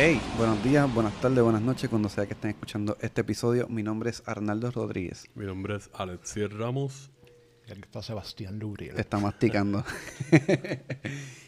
Hey, buenos días, buenas tardes, buenas noches, cuando sea que estén escuchando este episodio. Mi nombre es Arnaldo Rodríguez. Mi nombre es Alexier Ramos. Y aquí está Sebastián Lubriel. Te está masticando.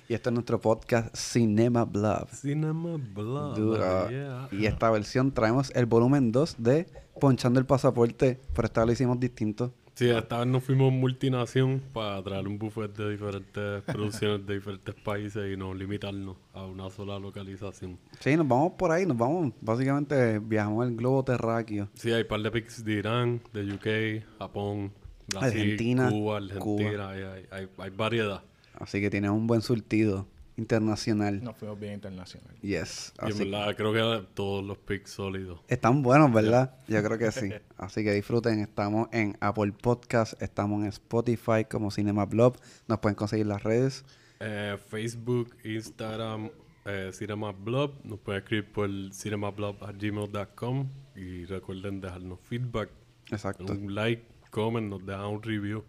y este es nuestro podcast Cinema Blog. Cinema Blood. Duro. yeah. Y esta versión traemos el volumen 2 de Ponchando el Pasaporte, pero esta vez lo hicimos distinto. Sí, esta vez nos fuimos multinación para traer un buffet de diferentes producciones de diferentes países y no limitarnos a una sola localización. Sí, nos vamos por ahí, nos vamos, básicamente viajamos el globo terráqueo. Sí, hay un par de pics de Irán, de UK, Japón, Brasil, Argentina, Cuba, Argentina. Cuba. Hay, hay, hay- hay variedad. Así que tiene un buen surtido internacional. Nos fuimos bien internacional. Yes. Y en verdad creo que todos los pics sólidos. Están buenos, ¿verdad? Yo creo que sí. Así que disfruten. Estamos en Apple Podcast, estamos en Spotify como Cinema Blog. Nos pueden conseguir las redes. Eh, Facebook, Instagram, eh, Cinema Blog. Nos pueden escribir por cinemablog.gmail.com y recuerden dejarnos feedback, Exacto. un like, comment, nos dejan un review.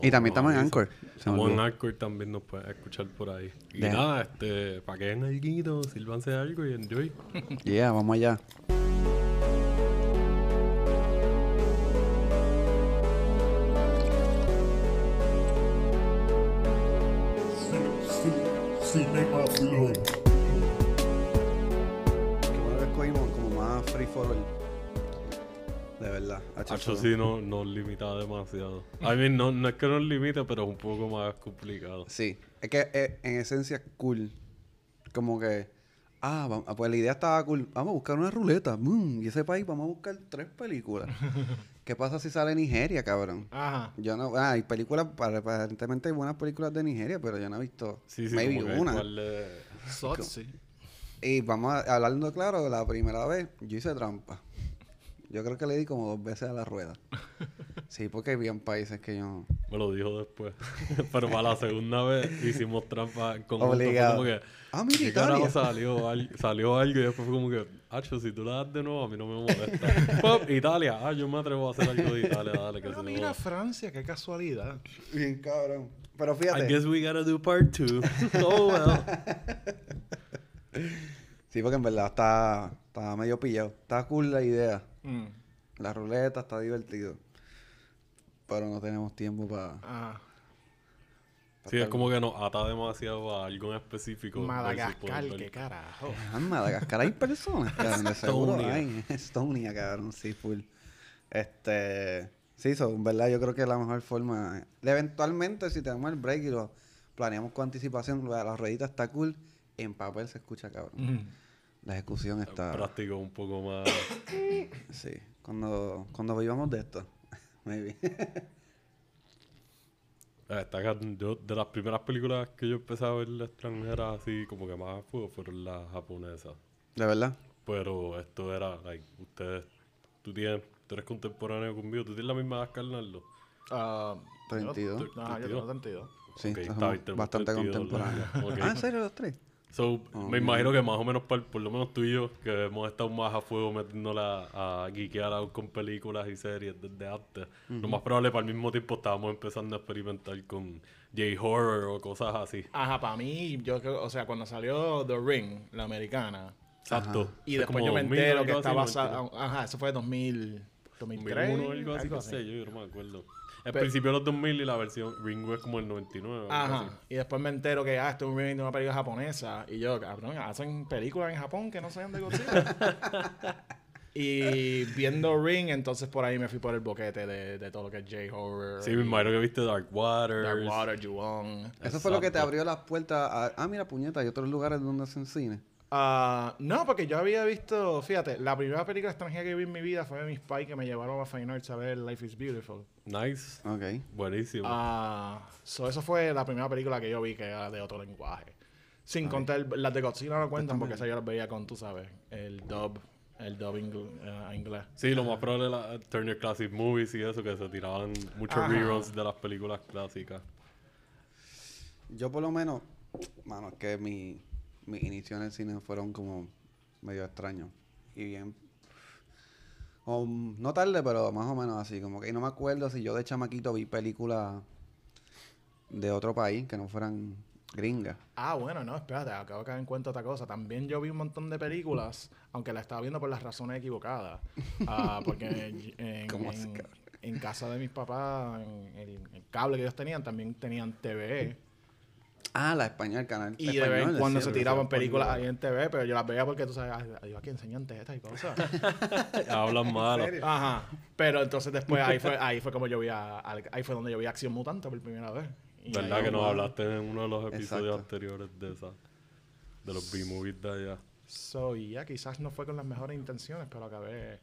Y también estamos en. Anchor. Estamos en. Anchor también nos pueden escuchar por ahí. Y Deja- nada, este, para que den algo, sírvanse algo y enjoy. Yeah, vamos allá. Cinema Blog. Que bueno que escogimos como más free for all. De verdad. Hacho, sí no- nos limita demasiado. I mean, no, no es que nos limite, pero es un poco más complicado. Sí. Es que eh, en esencia cool. Como que. Ah, vamos, pues la idea estaba cool. Vamos a buscar una ruleta. boom, y ese país vamos a buscar tres películas. ¿Qué pasa si sale Nigeria, cabrón? Ajá. Yo no, ah, hay películas, aparentemente hay buenas películas de Nigeria, pero yo no he visto Sí, sí, maybe como que una. Sotsi. Y vamos a, hablando claro, la primera vez yo hice trampa. Yo creo que le di como dos veces a la rueda. Sí, porque había países que yo... Me lo dijo después. Pero para la segunda vez hicimos trampa con Obligado. Como que, Ah, mira, ¿qué Italia. salió, al- salió algo y después fue como que, Hacho, si tú la das de nuevo, a mí no me molesta. Pop, Italia. Ah, yo me atrevo a hacer algo de Italia, dale, que Ah, se mira. Francia, qué casualidad. Bien cabrón. Pero I fíjate. guess we gotta do part two. oh, well. Sí, porque en verdad está, está medio pillado. Está cool la idea. Mm. La ruleta está divertido. Pero no tenemos tiempo para... Ah, Sí, es como que nos ata demasiado a algo en específico. Madagascar, qué carajo. Ah, En Madagascar hay personas, cabrón. De seguro hay. Estonia, cabrón. Sí, full. Este... Sí, so, en verdad yo creo que la mejor forma... Eventualmente, si tenemos el break y lo planeamos con anticipación, la, la ruedita está cool. En papel se escucha, cabrón. Mm. La ejecución está... Práctico un poco más. Sí. Cuando, cuando vivamos de esto. Maybe. Eh, yo, de las primeras películas que yo empecé a ver extranjeras así como que más a fuego fueron las japonesas. ¿De verdad? Pero esto era, like, ustedes, tú tienes, tú eres contemporáneo conmigo, tú tienes la misma edad que Arnaldo. Ah, 32. yo- Ajá, yo tengo 32. Sí, está bastante 32, contemporáneos. ok. Ah, ¿en serio los tres? So, Oh, me imagino que más o menos, por, por lo menos tú y yo, que hemos estado más a fuego metiéndola a geekear aún con películas y series desde antes. Lo más probable, para el mismo tiempo, estábamos empezando a experimentar con J-horror o cosas así. Ajá, para mí, yo creo, o sea, cuando salió The Ring, la americana, Exacto. y Es después como yo me 2000, entero que así, está 99. basado, ajá, eso fue 2000, 2003, 2001 algo así, algo sé así. yo, yo no me acuerdo. El principio de los 2000 y la versión Ringo es como el 99. algo Ajá. así. Y después me entero que ah, esto es un remake de una película japonesa. Y yo, cabrón, hacen películas en Japón que no sean de Godzilla. y viendo Ring, entonces por ahí me fui por el boquete de, de todo lo que es J-Horror. Sí, me imagino que viste Dark Waters. Dark Water, Ju-On. Eso fue lo que te abrió las puertas a... Ah, mira, puñeta, hay otros lugares donde hacen cine. Ah, no, porque yo había visto, fíjate, la primera película extranjera que vi en mi vida fue de mis pais que me llevaron a Fine Arts a ver Life is Beautiful. Nice. Ok. Buenísimo. Ah, so eso fue la primera película que yo vi que era de otro lenguaje. Sin contar las de Godzilla no cuentan porque esas yo las veía con, tú sabes, el dub, el dub ingl- eh, inglés. Sí, lo más probable era Turner Classic Movies y eso, que se tiraban muchos Ajá. reruns de las películas clásicas. Yo por lo menos... Mano, es que mi, mis inicios en el cine fueron como medio extraños. Y bien... no tarde, pero más o menos así. Como que y no me acuerdo si yo de chamaquito vi películas de otro país que no fueran gringa. Ah, bueno, no, espérate, acabo de caer en cuenta otra cosa. También yo vi un montón de películas, aunque la estaba viendo por las razones equivocadas. Ah, porque en, en- ¿Cómo así, en- cabrón? en casa de mis papás, el, el cable que ellos tenían, también tenían TVE. Ah, la española, el canal Y de español, vez en cuando se tiraban español. películas ahí en TV, pero yo las veía porque tú sabes, ay, ay, aquí enseñan tetas y cosas. Hablan malo. Ajá. Pero entonces después ahí fue, ahí fue como yo vi a, ahí fue donde yo vi Acción Mutante por primera vez. Y ¿Verdad que nos hablaste en uno de los episodios Exacto. anteriores de esa? De los B-movies de allá. So, y ya quizás no fue con las mejores intenciones, pero acabé.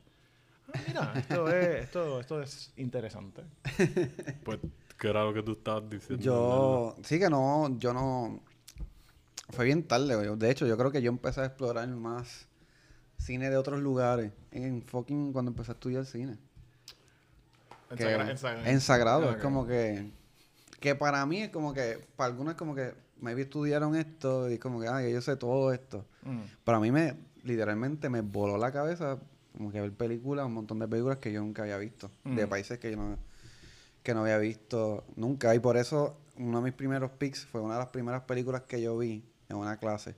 Ah, mira, esto es, esto, esto es interesante. Pues, ¿qué era lo que tú estabas diciendo? Yo, sí que no, yo no. Fue bien tarde, güey. De hecho, yo creo que yo empecé a explorar más cine de otros lugares en fucking cuando empecé a estudiar cine. En Que- sagra- en sagra- en sagrado, es como que. Que para mí es como que. Para algunos es como que. Maybe estudiaron esto y es como que, ay, yo sé todo esto. Mm. Para mí me. Literalmente me voló la cabeza. Como que ver películas, un montón de películas que yo nunca había visto. De Mm. países que yo no. Que no había visto nunca. Y por eso, uno de mis primeros picks fue una de las primeras películas que yo vi en una clase.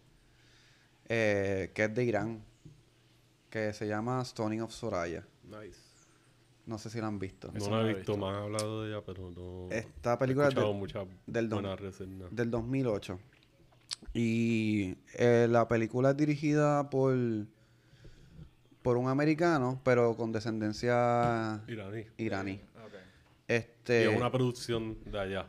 eh, que es de Irán. Que se llama Stoning of Soraya. Nice. No sé si la han visto. No la he lo he visto, han hablado de ella, pero no. Esta película he es de- del don- del 2008. Y eh, la película es dirigida por, por un americano, pero con descendencia Iraní. iraní. Ok. Este, Y es una producción de allá.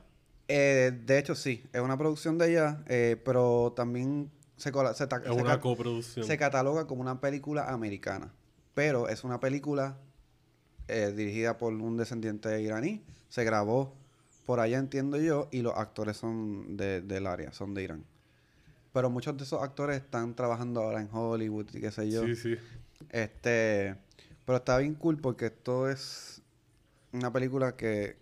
eh, de hecho, sí, es una producción de allá, eh, pero también se, se, Es se una coproducción. se cataloga como una película americana. Pero es una película eh, dirigida por un descendiente iraní. Se grabó por allá, entiendo yo, y los actores son de- del área, son de Irán. Pero muchos de esos actores están trabajando ahora en Hollywood y qué sé yo. Sí, sí. Este, pero está bien cool porque esto es una película que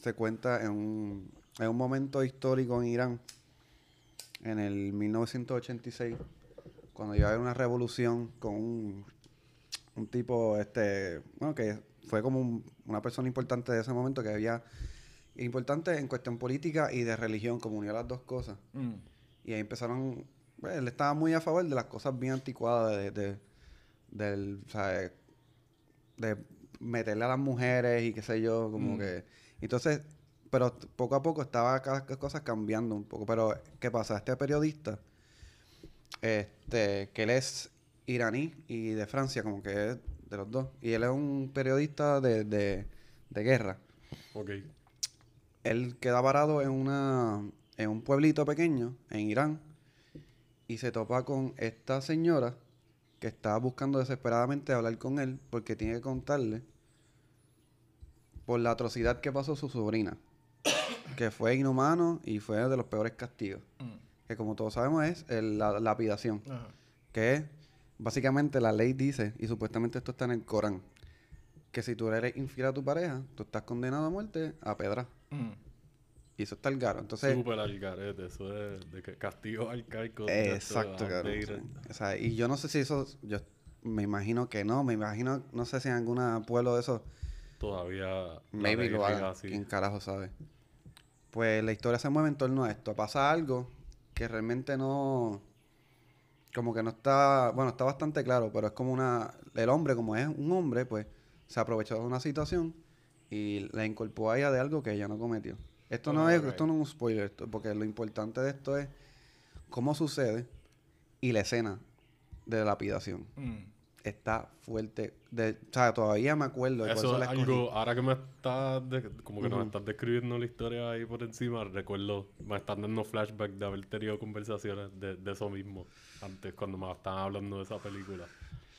se cuenta en un, en un momento histórico en Irán, en el 1986, cuando iba a haber una revolución con un, un tipo, este, bueno, que fue como un- una persona importante de ese momento, que había, importante en cuestión política y de religión, como unió las dos cosas. Mm. Y ahí empezaron. pues, él estaba muy a favor de las cosas bien anticuadas, de, de- del, o sea, de, de meterle a las mujeres y qué sé yo, como Mm. que. Entonces, pero poco a poco estaba cada cosa cambiando un poco. Pero, ¿qué pasa? Este periodista, este, que él es iraní y de Francia, como que es de los dos. Y él es un periodista de, de, de guerra Ok. él queda parado en una en un pueblito pequeño en Irán y se topa con esta señora que está buscando desesperadamente hablar con él porque tiene que contarle por la atrocidad que pasó su sobrina, que fue inhumano y fue de los peores castigos, Mm. que como todos sabemos es el- la lapidación, Ajá. que es básicamente la ley dice y supuestamente esto está en el Corán, que si tú eres infiel a tu pareja, tú estás condenado a muerte a pedra. Mm. Y eso está el garo. Entonces, Súper al garete. Eso es de castigo arcaico. exacto, cabrón. outdated. O sea, y yo no sé si eso, yo me imagino que no, me imagino, no sé si en algún pueblo de eso, Todavía. maybe lo rige haga. así. ¿Quién carajo sabe? Pues la historia se mueve en torno a esto. Pasa algo que realmente no, como que no está, bueno, está bastante claro, pero es como una, el hombre, como es un hombre, pues se aprovechó de una situación y la inculpó a ella de algo que ella no cometió. Esto no es, esto no es un spoiler, esto- porque lo importante de esto es cómo sucede y la escena de la lapidación. Mm. Está fuerte. De, o sea, todavía me acuerdo. de Eso la es algo, ahora que me estás, de- como que nos Ujú. estás describiendo la historia ahí por encima, recuerdo, me están dando flashback de haber tenido conversaciones de, de eso mismo, antes cuando me estaban hablando de esa película.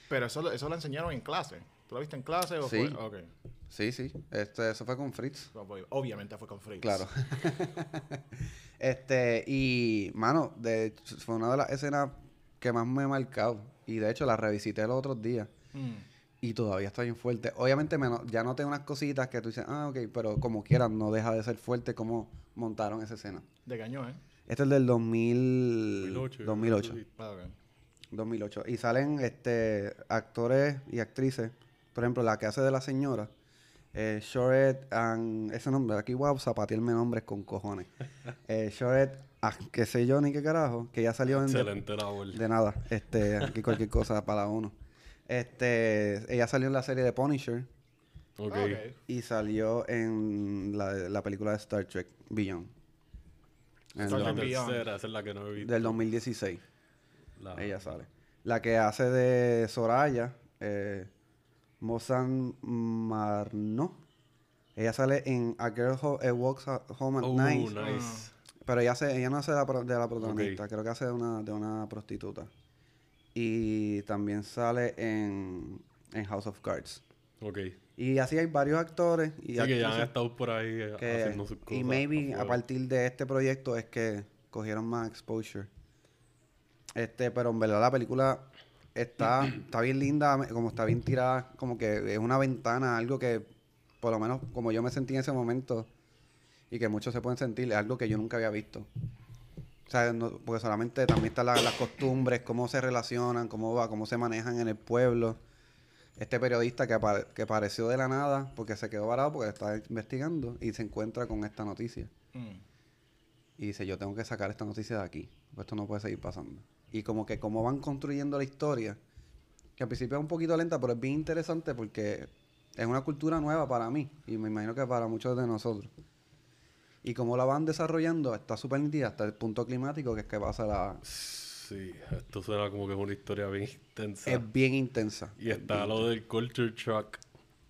Pero eso, lo- eso lo enseñaron en clase. ¿Tú lo viste en clase o Sí. fue? Sí, sí. Este, eso fue con Fritz. Pues, Obviamente fue con Fritz. Claro. este, y, mano, de fue una de las escenas que más me ha marcado. Y de hecho la revisité los otros días. Mm. Y todavía está bien fuerte. Obviamente me no- ya noté unas cositas que tú dices, ah, ok, pero como quieran, no deja de ser fuerte como montaron esa escena. De cañón, ¿eh? Este es del 2000, 2008. 2008. Ah, ok. 2008. Y salen este actores y actrices. Por ejemplo, la que hace de la señora. Eh, Shoret and... Ese nombre, aquí voy a zapatearme nombres con cojones. Eh, Shoret Ah, qué sé yo, ni qué carajo. Que ya salió en... Excelente labor. De nada. Este, aquí cualquier cosa para uno. Este, ella salió en la serie de Punisher Ok. Y salió en la, la película de Star Trek Beyond. En Star Trek Beyond. tercera, esa es la que no he visto. del 2016. La- Ella sale. La que hace de Soraya, eh, Mozan Marno. Ella sale en A Girl Who Walks Home at Oh, Night. nice. Pero ella, hace, ella no hace la pro- de la protagonista, creo que hace de una, de una prostituta. Y también sale en, en House of Cards. Ok. Y así hay varios actores y Sí, que ya han estado por ahí eh, que- haciendo sus cosas. y maybe a partir de este proyecto es que cogieron más exposure. Este, pero en verdad la película está, está bien linda, como está bien tirada, como que es una ventana, algo que por lo menos como yo me sentí en ese momento y que muchos se pueden sentir, es algo que yo nunca había visto. O sea, no- porque solamente también están la- las costumbres, cómo se relacionan, cómo va, cómo se manejan en el pueblo. Este periodista que, que apareció de la nada porque se quedó varado porque estaba investigando y se encuentra con esta noticia. Mm. Y dice, yo tengo que sacar esta noticia de aquí. porque Esto no puede seguir pasando. Y como que cómo van construyendo la historia, que al principio es un poquito lenta, pero es bien interesante porque es una cultura nueva para mí y me imagino que para muchos de nosotros. Y cómo la van desarrollando está súper nítida hasta el punto climático que es que pasa la... Sí, esto suena como que es una historia bien intensa. Es bien intensa. Y está lo del culture shock.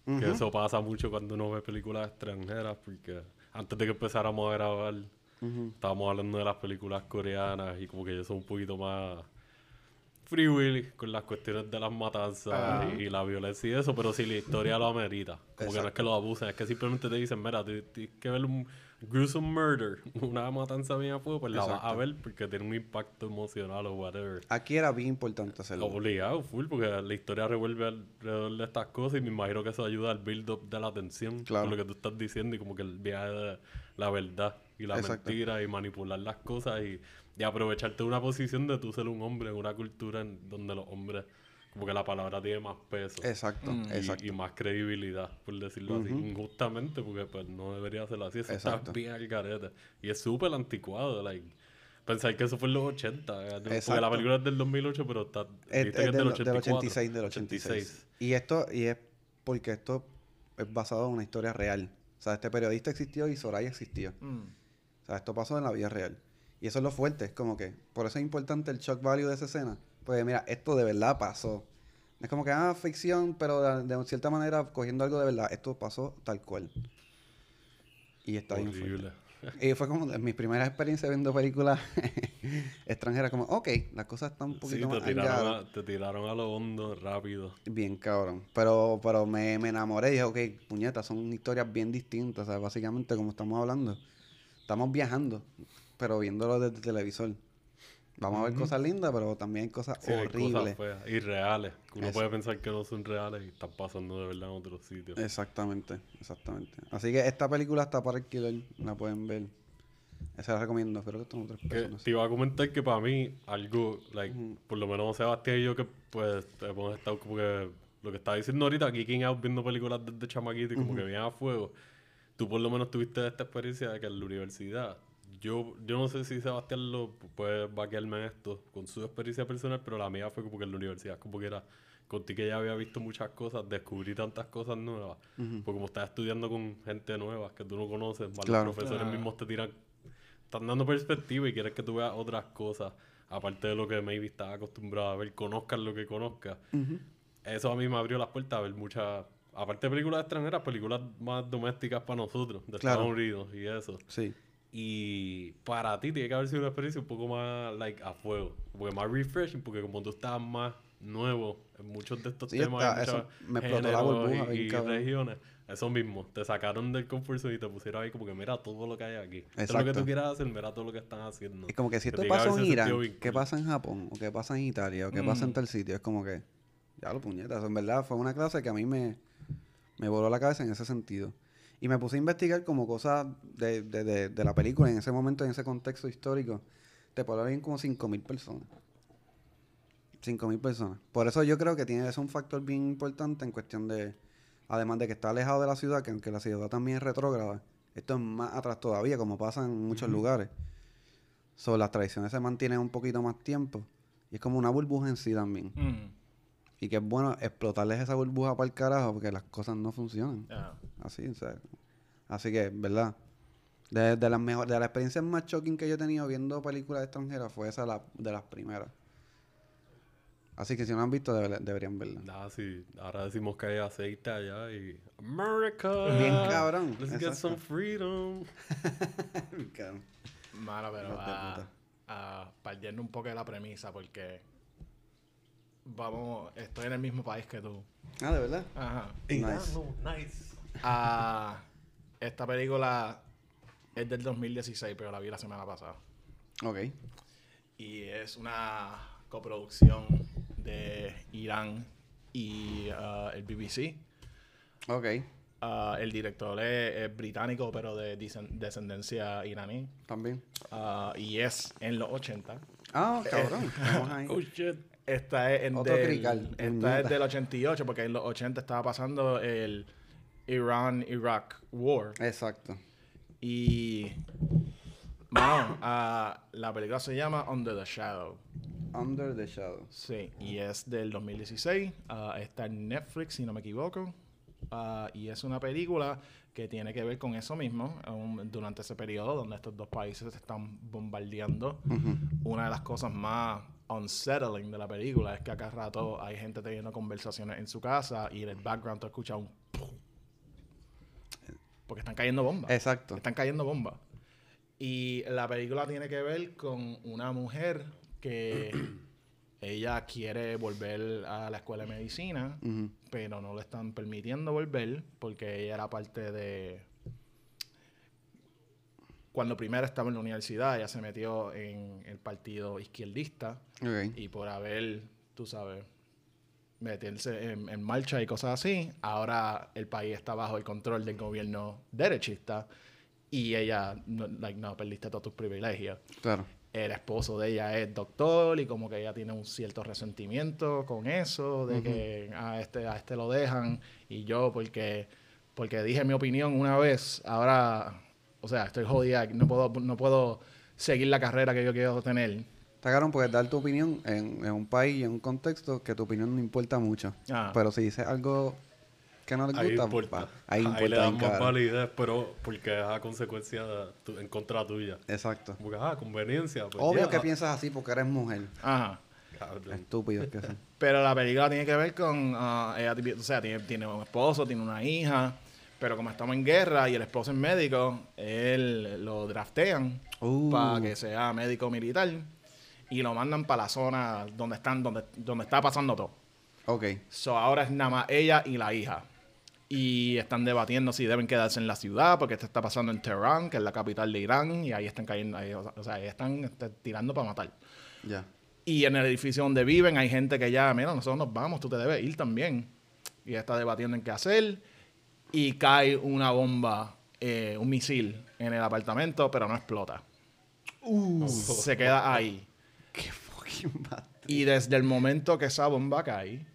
Que eso pasa mucho cuando uno ve películas extranjeras. Porque antes de que empezáramos a grabar, estábamos hablando de las películas coreanas. Y como que ellos son un poquito más free will con las cuestiones de las matanzas Ajá. y, y la violencia y eso. Pero si la historia lo amerita. Como que no es que lo abusen, es que simplemente te dicen, mira, ti- tienes que ver un gruesome murder, una matanza bien a fuego, pues la vas a ver porque tiene un impacto emocional o whatever. Aquí era bien importante hacerlo. Obligado, full, porque la historia revuelve alrededor de estas cosas y me imagino que eso ayuda al build-up de la atención. Claro. Por lo que tú estás diciendo y como que el viaje de la verdad y la Exacto. mentira y manipular las cosas y, y aprovecharte de una posición de tú ser un hombre en una cultura en donde los hombres, como que la palabra tiene más peso. Exacto, Mm. y- exacto. Y, más credibilidad, por decirlo así, injustamente, porque pues no debería ser así. Eso Exacto. está bien al garete. Y es súper anticuado, like, pensar que eso fue en los 80. eh, Porque Exacto. la película es del 2008, pero está, Es, dijiste que es es del, del del 84. 86, del 86. Y esto, y es porque esto es basado en una historia real. O sea, este periodista existió y Soraya existió. Mm. O sea, esto pasó en la vida real. Y eso es lo fuerte, es como que, por eso es importante el shock value de esa escena. Porque mira, esto de verdad pasó. Es como que, ah, ficción, pero de, de cierta manera cogiendo algo de verdad. Esto pasó tal cual. Y está bien fuerte. Y fue como mi primera experiencia viendo películas extranjeras, como, ok, las cosas están un Sí, poquito te más tiraron, a, te tiraron a lo hondo rápido. Bien cabrón. Pero, pero me, me enamoré y dije, ok, puñetas, son historias bien distintas. O sea, básicamente como estamos hablando. Estamos viajando, pero viéndolo desde el televisor. Vamos a ver cosas lindas, pero también hay cosas Sí, hay horribles. cosas feas, irreales. Uno Eso. puede pensar que no son reales y están pasando de verdad en otros sitios. Exactamente, exactamente. Así que esta película está para alquiler, la pueden ver. Esa la recomiendo, espero que estén otras personas. te iba a comentar que para mí, algo, like, por lo menos Sebastián y yo, que pues hemos estado como que, lo que estaba diciendo ahorita, geeking out viendo películas desde chamaquito y como que bien a fuego. Tú por lo menos tuviste esta experiencia de que en la universidad, yo, yo no sé si Sebastián lo puede vaquearme en esto con su experiencia personal, pero la mía fue como que en la universidad, como que era contigo que ya había visto muchas cosas, descubrí tantas cosas nuevas, porque como estás estudiando con gente nueva que tú no conoces, más Claro. los profesores mismos te tiran están dando perspectiva y quieres que tú veas otras cosas, aparte de lo que maybe estás acostumbrado a ver, conozcas lo que conozcas. Eso a mí me abrió las puertas a ver muchas, aparte de películas extranjeras, películas más domésticas para nosotros, de Claro. Estados Unidos y eso. Sí, Y para ti tiene que haber sido una experiencia un poco más like a fuego, porque más refreshing, porque como tú estás más nuevo en muchos de estos Sí, temas, está- eso me explotó la burbuja, y, y regiones, eso mismo, te sacaron del comfort zone y te pusieron ahí como que mira todo lo que hay aquí. Esto es lo que Exacto. tú quieras hacer, mira todo lo que están haciendo. Es como que si esto que pasó en Irán, ¿qué pasa en Japón? ¿O qué pasa en Italia? ¿O qué pasa en tal sitio? Es como que, ya lo puñetas. En verdad, fue una clase que a mí me, me voló la cabeza en ese sentido. Y me puse a investigar como cosas de, de, de, de la película en ese momento, en ese contexto histórico. Te puede haber como 5.000 personas. 5.000 personas. Por eso yo creo que tiene eso un factor bien importante en cuestión de, además de que está alejado de la ciudad, que aunque la ciudad también es retrógrada, esto es más atrás todavía, como pasa en muchos lugares. So, las tradiciones se mantienen un poquito más tiempo. Y es como una burbuja en sí también. Mm. Y que es bueno explotarles esa burbuja para el carajo porque las cosas no funcionan. Ya. Así, o sea. Así que, ¿verdad? De, de las mejor, de las experiencias más shocking que yo he tenido viendo películas extranjeras fue esa la, de las primeras. Así que si no han visto, debe- deberían verla. Nada, sí. Ahora decimos que hay aceite allá y... America. Bien cabrón. Let's get some freedom. Cabrón. Mano, pero de a, puta. a partiendo un poco de la premisa, porque vamos, estoy en el mismo país que tú. Ah, ¿de verdad? Ajá. Nice. nice. Ah, esta película es del 2016, pero la vi la semana pasada. Ok. Y es una coproducción de Irán y ah, el BBC. Ok. Ah, el director es, es británico, pero de descendencia iraní. También. Ah, y es en los 80. Ah, cabrón. Estamos ahí. Oh, shit. Esta es en Otro del, crical, esta es del 88, porque en los 80 estaba pasando el Iran-Iraq War. Exacto. Y. Mano, ah, la película se llama Under the Shadow. Under the Shadow. Sí, y es del 2016. ah, está en Netflix, si no me equivoco. Ah, y es una película que tiene que ver con eso mismo, um, durante ese periodo donde estos dos países se están bombardeando. Una de las cosas más unsettling de la película es que acá rato hay gente teniendo conversaciones en su casa y en el background tú escuchas un... ¡pum! Porque están cayendo bombas. Exacto. Están cayendo bombas. Y la película tiene que ver con una mujer que ella quiere volver a la escuela de medicina, pero no le están permitiendo volver porque ella era parte de... Cuando primero estaba en la universidad, ella se metió en el partido izquierdista Ok. y por haber, tú sabes, meterse en, en marcha y cosas así, ahora el país está bajo el control del gobierno derechista y ella, no, like, no, perdiste todos tus privilegios. Claro. El esposo de ella es doctor y como que ella tiene un cierto resentimiento con eso, de que a este, a este lo dejan y yo porque, porque dije mi opinión una vez, ahora, o sea, estoy jodida, no puedo, no puedo seguir la carrera que yo quiero tener. Está cabrón porque dar tu opinión en, en un país y en un contexto que tu opinión no importa mucho. Ah. Pero si dices algo que no les Ahí gusta, importa. pa, ahí importa. le dan más validez, pero porque es a consecuencia de tu- en contra tuya. Exacto. Porque, ah, conveniencia. Pues, Obvio ya. que piensas así porque eres mujer. Ajá. Estúpidos que son. Pero la película tiene que ver con, ah, ella, o sea, tiene, tiene un esposo, tiene una hija, pero como estamos en guerra y el esposo es médico, él lo draftean Uh. para que sea médico militar y lo mandan para la zona donde están, donde, donde está pasando todo. Ok. So ahora es nada más ella y la hija. Y están debatiendo si deben quedarse en la ciudad, porque esto está pasando en Teherán, que es la capital de Irán, y ahí están cayendo, ahí, o sea, ahí están este, tirando para matar. Ya. Y en el edificio donde viven hay gente que ya, mira, nosotros nos vamos, tú te debes ir también. Y ella está debatiendo en qué hacer. Y cae una bomba, eh, un misil en el apartamento, pero no explota. Se queda ahí. Qué fucking bad. Y desde el momento que esa bomba cae,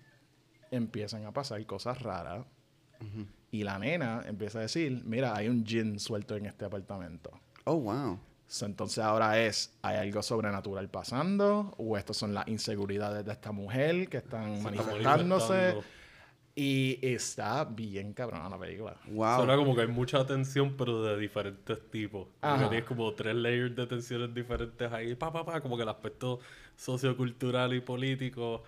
empiezan a pasar cosas raras. Y la nena empieza a decir, mira, hay un jinn suelto en este apartamento. Oh, wow. So, entonces ahora es, ¿hay algo sobrenatural pasando? ¿O estas son las inseguridades de esta mujer que están Se está manifestándose? Y está bien cabrona la película. Wow. Suena como que hay mucha tensión, pero de diferentes tipos. Como Ajá. que tienes como tres layers de tensiones diferentes ahí. Pa, pa, pa, como que el aspecto sociocultural y político,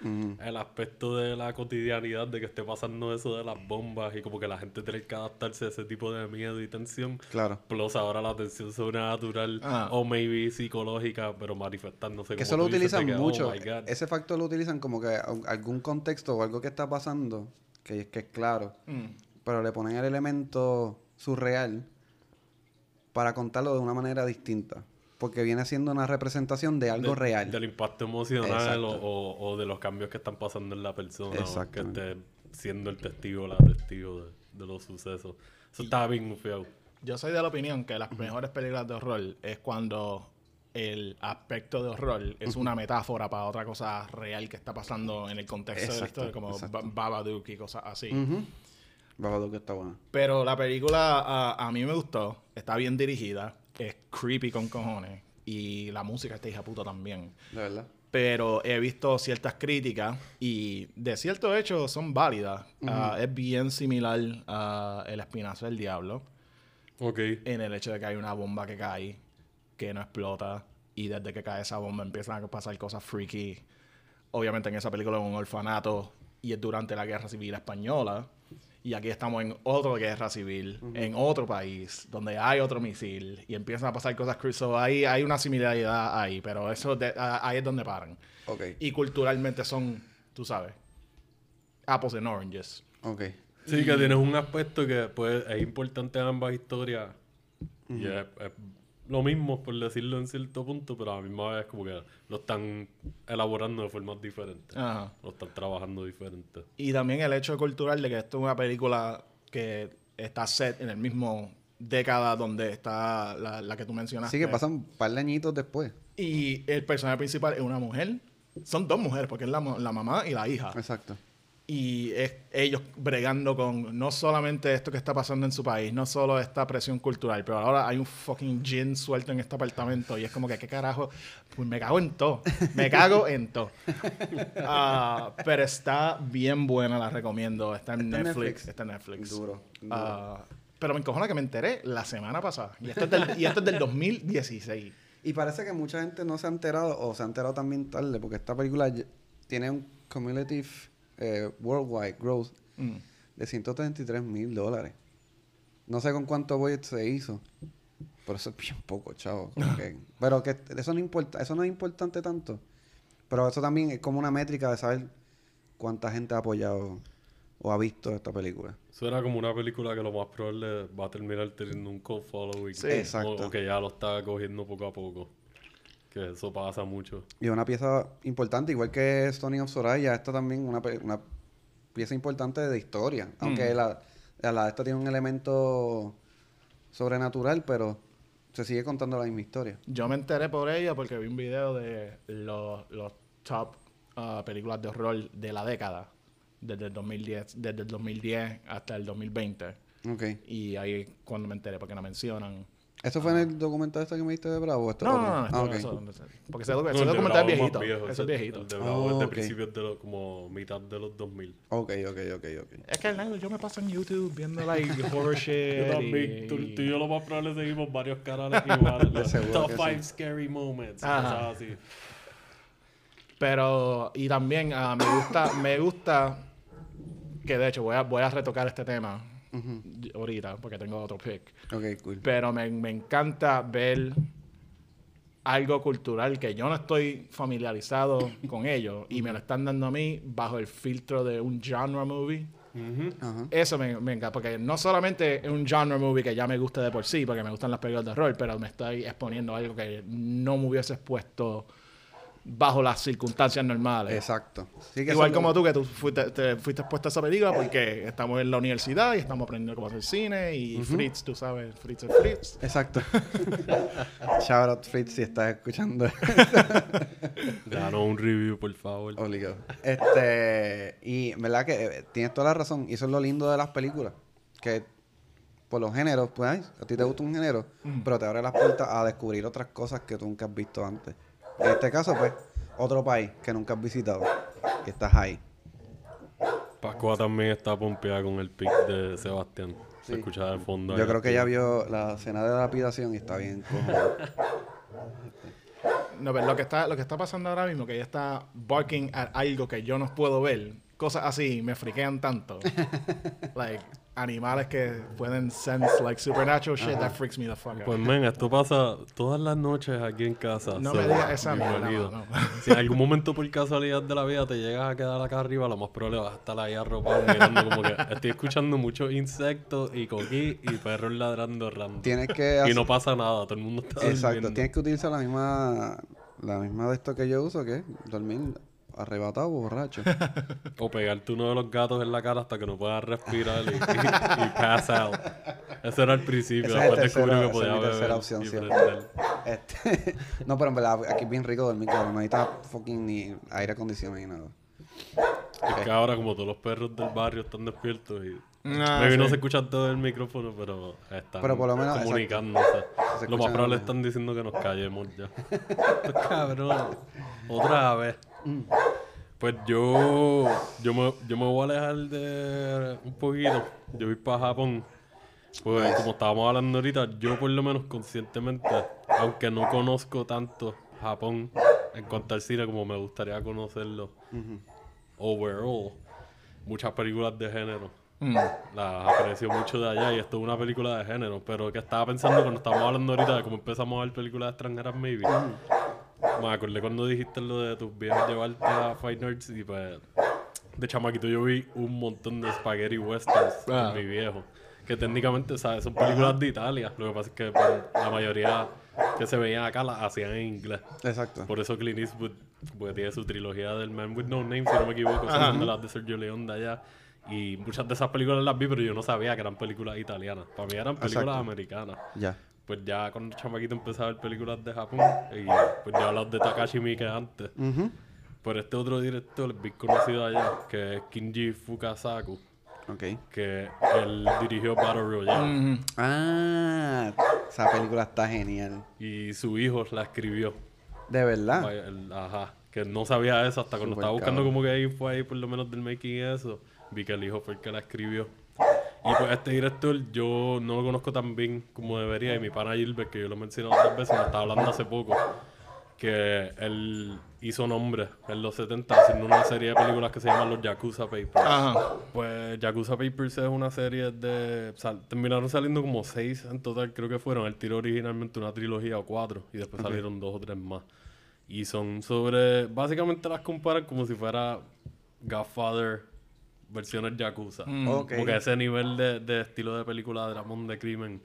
el aspecto de la cotidianidad de que esté pasando eso de las bombas y como que la gente tiene que adaptarse a ese tipo de miedo y tensión. Claro. Plus ahora la tensión sobrenatural Ah. o maybe psicológica, pero manifestándose. Que como eso lo dices, utilizan que, oh mucho. Ese factor lo utilizan como que algún contexto o algo que está pasando, que, que es claro, Mm. pero le ponen el elemento surreal para contarlo de una manera distinta. Porque viene siendo una representación de algo De- real. Del impacto emocional o, o- o de los cambios que están pasando en la persona. O que esté siendo el testigo o la testigo de, de los sucesos. Eso estaba bien feo. Yo soy de la opinión que las mejores películas de horror es cuando el aspecto de horror es una metáfora para otra cosa real que está pasando en el contexto de la historia, como exacto. Babadook y cosas así. Ujú. Babadook está buena. Pero la película a, a mí me gustó. Está bien dirigida. Es creepy con cojones. y la música está hija puta también. De verdad. Pero he visto ciertas críticas y de cierto hecho son válidas. Ah, es bien similar a El Espinazo del Diablo Ok. en el hecho de que hay una bomba que cae, que no explota, y desde que cae esa bomba empiezan a pasar cosas freaky. Obviamente en esa película es un orfanato y es durante la Guerra Civil Española. Y aquí estamos en otra guerra civil, en otro país, donde hay otro misil y empiezan a pasar cosas crazy. So, ahí hay una similaridad ahí, pero eso de- a- ahí es donde paran. Ok. Y culturalmente son, tú sabes, apples and oranges. Ok. Sí, que tienes un aspecto que pues, es importante en ambas historias. Y es, es lo mismo, por decirlo en cierto punto, pero a la misma vez como que lo están elaborando de formas diferentes. Ajá. Lo están trabajando diferente. Y también el hecho cultural de que esto es una película que está set en el mismo década donde está la, la que tú mencionaste. Así que pasan un par de añitos después. Y el personaje principal es una mujer. Son dos mujeres, porque es la, mo- la mamá y la hija. Exacto. Y es ellos bregando con no solamente esto que está pasando en su país, no solo esta presión cultural, pero ahora hay un fucking gin suelto en este apartamento y es como que, ¿qué carajo? Pues me cago en todo. Me cago en todo. Ah, pero está bien buena, la recomiendo. Está en Está Netflix. Netflix. Está en Netflix. Duro, duro. Ah, pero me encojona que me enteré la semana pasada. Y esto es del, y esto es del 2016. Y parece que mucha gente no se ha enterado o se ha enterado también tarde porque esta película tiene un cumulative eh, worldwide growth Mm. de 133 mil dólares. No sé con cuánto budget se hizo. Pero eso es bien poco, chavo. que- pero que eso no importa, eso no es importante tanto. Pero eso también es como una métrica de saber cuánta gente ha apoyado o ha visto esta película. Eso era como una película que lo más probable va a terminar teniendo un cult following. Sí. Exacto. O, o que ya lo está cogiendo poco a poco. Que eso pasa mucho. Y una pieza importante, igual que Stony of Soraya, esta también una, una pieza importante de historia. Aunque la, la esta tiene un elemento sobrenatural, pero se sigue contando la misma historia. Yo me enteré por ella porque vi un video de los, los top ah, películas de horror de la década, desde el 2010, desde el 2010 hasta el 2020. Ok. Y ahí cuando me enteré, porque la mencionan. ¿Eso fue en el documental este que me diste de Bravo? o esto No, no, no, Ah, eso- porque ese, No, documental es Bravo viejito. viejo, Ese es viejito. El de Bravo es Oh, de principios de los, como mitad de los 2000. Ok, ok, ok, ok. Es que Hernando, yo me paso en YouTube viendo like horror shit. Yo también, y- tú, tú y yo lo más probable seguimos varios canales iguales. los Top que 5 Scary Moments. Ajá. así. Pero, y también ah, me gusta, me gusta que de hecho voy a, voy a retocar este tema Ahorita porque tengo otro pick. Ok, cool. Pero me, me encanta ver algo cultural que yo no estoy familiarizado con ello y me lo están dando a mí bajo el filtro de un genre movie. Eso me, me encanta, porque no solamente es un genre movie que ya me gusta de por sí, porque me gustan las películas de horror, pero me estoy exponiendo a algo que no me hubiese expuesto bajo las circunstancias normales. Exacto. Sí, que Igual como tú, que tú fuiste, te fuiste expuesto a esa película porque estamos en la universidad y estamos aprendiendo cómo hacer cine y Fritz, tú sabes, Fritz es Fritz. Exacto. Shout out Fritz si estás escuchando. Danos un review, por favor. Obligado. Este, y verdad que eh, tienes toda la razón. Y eso es lo lindo de las películas. Que por los géneros, pues, ay, a ti te gusta un género, pero te abre las puertas a descubrir otras cosas que tú nunca has visto antes. En este caso, pues, otro país que nunca has visitado. Y estás ahí. Pascua también está pompeada con el pick de Sebastián. Se Sí. escucha de fondo. Yo ahí creo que ella activo. vio la escena de la lapidación y está bien. No, pero lo que está, lo que está pasando ahora mismo, que ella está barking at algo que yo no puedo ver, cosas así me friquean tanto. like, animales que pueden sense like supernatural shit, that freaks me the fuck out. Pues, men, esto pasa todas las noches aquí en casa. No So, me digas esa mierda. Si en algún momento por casualidad de la vida te llegas a quedar acá arriba, lo más probable vas a estar ahí arropado mirando como que estoy escuchando muchos insectos y coquí y perros ladrando random. Tienes que Y no pasa nada, todo el mundo está Exacto, durmiendo. tienes que utilizar la misma la misma de esto que yo uso, que es dormir arrebatado o borracho. O pegarte uno de los gatos en la cara hasta que no puedas respirar y, y, y pass out. Ese era el principio. Esa es Después descubrí que podía esa es mi beber tercera opción y siempre. prender. Este, no, pero en verdad, aquí es bien rico dormir, cabrón. No necesitas fucking ni aire acondicionado ni nada. Es que ahora como todos los perros del barrio están despiertos y Ah, Maybe no sí. se escucha todo el micrófono, pero están Pero por lo menos, comunicándose. Se Lo más probable están diciendo que nos callemos ya. Estos Cabrón. Otra vez. Mm. Pues yo, yo, me, yo me voy a alejar de un poquito. Yo voy para Japón. Pues como estábamos hablando ahorita, yo por lo menos conscientemente, aunque no conozco tanto Japón en cuanto al cine como me gustaría conocerlo overall, muchas películas de género Mm. las aprecio mucho de allá y esto es una película de género, pero que estaba pensando cuando estábamos hablando ahorita de cómo empezamos a ver películas extranjeras, maybe. Me acordé cuando dijiste lo de tus viejos llevarte a Fight Nerds y pues de chamaquito yo vi un montón de spaghetti westerns Ah. en mi viejo. Que técnicamente, ¿sabes? Son películas de Italia. Lo que pasa es que pues, la mayoría que se veían acá las hacían en inglés. Exacto. Por eso Clint Eastwood porque tiene su trilogía del Man with No Name, si no me equivoco, son de las de Sergio Leone de allá. Y muchas de esas películas las vi, pero yo no sabía que eran películas italianas. Para mí eran películas Exacto. americanas. Ya. Pues ya cuando chamaquito empecé a ver películas de Japón, y pues ya las de Takashi Miike antes. Ujú. Por este otro director bien conocido allá, que es Kinji Fukasaku, Ok. que él dirigió Battle Royale. Ah, esa película está genial. Y su hijo la escribió. De verdad. El- ajá, que no sabía eso hasta cuando estaba buscando cabrón. como que ahí fue ahí por lo menos del making y eso, vi que el hijo fue el que la escribió. Y pues este director yo no lo conozco tan bien como debería y mi pana Gilbert, que yo lo he mencionado otras veces, me estaba hablando hace poco, que él hizo nombre en los 70 haciendo una serie de películas que se llaman los Yakuza Papers. Ajá. Pues Yakuza Papers es una serie de... sal- terminaron saliendo como seis en total, creo que fueron. Él tiró originalmente una trilogía o cuatro y después salieron dos o tres más. Y son sobre... Básicamente las comparan como si fuera Godfather versiones Yakuza. Mm. Ok. Como que ese nivel de, de estilo de película de Dramón de crimen.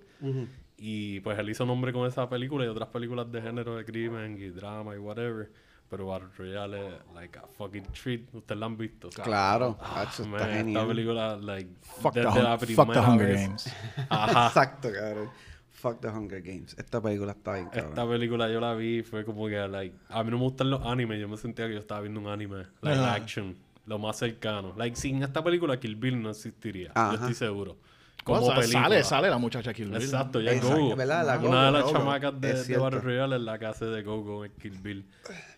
Y pues él hizo nombre con esa película y otras películas de género de crimen y drama y whatever. Pero Battle Royale es like a fucking treat. ¿Ustedes la han visto? Claro. Ah, Hacho, man, está esta genial. película, like, Fuck the, desde Hun- la fuck the primera Hunger vez- Games. Ajá. Exacto, cabrón. Fuck the Hunger Games. Esta película está bien, cabrón. Esta película yo la vi fue como que, like, a mí no me gustan los animes, yo me sentía que yo estaba viendo un anime, like Ajá. action, lo más cercano. Like, sin esta película Kill Bill no existiría, Ajá. yo estoy seguro. Como película. sale, sale la muchacha Kill Bill. Exacto, ya Exacto, Gogo. ¿verdad? La Una de las Gogo. chamacas de, de. Battle Royale es la que hace de Gogo en Kill Bill.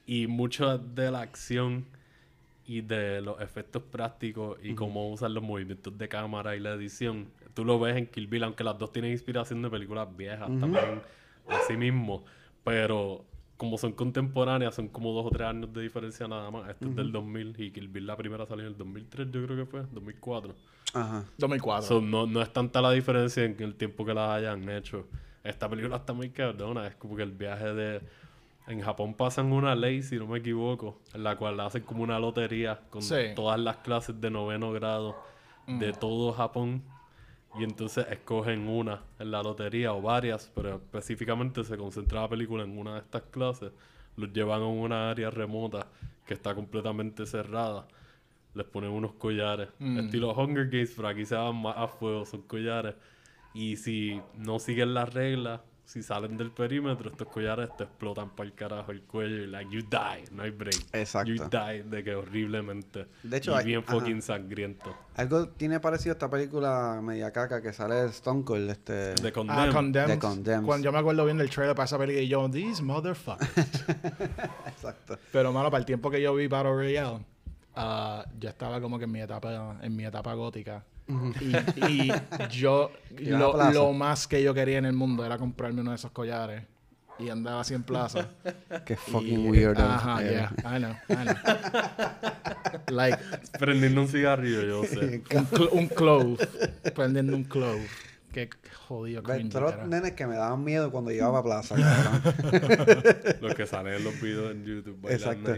Y mucho de la acción y de los efectos prácticos y cómo usan los movimientos de cámara y la edición, tú lo ves en Kill Bill, aunque las dos tienen inspiración de películas viejas también, así mismo. Pero como son contemporáneas, son como dos o tres años de diferencia nada más. Este es del 2000 y Kill Bill la primera salió en el 2003, yo creo que fue, 2004. Ajá. 2004. So, no, no es tanta la diferencia en el tiempo que las hayan hecho. Esta película está muy cabrona. Es como que el viaje de... En Japón pasan una ley, si no me equivoco, en la cual hacen como una lotería con Sí. todas las clases de noveno grado de todo Japón. Y entonces escogen una en la lotería o varias, pero específicamente se concentra la película en una de estas clases. Los llevan a una área remota que está completamente cerrada. Les ponen unos collares, estilo Hunger Games, pero aquí se van más a fuego, son collares. Y si no siguen las reglas, si salen del perímetro, estos collares te explotan para el carajo el cuello y like, you die, no hay break. Exacto. You die de que horriblemente. De hecho, y hay- bien ajá. fucking sangriento. Algo tiene parecido a esta película media caca que sale de Stone Cold, este... De Ah, Condemned. Condemned. The Condemned. Cuando yo me acuerdo bien del trailer para esa película y yo, these motherfuckers. Exacto. Pero, mano, para el tiempo que yo vi Battle Royale, ah, yo estaba como que en mi etapa, en mi etapa gótica. Y, y yo, lo, plaza. lo más que yo quería en el mundo era comprarme uno de esos collares. Y andaba así en plaza. Qué fucking Y- weirdo. Ajá, eres. yeah, I know, I know. like, Prendiendo un cigarrillo, yo sé. un, cl- un clove. Prendiendo un clove. Qué jodido Ve, cringe Todos era. los nenes que me daban miedo cuando llegaba a plaza. Los que salen en los videos en YouTube Exacto.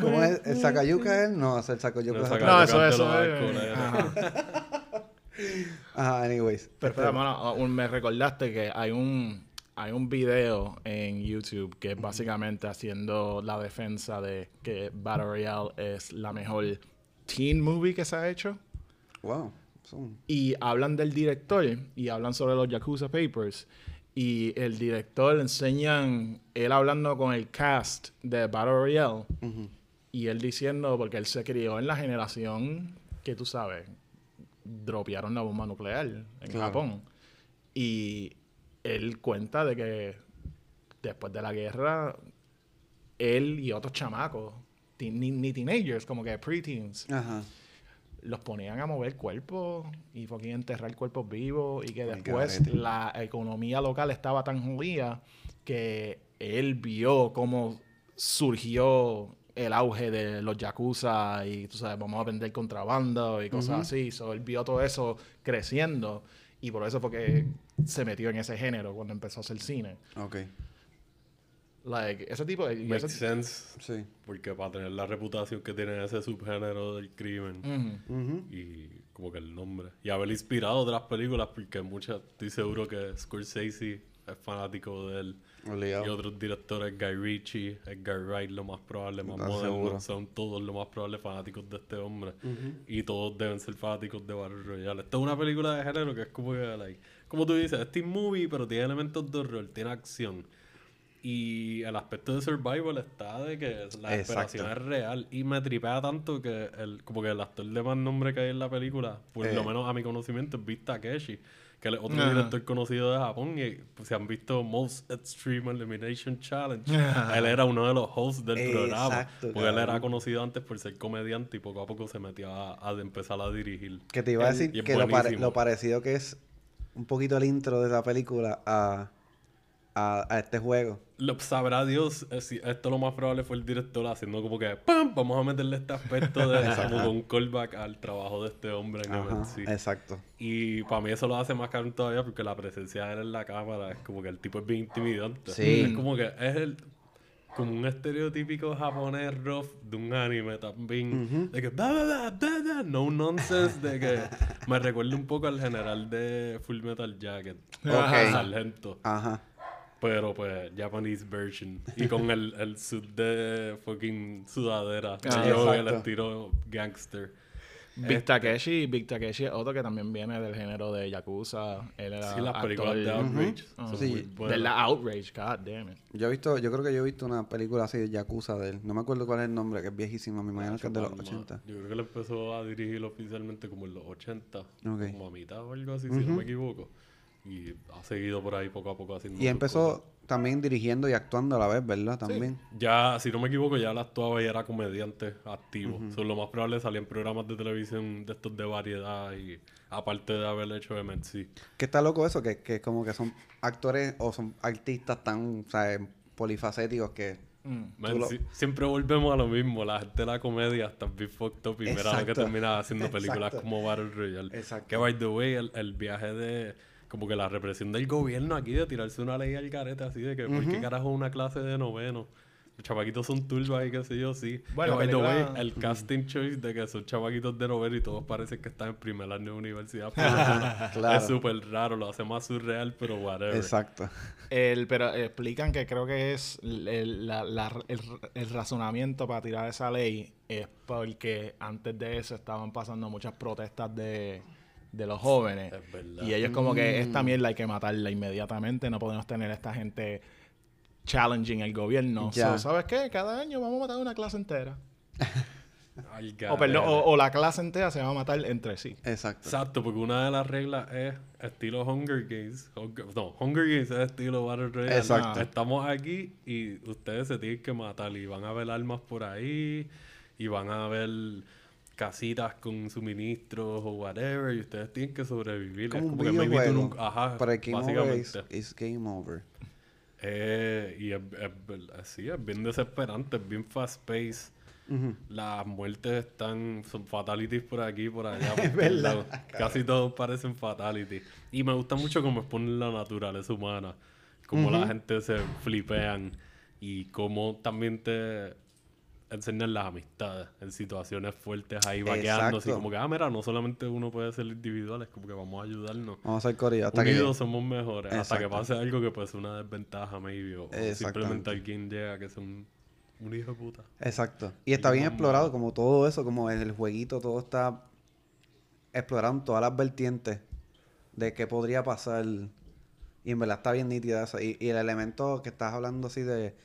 ¿Cómo es? ¿El sacayuca él? No, es el sacayuca. No, es No, eso, eso. alcoholes. ajá. Anyways. Pero mano, ah, un- me recordaste que hay un hay un video en YouTube que es básicamente haciendo la defensa de que Battle Royale es la mejor teen movie que se ha hecho. Wow. Son- Y hablan del director y hablan sobre los Yakuza Papers. Y el director enseñan él hablando con el cast de Battle Royale. Ujú. Y él diciendo, porque él se crió en la generación que tú sabes, dropearon la bomba nuclear en Claro. Japón. Y él cuenta de que después de la guerra, él y otros chamacos, ni, ni teenagers, como que preteens, Ajá. Los ponían a mover cuerpos y fucking enterrar cuerpos vivos y que después la economía local estaba tan jodida que él vio cómo surgió el auge de los yakuza y tú sabes, vamos a vender contrabando y cosas así. So, él vio todo eso creciendo y por eso fue que se metió en ese género cuando empezó a hacer cine. Ok. Like, ese tipo de... Makes ese- sense. Sí. Porque para tener la reputación que tiene ese subgénero del crimen y como que el nombre. Y haber inspirado otras películas porque muchas, estoy seguro que Scorsese es fanático de él. Y otros directores, Guy Ritchie, Edgar Wright, lo más probable, más ¿Estás modernos, seguro? son todos lo más probable fanáticos de este hombre. Y todos deben ser fanáticos de Battle Royale. Esta es una película de género que es como que, like, como tú dices, es teen movie, pero tiene elementos de horror, tiene acción. Y el aspecto de survival está de que la Exacto. desesperación es real. Y me tripea tanto que el, como que el actor de más nombre que hay en la película, por Eh. lo menos a mi conocimiento, es Beat Takeshi, que es otro director conocido de Japón. Y pues, se han visto Most Extreme Elimination Challenge. él era uno de los hosts del programa. Exacto, Porque él era conocido antes por ser comediante y poco a poco se metió a, a empezar a dirigir. Que te iba a decir que lo, pare- lo parecido que es un poquito el intro de la película a, a, a este juego. Lo sabrá Dios, eh, si esto lo más probable fue el director haciendo como que ¡pam! Vamos a meterle este aspecto de como un callback al trabajo de este hombre en Ajá, MNC. exacto. Y para mí eso lo hace más caro todavía porque la presencia de él en la cámara es como que el tipo es bien intimidante. Sí. Es como que es el como un estereotípico japonés rough de un anime también. De que "Ba, ba, ba, ba, ba", no nonsense, de que me recuerda un poco al general de Full Metal Jacket. Ok. Sargento. Ajá. Pero pues, Japanese version. Y con el, el suit de fucking sudadera. Ah, yo el estilo gangster. Big Takeshi, Big Takeshi es otro que también viene del género de Yakuza. Él era Sí, las actor películas de Outrage. Son Sí. de la Outrage, god damn it. Yo he visto, yo creo que yo he visto una película así de Yakuza de él. No me acuerdo cuál es el nombre, que es viejísima. Me imagino que es de los Palma. 80. Yo creo que él empezó a dirigir oficialmente como en los 80. Ok. Como a mitad o algo así, si no me equivoco. Y ha seguido por ahí poco a poco haciendo Y empezó también dirigiendo y actuando a la vez, ¿verdad? También. Ya, si no me equivoco, ya él actuaba y era comediante activo. Son lo más probable salía en programas de televisión de estos de variedad y aparte de haber hecho MNC. Que está loco eso, que, que como que son actores o son artistas tan, o sea, polifacéticos que... Mm. Man, lo- si- siempre volvemos a lo mismo. La gente de la comedia está bien fucked up y mira lo que termina haciendo películas Exacto. como Battle Royale. Exacto. Que, by the way, el, el viaje de... Como que la represión del gobierno aquí de tirarse una ley al carete así de que ¿por qué carajo una clase de noveno? Los chavaquitos son turbas y qué sé yo, sí. Bueno, Que, by the way, el casting choice de que son chavaquitos de noveno y todos parecen que están en primer año de universidad. Claro. Es súper raro, lo hace más surreal, pero whatever. Exacto. El, pero explican que creo que es el, el- la- la- el, el razonamiento para tirar esa ley es porque antes de eso estaban pasando muchas protestas de, de los jóvenes. Es verdad. Y ellos como que esta mierda hay que matarla inmediatamente, no podemos tener esta gente challenging el gobierno. Ya. So, ¿Sabes qué? Cada año vamos a matar una clase entera. Ay, O, perdón, garete. o, o la clase entera se va a matar entre sí. Exacto. Exacto, porque una de las reglas es estilo Hunger Games. Hunger- no, Hunger Games es estilo Battle Royale. Exacto. Estamos aquí y ustedes se tienen que matar y van a ver armas por ahí y van a ver casitas con suministros o whatever y ustedes tienen que sobrevivir. Como es un como que maybe tú nunca- Ajá, Para el Game Over básicamente. is Game Over. Eh, y es, es, es- sí, es bien desesperante, es bien fast paced. Ujú. Las muertes están, son fatalities por aquí por allá. todos verdad. Casi todos parecen fatalities. Y me gusta mucho cómo exponen la naturaleza humana. Cómo la gente se flipean. Y cómo también te enseñan las amistades en situaciones fuertes ahí vaqueándose. Exacto. Como que, ah, mira, no solamente uno puede ser individual, es como que vamos a ayudarnos. Vamos a hacer corrido hasta que... Unidos somos mejores. Hasta que pase algo que puede ser una desventaja, maybe. O simplemente alguien llega que es un, un hijo de puta. Exacto. Y está bien explorado, como todo eso, como en el jueguito, todo está explorado en todas las vertientes de qué podría pasar. Y en verdad está bien nítida eso. Y, y el elemento que estás hablando así de,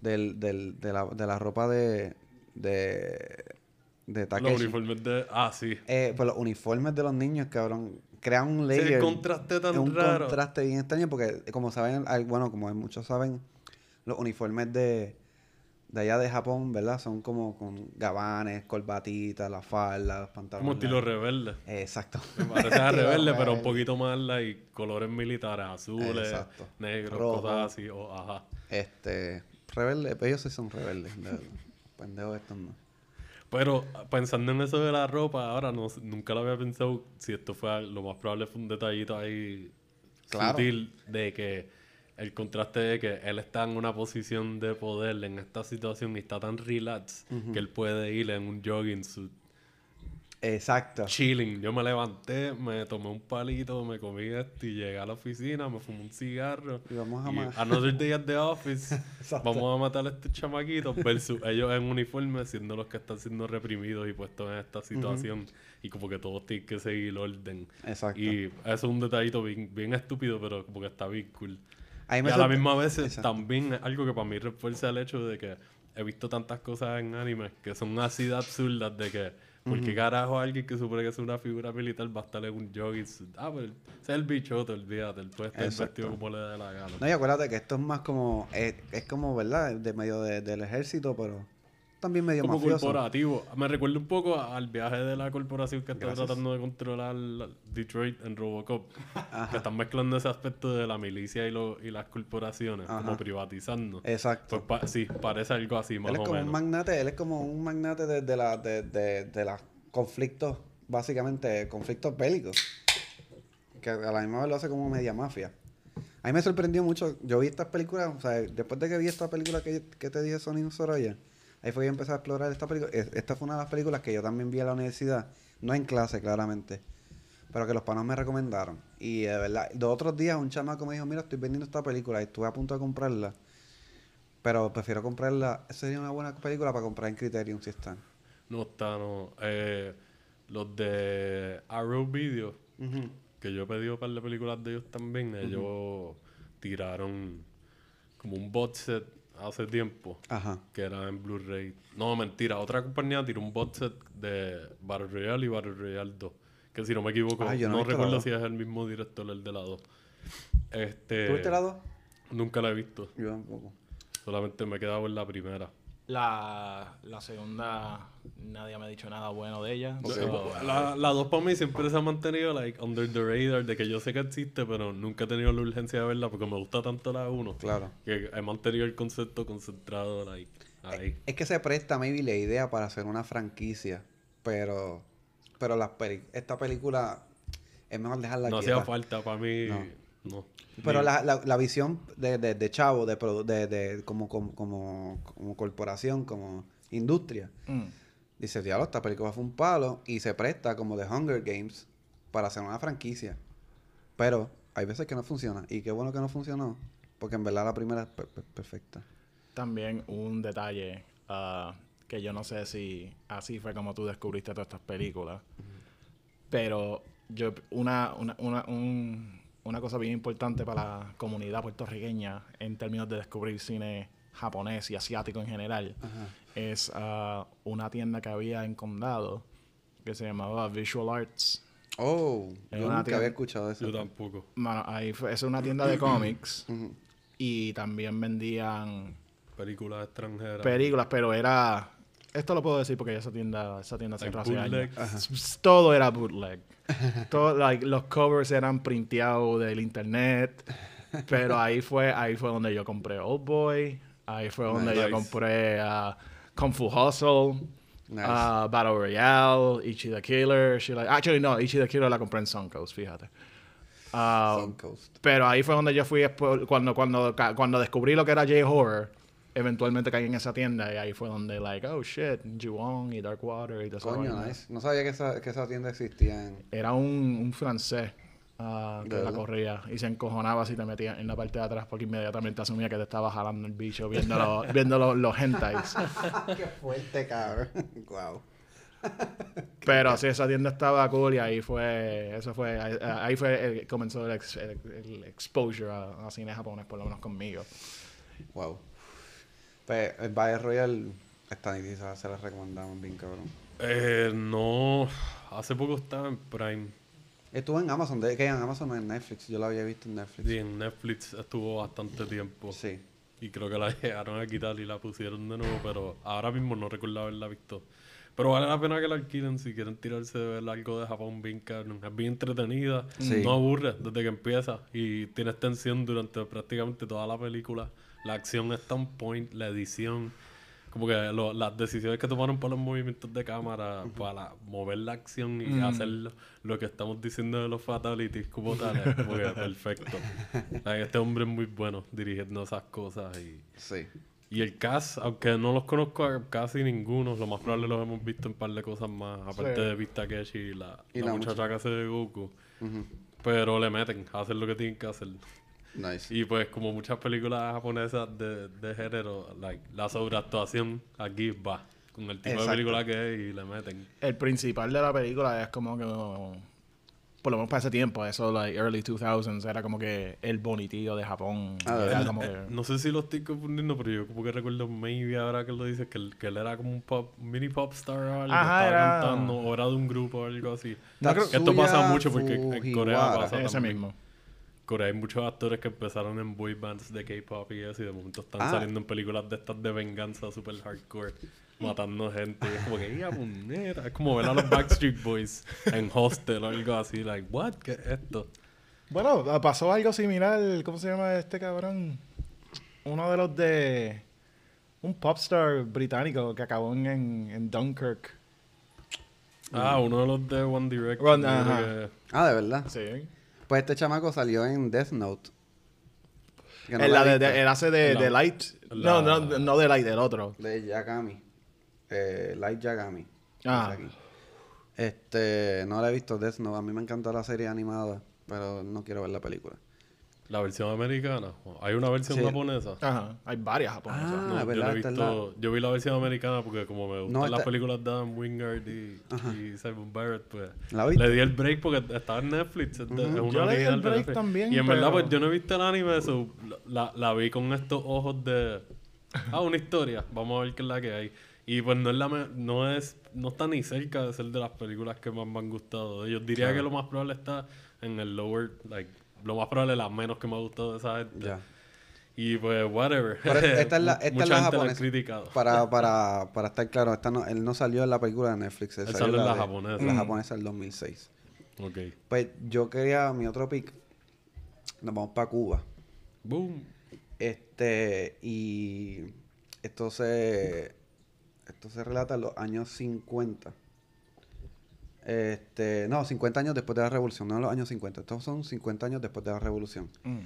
del, del- de, la, de la ropa de, de, de Los Takeshi. uniformes de. Ah, sí. Eh, pues los uniformes de los niños, cabrón, crean un Sí, layer. el contraste tan es un raro. contraste bien extraño porque, como saben, al- bueno, como muchos saben, los uniformes de, de allá de Japón, ¿verdad? Son como con gabanes, corbatitas, la falda, los pantalones. Como estilo rebelde. Exacto. Me parece a rebelde, pero un poquito más y colores militares, azules, Exacto. negros, Rojo. cosas así. o ajá. Este, rebelde, ellos sí son rebeldes. Pendejos estos no. Pero pensando en eso de la ropa, ahora no, nunca lo había pensado. Si esto fue lo más probable fue un detallito ahí Claro. sutil de que el contraste de que él está en una posición de poder en esta situación y está tan relax que él puede ir en un jogging suit Exacto. chilling. Yo me levanté, me tomé un palito, me comí esto y llegué a la oficina, me fumé un cigarro. Y vamos a y ma- another day at the office. Exacto. vamos a matar a estos chamaquitos versus ellos en uniforme siendo los que están siendo reprimidos y puestos en esta situación. Y como que todos tienen que seguir el orden. Exacto. Y eso es un detallito bien, bien estúpido, pero como que está bien cool. Ahí Y a la misma vez Exacto. también es algo que para mí refuerza el hecho de que he visto tantas cosas en anime que son así de absurdas de que ¿por qué carajo alguien que supone que es una figura militar va a estar en un jogging? Ah, pero ese es el bichote, olvídate, él puede estar Exacto. vestido como le dé la gana. No, y acuérdate que esto es más como, es, es como, ¿verdad? De medio de- del ejército, pero también medio como mafioso. corporativo. Me recuerda un poco al viaje de la corporación que está Gracias. tratando de controlar Detroit en Robocop. Que están mezclando ese aspecto de la milicia y, lo- y las corporaciones, como Ajá. privatizando. Exacto. Pues pa- sí, parece algo así, más él es o como menos. un magnate, él es como un magnate de, de la, de, de, de los conflictos, básicamente, conflictos bélicos. Que a la misma vez lo hace como media mafia. A mí me sorprendió mucho, yo vi estas películas, o sea, después de que vi esta película que, que te dije Sonic Soraya, ahí fue que empecé a explorar esta película. Es- Esta fue una de las películas que yo también vi en la universidad, no en clase claramente, pero que los panos me recomendaron. Y de verdad, dos otros días un chamaco me dijo, mira, estoy vendiendo esta película y estuve a punto de comprarla. Pero prefiero comprarla, sería una buena película para comprar en Criterion si están. No está, no. Eh, los de Arrow Video, que yo he pedido para las películas de ellos también, ellos tiraron como un bot set hace tiempo, Ajá. que era en Blu-ray. No, mentira, otra compañía tiró un bot set de Battle Royale y Battle Royale 2. Que si no me equivoco, Ah, yo no recuerdo si es el mismo director el de la 2. Este, ¿Tú viste la dos? Nunca la he visto, Yo tampoco. solamente me he quedado en la primera. La, la segunda, nadie me ha dicho nada bueno de ella. Ok. so, La, la dos para mí siempre se ha mantenido like under the radar de que yo sé que existe, pero nunca he tenido la urgencia de verla porque me gusta tanto la uno Claro. que he mantenido el concepto concentrado like, ahí. Es que se presta maybe la idea para hacer una franquicia, pero pero las peli- esta película es mejor dejarla no quieta. hacía falta para mí, No. No. Pero la, la, la visión de, de, de Chavo, de, de, de como, como, como, como corporación, como industria, mm. dice, diablo, esta película fue un palo y se presta como de Hunger Games para hacer una franquicia. Pero hay veces que no funciona. Y qué bueno que no funcionó, porque en verdad la primera es per- per- perfecta. También un detalle ah, que yo no sé si así fue como tú descubriste todas estas películas. Pero yo una, una, una, un- una cosa bien importante para la comunidad puertorriqueña en términos de descubrir cine japonés y asiático en general es ah, una tienda que había en Condado que se llamaba Visual Arts. Oh, Es yo una nunca tienda- había escuchado eso. yo tampoco. Mano, ahí fue, es una tienda de cómics y también vendían Películas extranjeras. películas, pero era. Esto lo puedo decir porque esa tienda, esa tienda Like cerró hace años. Todo era bootleg. Todo, like, los covers eran printeados del internet. Pero ahí fue, ahí fue donde yo compré Old Boy. Ahí fue donde Nice. yo compré ah, Kung Fu Hustle. Nice. ah, Battle Royale, Ichi the Killer. like- Actually, no, Ichi the Killer la compré en Suncoast, fíjate. Ah, Suncoast. pero ahí fue donde yo fui después- cuando, cuando, cuando descubrí lo que era J-Horror. Eventualmente caí en esa tienda y ahí fue donde, like, oh shit, Ju-On y Darkwater y todo eso. Coño, nice. No sabía que esa, que esa tienda existía en... Era un, un francés ah, que ¿De la corría y se encojonaba si te metías en la parte de atrás porque inmediatamente asumía que te estaba jalando el bicho viendo, los- viendo los, los hentais. Qué fuerte, cabrón. wow. Pero sí, esa tienda estaba cool y ahí fue, eso fue, ahí, ahí fue, el- comenzó el, ex- el- el exposure a, a cine japonés, por lo menos conmigo. Wow. Pues el Battle Royale está nítida, se la recomendamos bien, cabrón. Eh, no. Hace poco estaba en Prime. Estuvo en Amazon, de que en Amazon no en Netflix. Yo lo había visto en Netflix. Y en Netflix estuvo bastante tiempo. Sí. Y creo que la llegaron a quitar y la pusieron de nuevo, pero ahora mismo no recuerdo haberla visto. Pero vale la pena que la alquilen si quieren tirarse de ver algo de Japón bien cabrón. Es bien entretenida, Sí. no aburre desde que empieza y tienes tensión durante prácticamente toda la película. La acción está on point, la edición, como que lo- las decisiones que tomaron para los movimientos de cámara, para mover la acción y Mm. hacer lo, lo que estamos diciendo de los fatalities como tal, es como que perfecto. Este hombre es muy bueno dirigiendo esas cosas y... Sí. Y el cast, aunque no los conozco casi ninguno, lo más probable los hemos visto en un par de cosas más, aparte Sí. de Vista Keshi y la, Y la la muchacha que hace de Goku. Pero le meten, hacen lo que tienen que hacer. Nice. Y pues como muchas películas japonesas de, de género, like, la sobreactuación aquí va. Con el tipo Exacto. de película que es y le meten. El principal de la película es como que... Por lo menos para ese tiempo, eso, like, early 2000s, era como que el bonitillo de Japón. Ah, era ¿verdad? como que... Eh, No sé si lo estoy confundiendo, pero yo como que recuerdo maybe ahora que lo dices, que, él- que él era como un pop, mini pop star o algo, Ajá, estaba era- cantando, o era de un grupo o algo así. No creo- Que esto pasa mucho porque en Corea Fujiwara. pasa ese también. mismo. Corea hay muchos actores que empezaron en boy bands de K-pop y eso, y de momento están Ah. saliendo en películas de estas de venganza super hardcore, matando gente. Y es como que, ¡ya, puñeta! Es como ver a los Backstreet Boys en Hostel o algo así, like, ¿what? ¿Qué es esto? Bueno, pasó algo similar. ¿Cómo se llama este cabrón? Uno de los de. Un popstar británico que acabó en, en Dunkirk. Ah, uno de los de One Direction. Ah, de verdad. Sí. Pues este chamaco salió en Death Note. No En la de, de- él hace de, La- de Light. la- No, no, no de Light, del otro. De Yagami. Eh, Light Yagami. Ah. Este, no la he visto Death Note. A mí me encantó la serie animada, pero no quiero ver la película. La versión americana. Hay una versión Sí. japonesa. Ajá. Hay varias japonesas. Ah, No, yo, ¿verdad? no he visto- yo vi la versión americana porque como me gustan No, las esta- películas de Adam Wingard y, y Simon Barrett, pues ¿La le di el break porque estaba en Netflix. es de- es una Yo le di el break Netflix. también, Y en verdad, pero- pues yo no he visto el anime, so, la, la vi con estos ojos de... Ah, una historia. Vamos a ver qué es la que hay. Y pues no es la me- no es no está ni cerca de ser de las películas que más me han gustado. Yo diría que lo más probable está en el lower, like, lo más probable la menos que me ha gustado de esa gente. Y pues, whatever. Pero esta es la, esta Mucha es la gente la ha japonesa. criticado. Para, para, para estar claro, esta no, él no salió en la película de Netflix. Él Él salió en la de- japonesa. la Mm. japonesa del 2006. Ok. Pues yo quería mi otro pick. Nos vamos para Cuba. Boom. Este, y esto se, esto se relata en los años 50. Este, no, 50 años después de la revolución, no en los años 50. Estos son 50 años después de la revolución. Mm.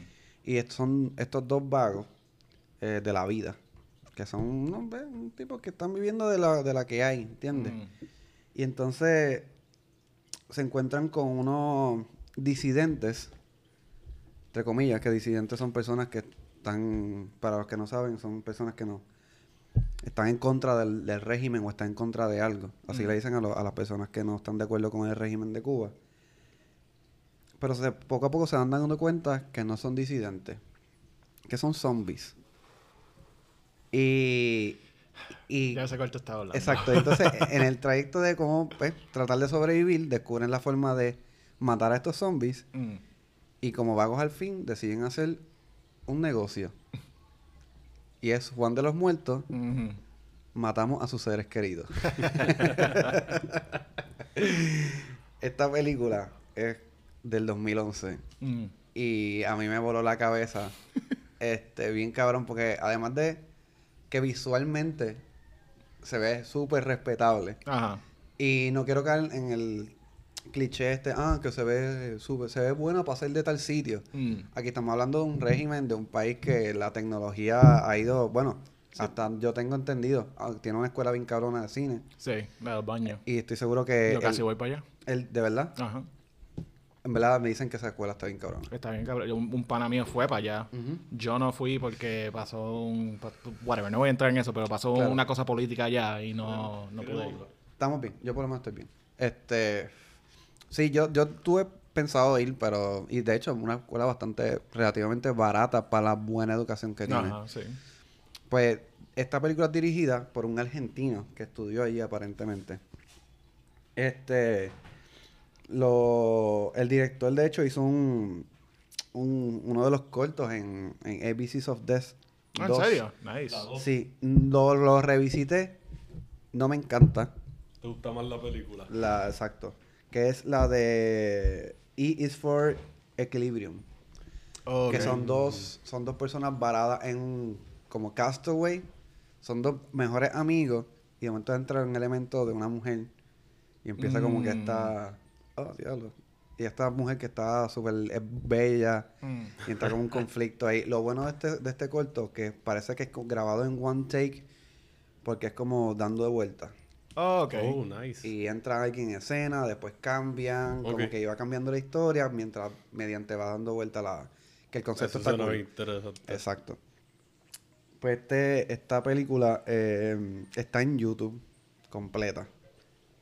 Y estos son estos dos vagos eh, de la vida, que son unos un tipos que están viviendo de la, de la que hay, ¿entiendes? Mm. Y entonces se encuentran con unos disidentes, entre comillas, que disidentes son personas que están, para los que no saben, son personas que no están en contra del, del régimen o están en contra de algo. Así le dicen a, lo- a las personas que no están de acuerdo con el régimen de Cuba. Pero se- poco a poco se van dando cuenta que no son disidentes, que son zombies. Y, y Ya sé cuál estaba hablando. Exacto. Entonces, en el trayecto de cómo pues, tratar de sobrevivir, descubren la forma de matar a estos zombies Mm. y como vagos al fin deciden hacer un negocio. Y es Juan de los Muertos, Mhm. matamos a sus seres queridos. Esta película es del 2011 Mm. y a mí me voló la cabeza este bien cabrón porque además de que visualmente se ve súper respetable Ajá. y no quiero caer en el cliché este ah que se ve súper se ve buena para ser de tal sitio Mm. aquí estamos hablando de un régimen de un país que la tecnología ha ido bueno hasta yo tengo entendido ah, tiene una escuela bien cabrona de cine Sí, me da el baño. y estoy seguro que Yo casi él- voy para allá. de verdad Ajá. en verdad me dicen que esa escuela está bien cabrona Está bien, cabrón. Un, un pana mío fue para allá. Yo no fui porque pasó un... Whatever, no voy a entrar en eso, pero pasó Claro. una cosa política allá y no, no pude ir. Estamos bien, yo por lo menos estoy bien. Este, sí, yo, yo tuve pensado ir, pero, y de hecho, una escuela bastante, relativamente barata para la buena educación que tiene. Ajá, sí. Pues, esta película es dirigida por un argentino que estudió allí aparentemente. Este. Lo, el director, de hecho, hizo un, un- uno de los cortos en, en ABCs of Death. Ah, ¿En 2. serio? Nice. Sí, lo, lo revisité. No me encanta. ¿Te gusta más la película? La, exacto. Que es la de E is for Equilibrium. Que son dos, son dos personas varadas en como castaway. Son dos mejores amigos. Y de momento entra un elemento de una mujer. Y empieza como que Mm. está. Oh, diablo. Y esta mujer que está súper es bella. Mm. Y entra como un conflicto ahí. Lo bueno de este, de este corto, que parece que es grabado en one take. Porque es como dando de vuelta. Ok. Oh, nice. Y entra alguien en escena, después cambian, como que iba cambiando la historia mientras mediante va dando vuelta la que el concepto Eso está suena cool. bien interesante. Exacto. Pues este, esta película eh, está en YouTube completa.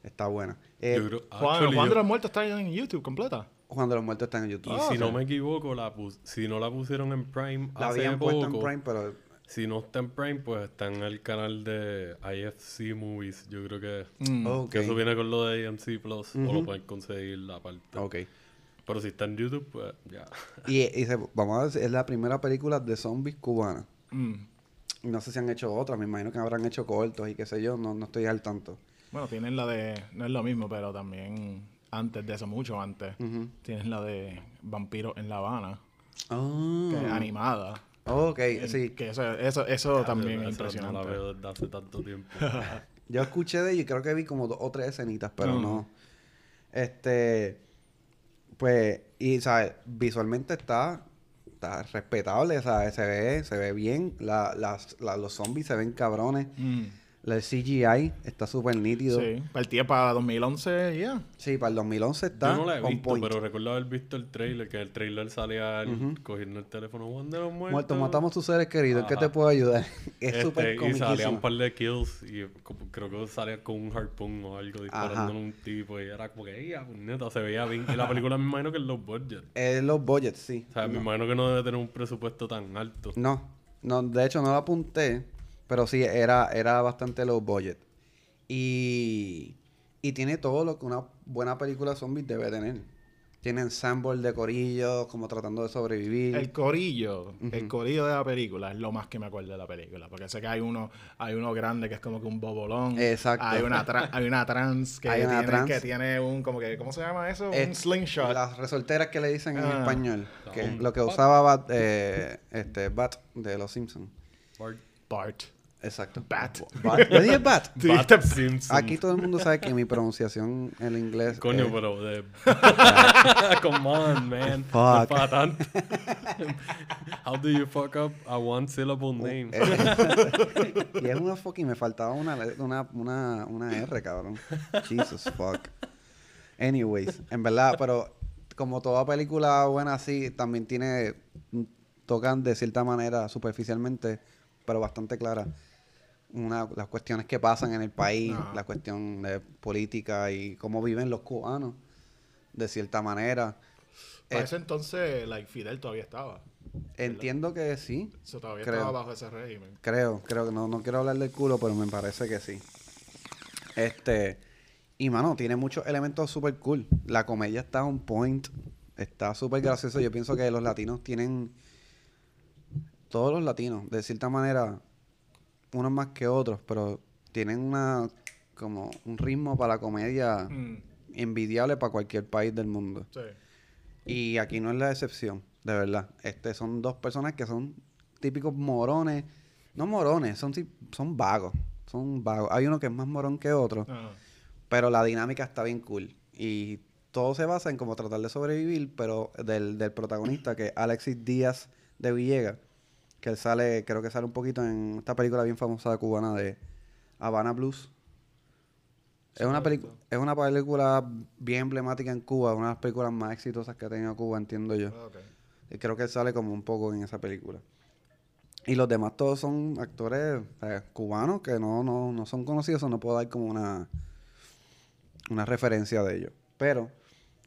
Está buena. Eh, Yo creo- Juan, de los Muertos está en YouTube completa. Juan de los Muertos está en YouTube. Y Ah, si ok. no me equivoco, la pus- si no la pusieron en Prime la hace habían poco, puesto en Prime, pero si no está en Prime, pues está en el canal de IFC Movies. Yo creo que, Mm. que eso viene con lo de AMC Plus o Ujú. lo pueden conseguir la parte. Ok. Pero si está en YouTube, pues ya. Y, y se- vamos a decir, es la primera película de zombies cubana. Mm. No sé si han hecho otra, me imagino que habrán hecho cortos y qué sé yo, no, no estoy al tanto. Bueno, tienen la de. No es lo mismo, pero también antes de eso, mucho antes. Ujú. Tienes la de Vampiros en La Habana, Ah. que es animada. Ok, sí. Que eso, eso, eso también es impresionante. No la veo desde hace tanto tiempo. Yo escuché de ella y creo que vi como dos o tres escenitas, pero Mm. no. Este, pues, y, ¿sabes? Visualmente está, está respetable, ¿sabes? Se ve, se ve bien. La, las, la- los zombies se ven cabrones. Mm. La el CGI está súper nítido. Sí. Sí, partía para 2011 ya. para el 2011 está Yo no la he visto, point. pero recuerdo haber visto el trailer, que el trailer salía cogiendo el teléfono Juan de los muertos. Muertos, matamos a tus seres queridos. ¿En qué te puedo ayudar? Es Este, súper y salían un par de kills y como- creo que salía con un harpoon o algo disparando a un tipo y era como que, ¡ya, neta! Se veía bien. Y la película me imagino que es low budget. Es los budgets, sí. O sea, me No. imagino que no debe tener un presupuesto tan alto. No, no, de hecho no lo apunté, pero sí era, era bastante low budget. Y, y tiene todo lo que una buena película de zombies debe tener. Tiene ensemble de corillos, como tratando de sobrevivir. El corillo, el corillo de la película es lo más que me acuerdo de la película. Porque sé que hay uno, hay uno grande que es como que un bobolón. Exacto. Hay una, tra- hay una trans que Hay una tiene, trans. que tiene un, como que, ¿cómo se llama eso? Es un slingshot. Las resolteras que le dicen en Ah. español. Que lo que usaba Bat, eh, este, Bat de los Simpsons. Bart, Part. Exacto. Bat. Bat. ¿Le dije Bat? Simpson. Aquí todo el mundo sabe que mi pronunciación en inglés. Coño, eh, pero de... Come on, man. Fuck. No tanto. How do you fuck up a one syllable name? Eh, y es una fucking, me faltaba una, una, una, una R, cabrón. Jesus fuck. Anyways, en verdad, pero como toda película buena así, también tiene, tocan de cierta manera, superficialmente, pero bastante clara, una, las cuestiones que pasan en el país, Ajá. la cuestión de política y cómo viven los cubanos, de cierta manera. Para Eh, ese entonces, like, Fidel todavía estaba. entiendo que sí, Eso todavía Creo. estaba bajo ese régimen. Creo, creo que no, no quiero hablar del culo, pero me parece que sí. Este, y mano, tiene muchos elementos super cool. La comedia está on point, está súper gracioso. Yo pienso que los latinos tienen, todos los latinos, de cierta manera, unos más que otros, pero tienen una, como un ritmo para la comedia Mm, envidiable para cualquier país del mundo. sí. Y aquí no es la excepción, de verdad. Este son dos personas que son típicos morones. No morones, son, son vagos. Son vagos. Hay uno que es más morón que otro, Ajá. pero la dinámica está bien cool. Y todo se basa en como tratar de sobrevivir, pero del, del protagonista, que es Alexis Díaz de Villegas, que él sale, creo que sale un poquito en esta película bien famosa cubana de Habana Blues. Es una, es una película bien emblemática en Cuba, una de las películas más exitosas que ha tenido Cuba, entiendo yo. Ah. Y creo que él sale como un poco en esa película. Y los demás todos son actores eh, cubanos que no, no, no son conocidos, o no puedo dar como una, una referencia de ellos. Pero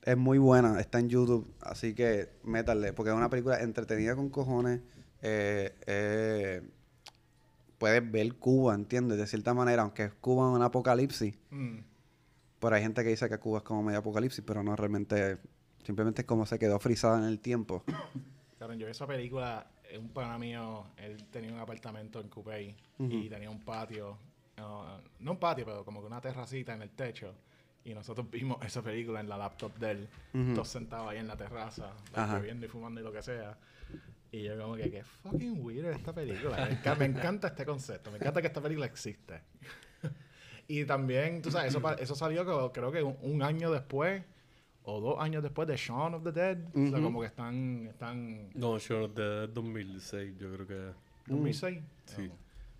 es muy buena, está en YouTube, así que métanle, porque es una película entretenida con cojones. Eh, eh, puedes ver Cuba, ¿entiendes? De cierta manera, aunque es Cuba en un apocalipsis, Mm, Pero hay gente que dice que Cuba es como medio apocalipsis, pero no realmente. Simplemente es como se quedó frisada en el tiempo. Claro, yo vi esa película, eh, un pana mío, él tenía un apartamento en Coupey y tenía un patio, no, no un patio, pero como que una terracita en el techo. Y nosotros vimos esa película en la laptop de él, todos sentados ahí en la terraza, bebiendo y fumando y lo que sea. Y yo como que, qué fucking weird esta película. Me encanta, me encanta este concepto, me encanta que esta película existe. y también, tú sabes, eso, eso salió creo que un, un año después o dos años después de Shaun of the Dead. O sea, como que están, están No, Shaun of the Dead 2006, yo creo que. 2006. Sí.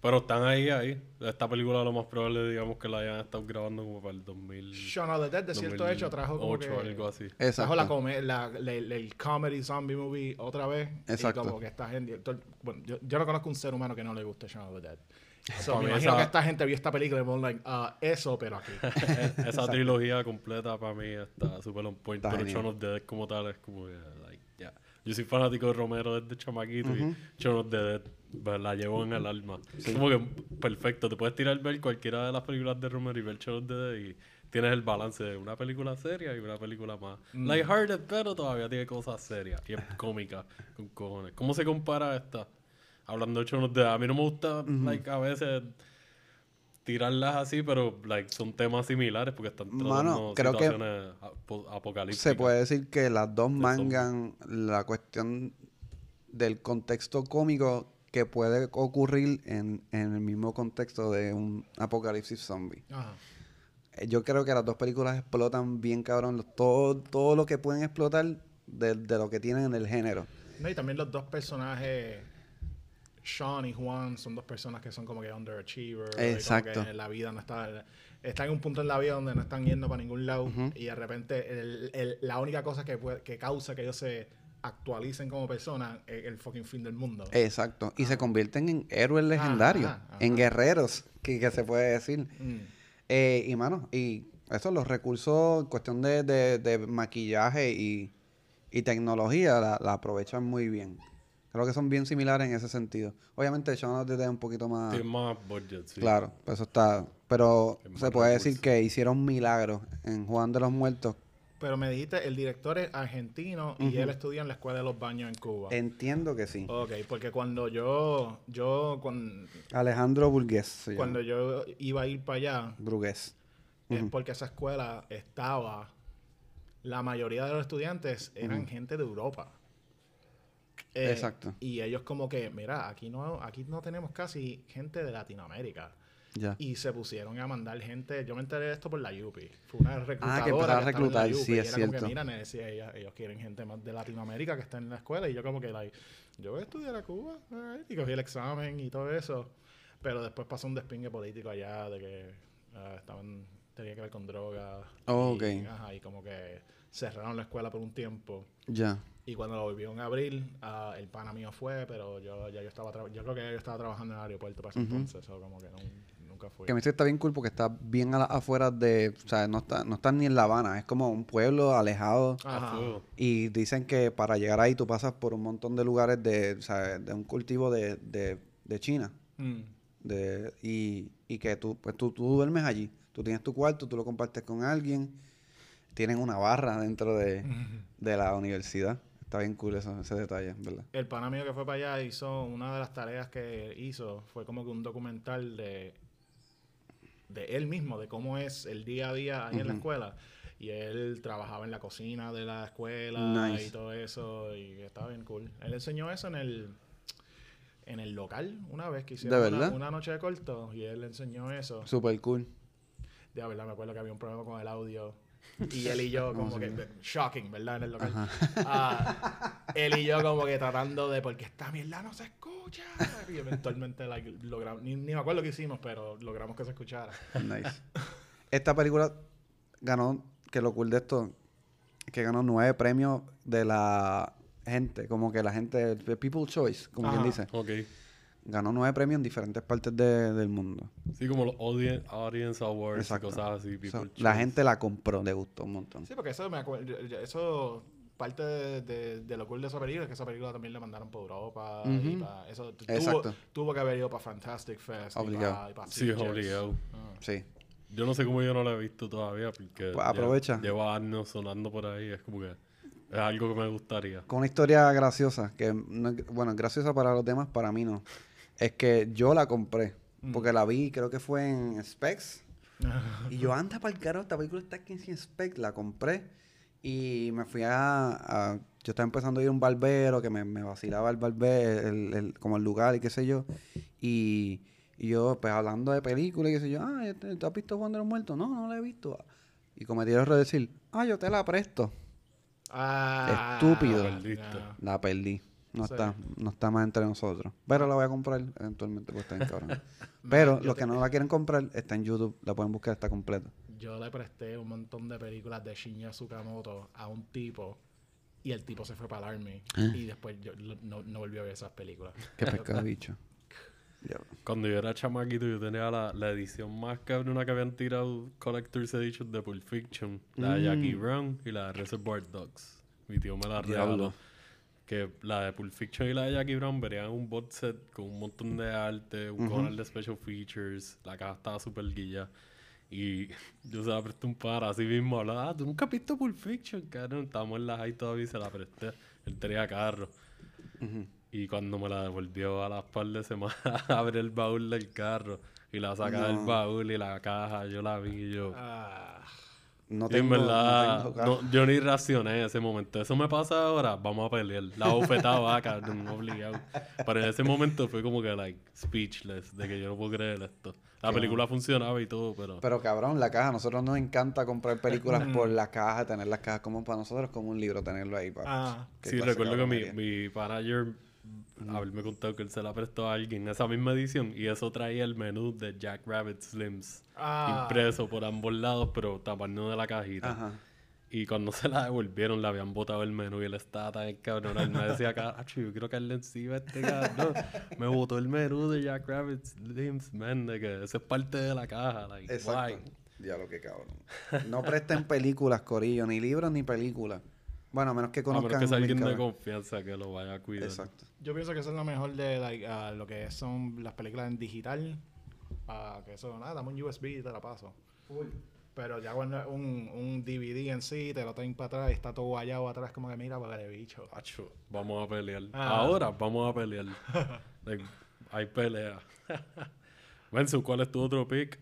Pero están ahí, ahí. Esta película lo más probable, digamos, que la hayan estado grabando como para el 2000. Shaun of the Dead, de cierto hecho, trajo como que... 2008 o algo así. Exacto. Trajo la, come- la, la- la- el comedy zombie movie otra vez. Exacto. Y como que esta gente... todo- bueno, yo, yo no conozco un ser humano que no le guste Shaun of the Dead. So, Para me imagino esa- que esta gente vio esta película y fue like, ah, eso, pero aquí. Esa trilogía completa para mí está súper on point. Está pero genial. Shaun of the Dead como tal es como que, like, ya. Yo soy fanático de Romero desde chamaquito y Shaun of the Dead pues, la llevo en el alma. Como que perfecto. Te puedes tirar ver cualquiera de las películas de Romero y ver Shaun Dead y tienes el balance de una película seria y una película más lighthearted, pero todavía tiene cosas serias y es cómica con cojones. ¿Cómo se compara esta? Hablando de Shaun Dead, a mí no me gusta, like, a veces tirarlas así, pero like son temas similares porque están Mano, tratando creo que situaciones apo- apocalípticas. Se puede decir que las dos De mangan la cuestión del contexto cómico que puede ocurrir en, en el mismo contexto de un apocalipsis zombie. Ajá. Eh, Yo creo que las dos películas explotan bien cabrón todo, todo lo que pueden explotar de, de lo que tienen en el género. No, y también los dos personajes, Sean y Juan, son dos personas que son como que underachievers. Exacto. que la vida no está... Están en un punto en la vida donde no están yendo para ningún lado y de repente el- el- la única cosa que, puede- que causa que ellos se actualicen como personas es el fucking fin del mundo. Exacto. Y se convierten en héroes legendarios, ajá. en guerreros, que, que se puede decir. Mm. Eh, y mano, y eso, los recursos, en cuestión de, de- de maquillaje y, y tecnología, la, la aprovechan muy bien. Creo que son bien similares en ese sentido. Obviamente, Shaun of the Dead es un poquito más. Tiene más budget, sí. Claro, pues eso está. Pero se puede recursos. decir que hicieron milagros en Juan de los Muertos. Pero me dijiste, el director es argentino y él estudia en la Escuela de los Baños en Cuba. Entiendo que sí. Ok, porque cuando yo, yo, cuan- Alejandro Burgués. cuando yo iba a ir para allá, Burgués. es porque esa escuela estaba, la mayoría de los estudiantes eran gente de Europa. Eh, Exacto. Y ellos como que, mira, aquí no, aquí no tenemos casi gente de Latinoamérica. Ya. Y se pusieron a mandar gente. Yo me enteré de esto por la Yupi. Fue una reclutadora. Ah, que empezaron a estaba en la reclutar, sí, y es era como cierto. que, mira, neces- ellas- ellos quieren gente más de Latinoamérica que está en la escuela. Y yo, como que, like, yo voy a estudiar a Cuba. alright, Y cogí el examen y todo eso. Pero después pasó un despingue político allá de que ah, estaban. tenía que ver con drogas. Oh, y, ok. ajá, y como que cerraron la escuela por un tiempo. Ya. Y cuando lo volvieron a abrir, ah, el pana mío fue, pero yo ya yo estaba yo creo que yo estaba trabajando en el aeropuerto para ese entonces, o como que no, nunca fui. Que me dice que está bien cool porque está bien a las afueras de. O sea, no está, no está ni en La Habana. Es como un pueblo alejado. A Ajá. fuego. Y dicen que para llegar ahí tú pasas por un montón de lugares de, o sea, de un cultivo de, de, de China. Mm. De, y, y que tú, pues tú, tú duermes allí. Tú tienes tu cuarto, tú lo compartes con alguien. Tienen una barra dentro de, de la universidad. Está bien cool eso, ese detalle, ¿verdad? El pana mío que fue para allá hizo una de las tareas que hizo fue como que un documental de de él mismo, de cómo es el día a día ahí en la escuela. Y él trabajaba en la cocina de la escuela Nice. y todo eso, y estaba bien cool. Él enseñó eso en el en el local una vez que hicieron ¿De una, una noche de corto y él enseñó eso. Super cool. De verdad, me acuerdo que había un problema con el audio. Y él y yo, como que. Shocking, ¿verdad? En el local. Ah, él y yo, como que tratando de. Porque esta mierda no se escucha. Y eventualmente, like, logramos. Ni, ni me acuerdo qué hicimos, pero logramos que se escuchara. Nice. Esta película ganó, que lo cool de esto, es que ganó nueve premios de la gente, como que la gente, de People Choice, como quien dice. Ok. Ganó nueve premios en diferentes partes de- del mundo. Sí, como los audience, audience awards Exacto. y cosas así. So, la gente la compró, le gustó un montón. Sí, porque eso me acuerdo. Eso. Parte de, de- de lo cool de esa película es que esa película también la mandaron por Europa. y Ujú. pa- eso tuvo, tuvo que haber ido para Fantastic Fest. Obligado. Y para, Sí, obligado. Ah. Sí. Yo no sé cómo yo no la he visto todavía porque Pues aprovecha. Lleva, lleva años sonando por ahí. Es como que es algo que me gustaría. Con una historia graciosa, que no bueno, es graciosa para los demás, para mí no. Es que yo la compré, porque la vi, creo que fue en Specs. y yo, anda para el carajo, esta película está aquí en Specs, la compré. Y me fui a, a- Yo estaba empezando a ir a un barbero, que me, me vacilaba el barbero, el, el- como el lugar y qué sé yo. Y, y yo, pues hablando de películas y qué sé yo, ah, ¿te, te has visto Juan de los Muertos? No, no la he visto. Y cometí el error de decir, ah, yo te la presto. Ah, Estúpido. La perdí. No Sí. está, no está más entre nosotros. Pero la voy a comprar eventualmente porque está bien cabrón. Pero los te- que no la quieren comprar está en YouTube, la pueden buscar, está completa. Yo le presté un montón de películas de Shinya Tsukamoto a un tipo y el tipo se fue para el Army. Ah. Y después yo no, no volvió a ver esas películas. Qué pescado bicho. Cuando yo era chamaquito, yo tenía la, la edición más cabrona que habían tirado Collector's Edition de Pulp Fiction. La de Jackie Mm. Brown y la de Reservoir Dogs. Mi tío me la Diablo. regaló. Que la de Pulp Fiction y la de Jackie Brown verían un box set con un montón de arte, un Ujú. cojonal de special features. La caja estaba súper guilla. Y yo se la presté un par así mismo. Hablaba, ah, tú nunca has visto Pulp Fiction, cabrón. Estábamos en la high todavía y se la presté. Él tenía carro. Y cuando me la devolvió a las par de semanas, abre el baúl del carro y la saca del No. baúl y la caja, yo la vi y yo. Ah, No y en tengo, verdad, no tengo no- yo ni reaccioné en ese momento. Eso me pasa ahora, vamos a pelear. La bofetada va, cabrón, obligado. Pero en ese momento fue como que, like, speechless, de que yo no puedo creer esto. La película funcionaba y todo, pero. Pero cabrón, la caja, a nosotros nos encanta comprar películas por la caja, tener las cajas como para nosotros, como un libro, tenerlo ahí. Para, Ah. Qué Sí, recuerdo que mi, mi manager haberme contado que él se la prestó a alguien esa misma edición y eso traía el menú de Jack Rabbit Slims Ah. impreso por ambos lados, pero tamaño de la cajita. Ajá. Y cuando se la devolvieron, le habían botado el menú y él estaba tan cabrón. Él me decía acá, "Acho, yo quiero caerle encima a este cabrón. Me botó el menú de Jack Rabbit Slims, man, de que eso es parte de la caja. Like, Exacto. why? Ya lo que cabrón. No presten películas, Corillo, ni libros ni películas. Bueno, a menos que A menos conozcan. que sea un alguien de confianza que lo vaya a cuidar. Exacto. Yo pienso que eso es lo mejor de like, lo que son las películas en digital. Que eso, nada, dame un USB y te la paso. Pero ya cuando es un, un DVD en sí, te lo traen para atrás y está todo guayado atrás, como que mira, para el bicho. Acho, vamos a pelear. Ah. Ahora vamos a pelear. Like, hay pelea. Benzo, ¿cuál es tu otro pick?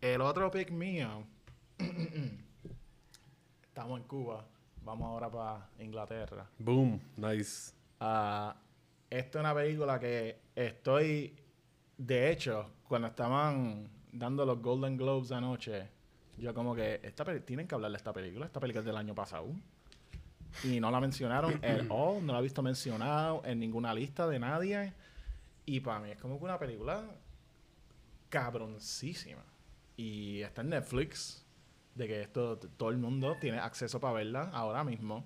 El otro pick mío. Estamos en Cuba. Vamos ahora para Inglaterra. Boom, nice. Ah, esta es una película que estoy. De hecho, cuando estaban dando los Golden Globes anoche, yo como que. Esta tienen que hablar de esta película. Esta película es del año pasado. Y no la mencionaron at all. No la he visto mencionado en ninguna lista de nadie. Y para mí es como que una película cabroncísima. Y está en Netflix. De que esto todo el mundo tiene acceso para verla ahora mismo.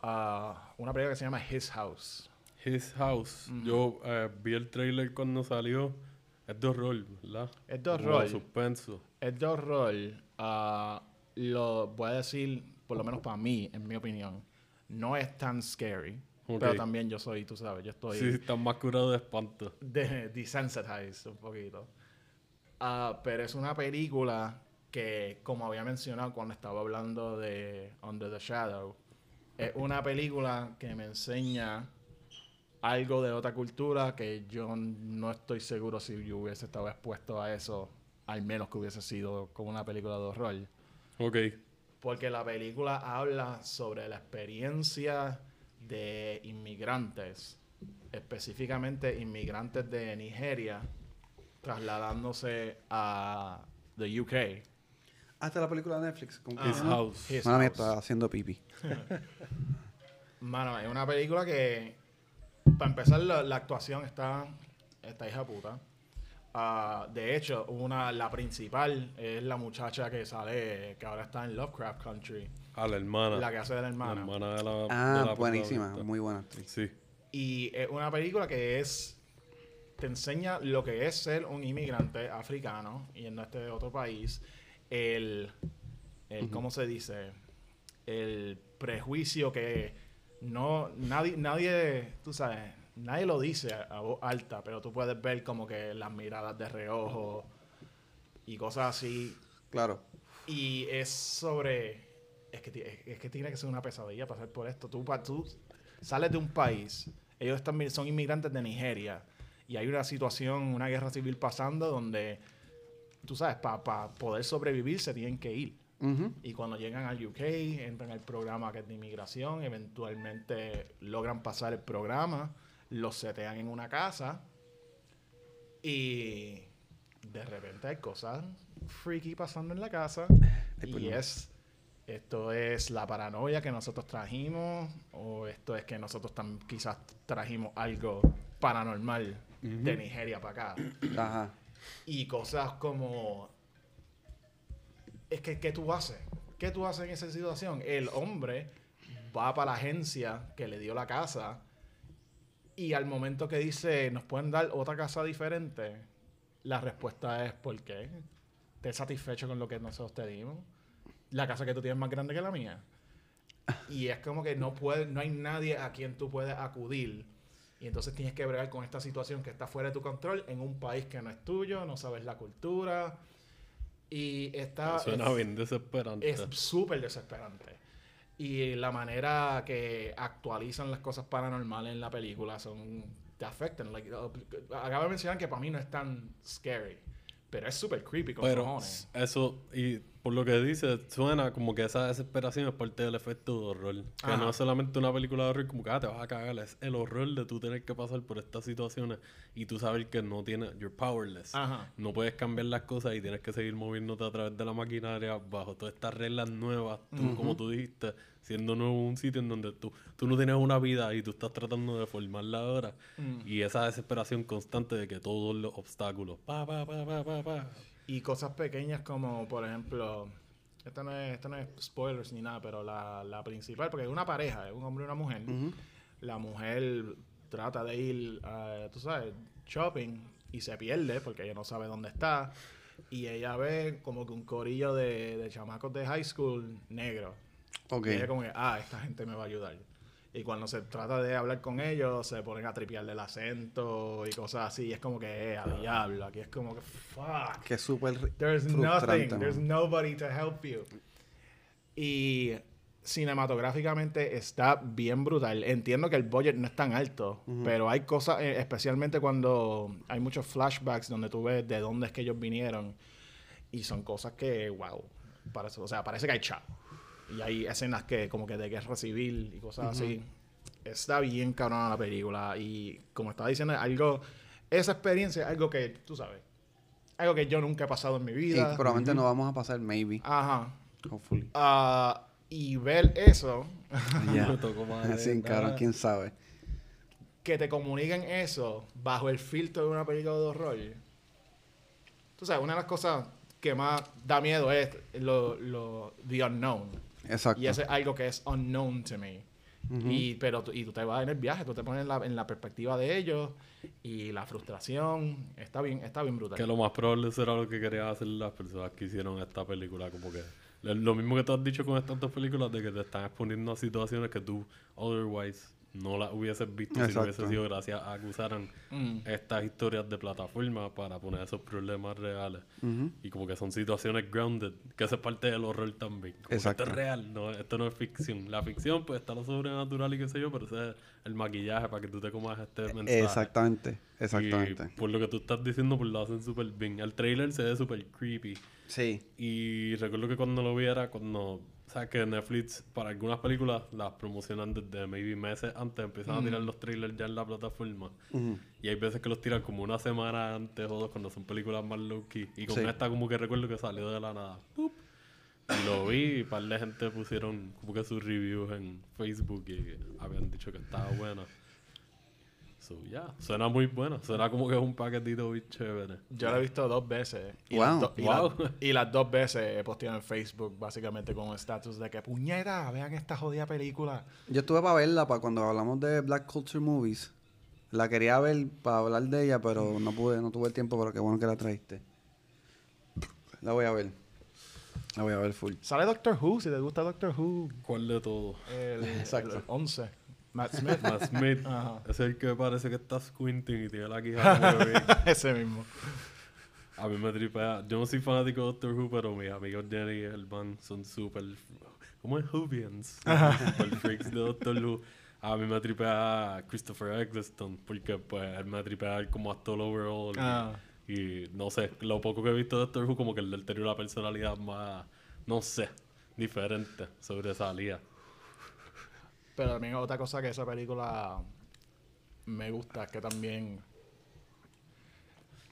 Ah, una película que se llama His House. His House. Yo eh, vi el trailer cuando salió. Es de horror, ¿verdad? Es de horror. suspenso. Es de horror. ah, lo voy a decir, por lo menos para mí, en mi opinión, no es tan scary. Pero también yo soy, tú sabes, yo estoy Sí, está más curado de espanto. de, desensitized un poquito. Ah, pero es una película que, como había mencionado cuando estaba hablando de Under the Shadow, es una película que me enseña algo de otra cultura que yo no estoy seguro si yo hubiese estado expuesto a eso, al menos que hubiese sido como una película de horror. Ok. Porque la película habla sobre la experiencia de inmigrantes, específicamente inmigrantes de Nigeria, trasladándose a the UK. Hasta la película de Netflix. Con His. House. His mía, House. está haciendo pipi. Mano, es una película que, para empezar, la, la actuación está, está hija puta. Ah, de hecho, una, la principal es la muchacha que sale, que ahora está en Lovecraft Country, A la hermana. la que hace de la La hermana. hermana de la. de Ah, la buenísima. Muy buena actriz. Sí. Y es una película que es. Te enseña lo que es ser un inmigrante africano y en este otro país. El. el ¿Cómo se dice? El prejuicio que no. Nadie. Nadie. Tú sabes. Nadie lo dice a, a voz alta, pero tú puedes ver como que las miradas de reojo. y cosas así. Claro. Y es sobre. Es que, es, que tiene que ser una pesadilla pasar por esto. Tú, tú sales de un país, ellos están, son inmigrantes de Nigeria, y hay una situación, una guerra civil pasando donde, tú sabes, para poder sobrevivir se tienen que ir. Y cuando llegan al UK, entran al programa que es de inmigración, eventualmente logran pasar el programa, los setean en una casa y de repente hay cosas freaky pasando en la casa y pues no. es esto es la paranoia que nosotros trajimos o esto es que nosotros quizás trajimos algo paranormal de Nigeria para acá Ajá. Y cosas como es que ¿qué tú haces? ¿Qué tú haces en esa situación? El hombre va para la agencia que le dio la casa y al momento que dice nos pueden dar otra casa diferente, la respuesta es ¿por qué? ¿Estás satisfecho con lo que nosotros te dimos? La casa que tú tienes es más grande que la mía. Y es como que no puede, no hay nadie a quien tú puedes acudir. Y entonces tienes que bregar con esta situación que está fuera de tu control en un país que no es tuyo, no sabes la cultura. Y está. Suena es- bien desesperante. es súper desesperante. Y la manera que actualizan las cosas paranormales en la película son. te afectan. Like, uh, acabo de mencionar que para mí no es tan scary. Pero es súper creepy con Pero cojones. eso, y por lo que dice, suena como que esa desesperación es parte del efecto de horror. Que Ajá. no es solamente una película de horror como que ah, te vas a cagar, es el horror de tú tener que pasar por estas situaciones y tú saber que no tienes, you're powerless. Ajá. No puedes cambiar las cosas y tienes que seguir moviéndote a través de la maquinaria bajo todas estas reglas nuevas, tú, como tú dijiste, siendo nuevo en un sitio en donde tú, tú no tienes una vida y tú estás tratando de formarla ahora. Mm. Y esa desesperación constante de que todos los obstáculos, pa, pa, pa, pa, pa, pa. Y cosas pequeñas como, por ejemplo, esto no es, esto no es spoilers ni nada, pero la, la principal, porque es una pareja, es un hombre y una mujer. La mujer trata de ir, a, tú sabes, shopping y se pierde porque ella no sabe dónde está. Y ella ve como que un corillo de, de chamacos de high school negro. Ok. Y ella como que, ah, esta gente me va a ayudar. Y cuando se trata de hablar con ellos, se ponen a tripearle el acento y cosas así. Y es como que, eh, a diablo. Aquí es como que, fuck. Que súper There's nothing. There's mano. nobody to help you. Y cinematográficamente está bien brutal. Entiendo que el budget no es tan alto, pero hay cosas, eh, especialmente cuando hay muchos flashbacks donde tú ves de dónde es que ellos vinieron. Y son cosas que, wow. Parece, o sea, parece que hay chavo. Y hay escenas que, como que de guerra civil y cosas así. Está bien cabrona la película. Y como estaba diciendo, algo. Esa experiencia es algo que, tú sabes. Algo que yo nunca he pasado en mi Y vida. probablemente no vamos a pasar, maybe. Ajá. Hopefully. Ah, y ver eso, Ya. Sin nada. quién sabe. que te comuniquen eso bajo el filtro de una película de horror. Tú sabes, una de las cosas que más da miedo es lo, lo the unknown. Exacto. Y eso es algo que es unknown to me. y, pero tú, y tú te vas en el viaje, tú te pones en la, en la perspectiva de ellos y la frustración está bien, está bien brutal. Que lo más probable será lo que querían hacer las personas que hicieron esta película. Como que lo- lo mismo que tú has dicho con estas dos películas, de que te están exponiendo a situaciones que tú otherwise no las hubieses visto si no hubiese sido gracias a que usaran Mm. estas historias de plataforma para poner esos problemas reales. Y como que son situaciones grounded, que eso es parte del horror también. Como que Exacto. esto es real, no, esto no es ficción. La ficción, pues está lo sobrenatural y qué sé yo, pero ese es el maquillaje para que tú te comas este mensaje. Exactamente. Exactamente. Y por lo que tú estás diciendo, pues lo hacen súper bien. El trailer se ve súper creepy. Sí. Y recuerdo que cuando lo vi era cuando... Sea, que Netflix, para algunas películas, las promocionan desde maybe meses antes. Empiezan a tirar los trailers ya en la plataforma. Y hay veces que los tiran como una semana antes o dos cuando son películas más low-key. Y con Sí. esta como que recuerdo que salió de la nada. Lo vi y un par de gente pusieron como que sus reviews en Facebook y habían dicho que estaba buena. So, ya, suena muy buena. Suena como que es un paquetito bien chévere. Yo la he visto dos veces. Y, Wow. las, do- y, Wow. las- y las dos veces he posteado en Facebook básicamente con un estatus de que puñeta, vean esta jodida película. Yo estuve para verla para cuando hablamos de Black Culture Movies. La quería ver para hablar de ella, pero no pude, no tuve el tiempo, pero qué bueno que la trajiste. La voy a ver. La voy a ver full. Sale Doctor Who, si te gusta Doctor Who. ¿Cuál de todos? El, Exacto. el 11. Matt Smith. Matt Smith. Ajá. Es el que parece que está squinting y tiene la bebé. Ese mismo. A mí me tripea. Yo no soy fanático de Doctor Who, pero mis amigos Jenny y Elvan son súper. ¿Cómo es? Whovians. Super freaks de Doctor Who. A mí me tripea Christopher Eccleston, porque pues él me tripea como actor overall. y- Ah. Y, no sé, lo poco que he visto de Doctor Who, como que él tenía una personalidad más, no sé, diferente, sobresalía. Pero también otra cosa que esa película me gusta es que también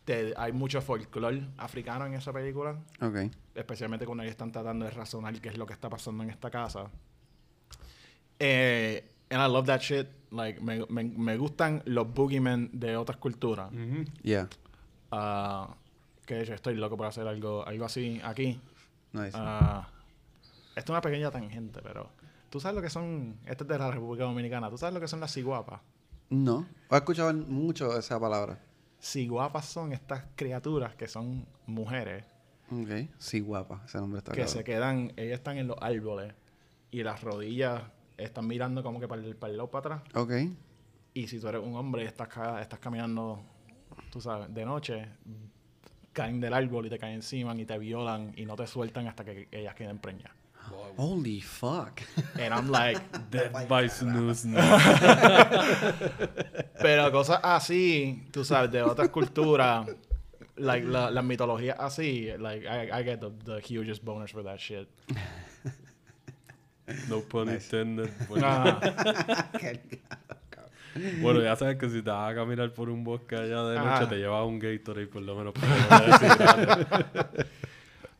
te- hay mucho folclore africano en esa película. Ok. especialmente cuando ellos están tratando de razonar qué es lo que está pasando en esta casa. Eh, and I love that shit. Like, me, me, me gustan los boogeymen de otras culturas. Yeah. Ah, que yo estoy loco por hacer algo, algo así aquí. Nice. Esto es una pequeña tangente, pero tú sabes lo que son, este es de la República Dominicana, tú sabes lo que son las ciguapas. no. He escuchado mucho esa palabra. Ciguapas son estas criaturas que son mujeres Ok. Sí, guapa. Ese nombre está que claro. se quedan, ellas están en los árboles y las rodillas están mirando como que para el, para el lado para atrás. Ok. Y si tú eres un hombre y estás, estás caminando, tú sabes, de noche, caen del árbol y te caen encima y te violan y no te sueltan hasta que ellas queden preñas. Holy fuck. And I'm like, Dead by snooze. pero cosas así, tú sabes, de otras culturas, like la, las mitologías así, like I, I get the, the hugest bonus for that shit. No pun intended. Bueno, Ah, bueno, ya sabes que si te vas a caminar por un bosque allá de noche, Ajá. te llevas un Gatorade por lo menos para no deshidratarte.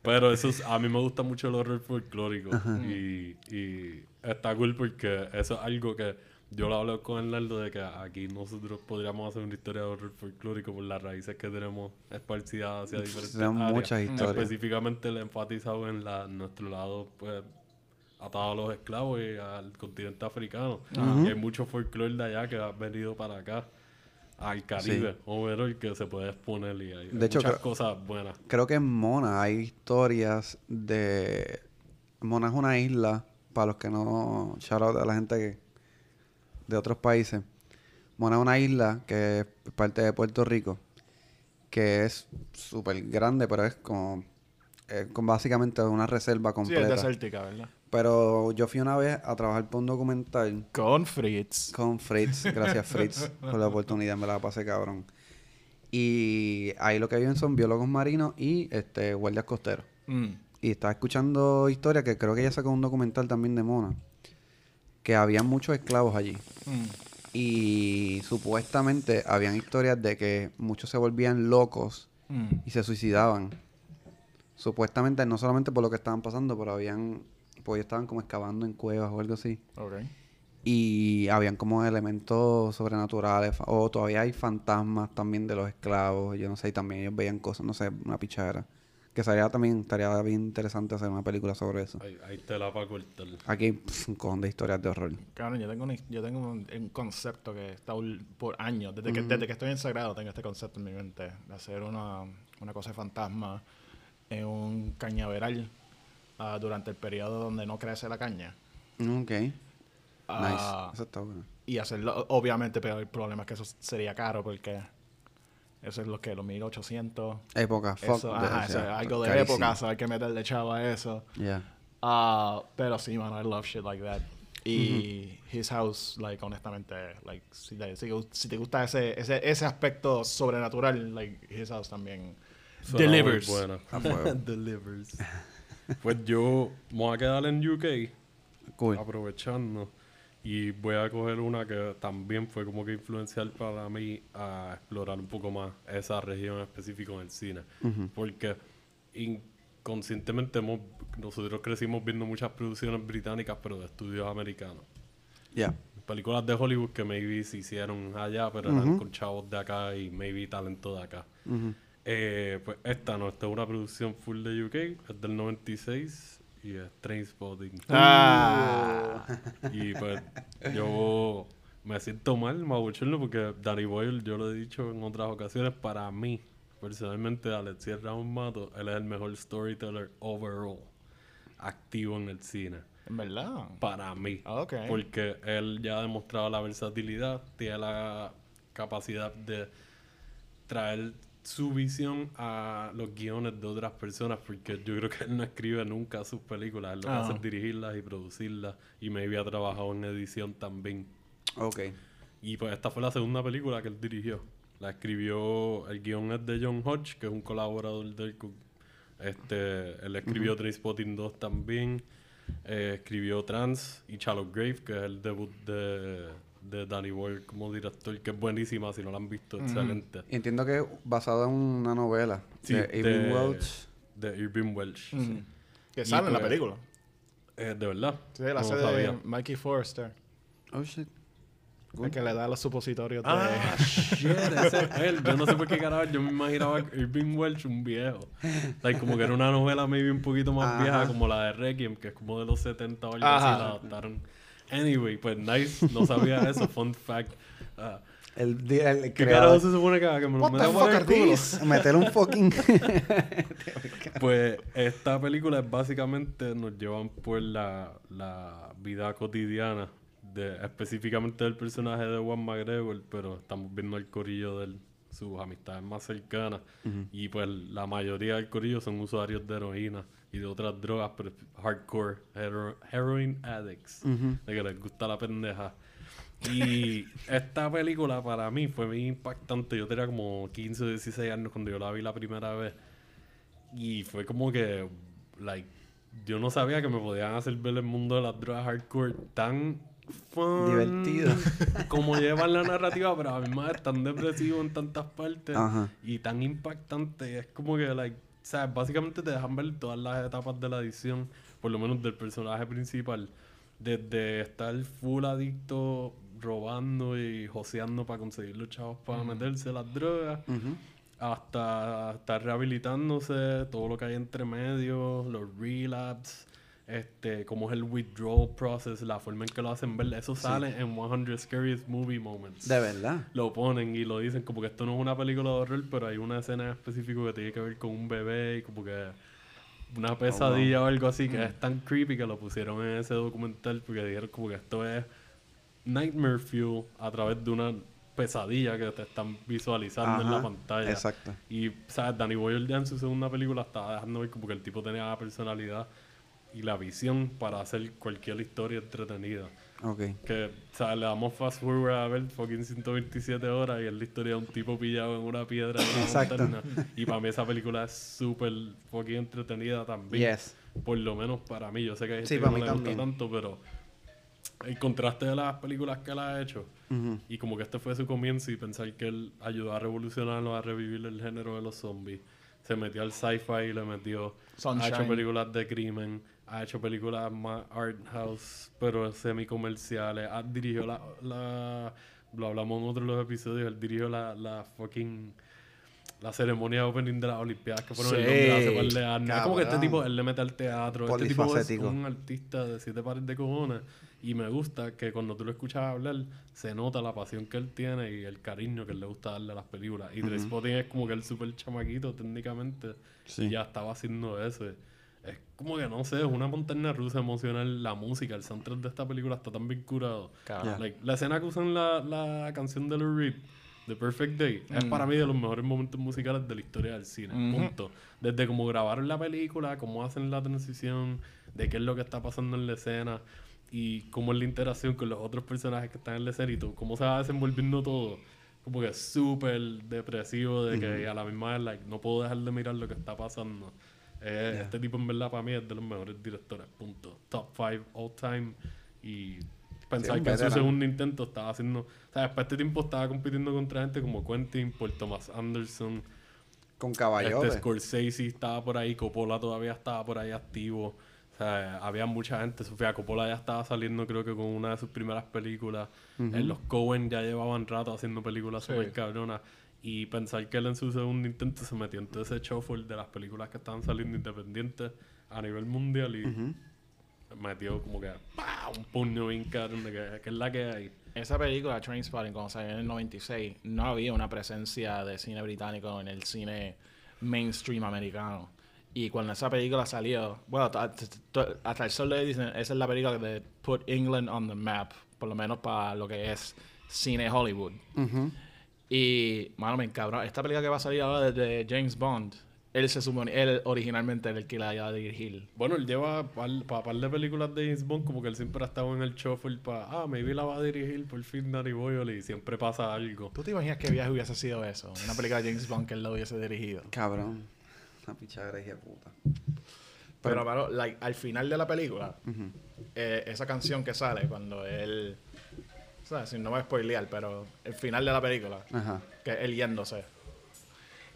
Pero eso es- a mí me gusta mucho el horror folclórico. Y, y está cool porque eso es algo que yo lo hablo con Hernando de que aquí nosotros podríamos hacer una historia de horror folclórico por las raíces que tenemos esparcidas hacia diferentes Tenemos áreas. muchas historias. Específicamente le he enfatizado en la, nuestro lado, pues, atado a los esclavos y al continente africano. Y hay mucho folclore de allá que ha venido para acá, al Caribe, overall, que se puede exponer y hay, De hay hecho, muchas creo- cosas buenas. Creo que en Mona hay historias de... Mona es una isla, para los que no... Shout out a la gente que... de otros países. Mona es una isla que es parte de Puerto Rico, que es súper grande, pero es como... Es con básicamente una reserva sí, es completa. desértica, ¿verdad? Pero yo fui una vez a trabajar por un documental Con Fritz. con Fritz. Gracias, Fritz, por la oportunidad. Me la pasé cabrón. Y ahí lo que viven son biólogos marinos y este guardias costeros. Mm. Y estaba escuchando historias que creo que ella sacó un documental también de Mona. Que había muchos esclavos allí. Mm. Y supuestamente habían historias de que muchos se volvían locos Mm. y se suicidaban. Supuestamente no solamente por lo que estaban pasando, pero habían... Pues ellos estaban como excavando en cuevas o algo así. Ok. Y habían como elementos sobrenaturales. O todavía hay fantasmas también de los esclavos. Yo no sé, y también ellos veían cosas, no sé, una pichadera. Que sería también, estaría bien interesante hacer una película sobre eso. Hay, hay tela para cortar. Aquí hay pf, un cojón de historias de horror. Cabrón, yo tengo, una- yo tengo un, un concepto que está por años, desde que, desde que estoy en Sagrado tengo este concepto en mi mente, de hacer una, una cosa de fantasma en un cañaveral ah, durante el periodo donde no crece la caña. Ok. Ah, nice. Eso está bueno. Y hacerlo, obviamente, pero el problema es que eso sería caro porque eso es lo que, los 1800. Época, fuck. Eso, ajá, eso es algo de carísimo. época, so hay que meterle chavo a eso. Yeah. Ah, pero sí, man, I love shit like that. Y His House, like, honestamente, like, si, te- si, si te gusta ese, ese, ese aspecto sobrenatural, like, His House también delivers. delivers. Pues yo me voy a quedar en UK Cool. aprovechando y voy a coger una que también fue como que influencial para mí a explorar un poco más esa región específica en el cine. Porque inconscientemente hemos, nosotros crecimos viendo muchas producciones británicas pero de estudios americanos. Yeah. Películas de Hollywood que maybe se hicieron allá pero eran con chavos de acá y maybe talento de acá. Eh, pues esta no, esta es una producción full de UK, es del 96 y es Trainspotting. Ah, Y pues yo me siento mal, me porque Danny Boyle, yo lo he dicho en otras ocasiones, para mí, personalmente, Alexis Ramón Mato, él es el mejor storyteller overall activo en el cine. en verdad. Para mí. Ok. Porque él ya ha demostrado la versatilidad, tiene la capacidad de traer su visión a los guiones de otras personas, porque yo creo que él no escribe nunca sus películas, él lo que Ah. hace es dirigirlas y producirlas, y maybe ha trabajado en edición también. Ok. Y pues esta fue la segunda película que él dirigió. La escribió, el guion es de John Hodge, que es un colaborador de él. con- Este, él escribió Trainspotting 2 también. Eh, escribió Trans y Shallow Grave, que es el debut de, de Danny Boyle como director, que es buenísima, si no la han visto, excelente. Entiendo que es basado en una novela Sí, de Irving Welch. De Irving Welsh. Mm. Que Y sale en la pues- película. Eh, de verdad. Sí, la No hace sabía. de Mikey Forrester. Oh, shit. El que le da los supositorios de... Ah, shit, ese es él. Yo no sé por qué carajo, yo me imaginaba Irving Welsh un viejo. Like, como que era una novela maybe un poquito más Ajá. vieja, como la de Requiem, que es como de los 70 o algo así, la adaptaron. Anyway, pues nice, no sabía eso, fun fact. Ah, El, el ¿Qué creador- carajo se supone que me lo meta el? Meter un fucking. Pues esta película es básicamente nos llevan por la, la vida cotidiana de específicamente del personaje de Juan McGregor, pero estamos viendo el corillo de sus amistades más cercanas. Y pues la mayoría del corillo son usuarios de heroína y de otras drogas, pero hardcore hero- heroin addicts, de que les gusta la pendeja. Y esta película para mí fue muy impactante. Yo tenía como 15 o 16 años cuando yo la vi la primera vez. Y fue como que, like, yo no sabía que me podían hacer ver el mundo de las drogas hardcore tan fun, Divertido. como llevan la narrativa, pero a mí más es tan depresivo en tantas partes Ajá. y tan impactante. Es como que, like, ¿sabes? Básicamente te dejan ver todas las etapas de la adicción, por lo menos del personaje principal. Desde estar full adicto, robando y joseando para conseguir los chavos para meterse las drogas, hasta estar rehabilitándose, todo lo que hay entre medio, los relapse, este, cómo es el withdrawal process, la forma en que lo hacen ver, eso sale en 100 Scariest Movie Moments. De verdad. Lo ponen y lo dicen como que esto no es una película de horror, pero hay una escena en específico que tiene que ver con un bebé y como que una pesadilla o algo así que es tan creepy que lo pusieron en ese documental porque dijeron como que esto es Nightmare Fuel a través de una pesadilla que te están visualizando en la Ajá, pantalla. Exacto. Y, ¿sabes? Danny Boyle ya en su segunda película estaba dejando ver como que el tipo tenía la personalidad y la visión para hacer cualquier historia entretenida. Ok. Que, ¿sabes? Le damos fast forward a ver fucking 127 horas y es la historia de un tipo pillado en una piedra en una Exacto. montaña. Y para mí esa película es súper fucking entretenida también. Yes. Por lo menos para mí. Yo sé que hay gente Sí, no le gusta tanto, pero el contraste de las películas que él ha hecho Ujú. y como que este fue su comienzo y pensar que él ayudó a revolucionarlo, a revivir el género de los zombies. Se metió al sci-fi y le metió. Ha Sunshine. hecho películas de crimen, ha hecho películas más art house, pero semi-comerciales. Ha dirigió la, la. Lo hablamos en otro de los episodios. Él dirigió la, la fucking. La ceremonia de opening de las Olimpiadas que fueron en Sí, Londres hace par de años. Es como que este tipo, él le mete al teatro. Este tipo es un artista de siete pares de cojones. Y me gusta que cuando tú lo escuchas hablar, se nota la pasión que él tiene y el cariño que él le gusta darle a las películas. Y Trainspotting es como que el súper chamaquito técnicamente. Sí. Y ya estaba haciendo eso. Es como que no sé, es una montaña rusa emocional. La música, el soundtrack de esta película está tan bien curado. Ya. Like, la escena que usan la, la canción de Lou Reed, The Perfect Day, es para mí de los mejores momentos musicales de la historia del cine. Ujú. Punto. Desde cómo grabaron la película, cómo hacen la transición, de qué es lo que está pasando en la escena y cómo es la interacción con los otros personajes que están en la escena y todo, cómo se va desenvolviendo todo. Como que es súper depresivo de que a la misma vez like, no puedo dejar de mirar lo que está pasando. Eh, Este tipo en verdad para mí es de los mejores directores, punto. Top 5 all time. Y pensar un que en su segundo intento estaba haciendo... O sea, después de este tiempo estaba compitiendo contra gente como Quentin, por Thomas Anderson, Con este caballotes. Scorsese estaba por ahí, Coppola todavía estaba por ahí activo. O sea, había mucha gente. Sofía Coppola ya estaba saliendo, creo que con una de sus primeras películas. Eh, los Cohen ya llevaban rato haciendo películas Sí. super cabronas. Y pensar que él en su segundo intento se metió en todo ese shuffle de las películas que estaban saliendo independientes a nivel mundial y metió como que ¡pah! un puño bien cabrón de que, que es la que hay. Esa película, Trainspotting, cuando salió en el 96, no había una presencia de cine británico en el cine mainstream americano. Y cuando esa película salió, bueno, hasta el sol de hoy dicen, esa es la película de Put England on the Map, por lo menos para lo que es cine Hollywood. Ujú. Y, mano, me encabrón. Esta película que va a salir ahora de James Bond, él se supone, él originalmente era el que la iba a dirigir. Bueno, él lleva para pa, par de películas de James Bond, como que él siempre ha estado en el shuffle para, ah, maybe la va a dirigir por fin Danny Boyle y siempre pasa algo. ¿Tú te imaginas qué viaje hubiese sido eso? Una película de James Bond que él lo hubiese dirigido. Cabrón. Una pichadera de puta. Pero, mano, like, al final de la película, eh, esa canción que sale cuando él. O sea, si no me voy a spoilear, pero el final de la película, Ajá. que es él yéndose.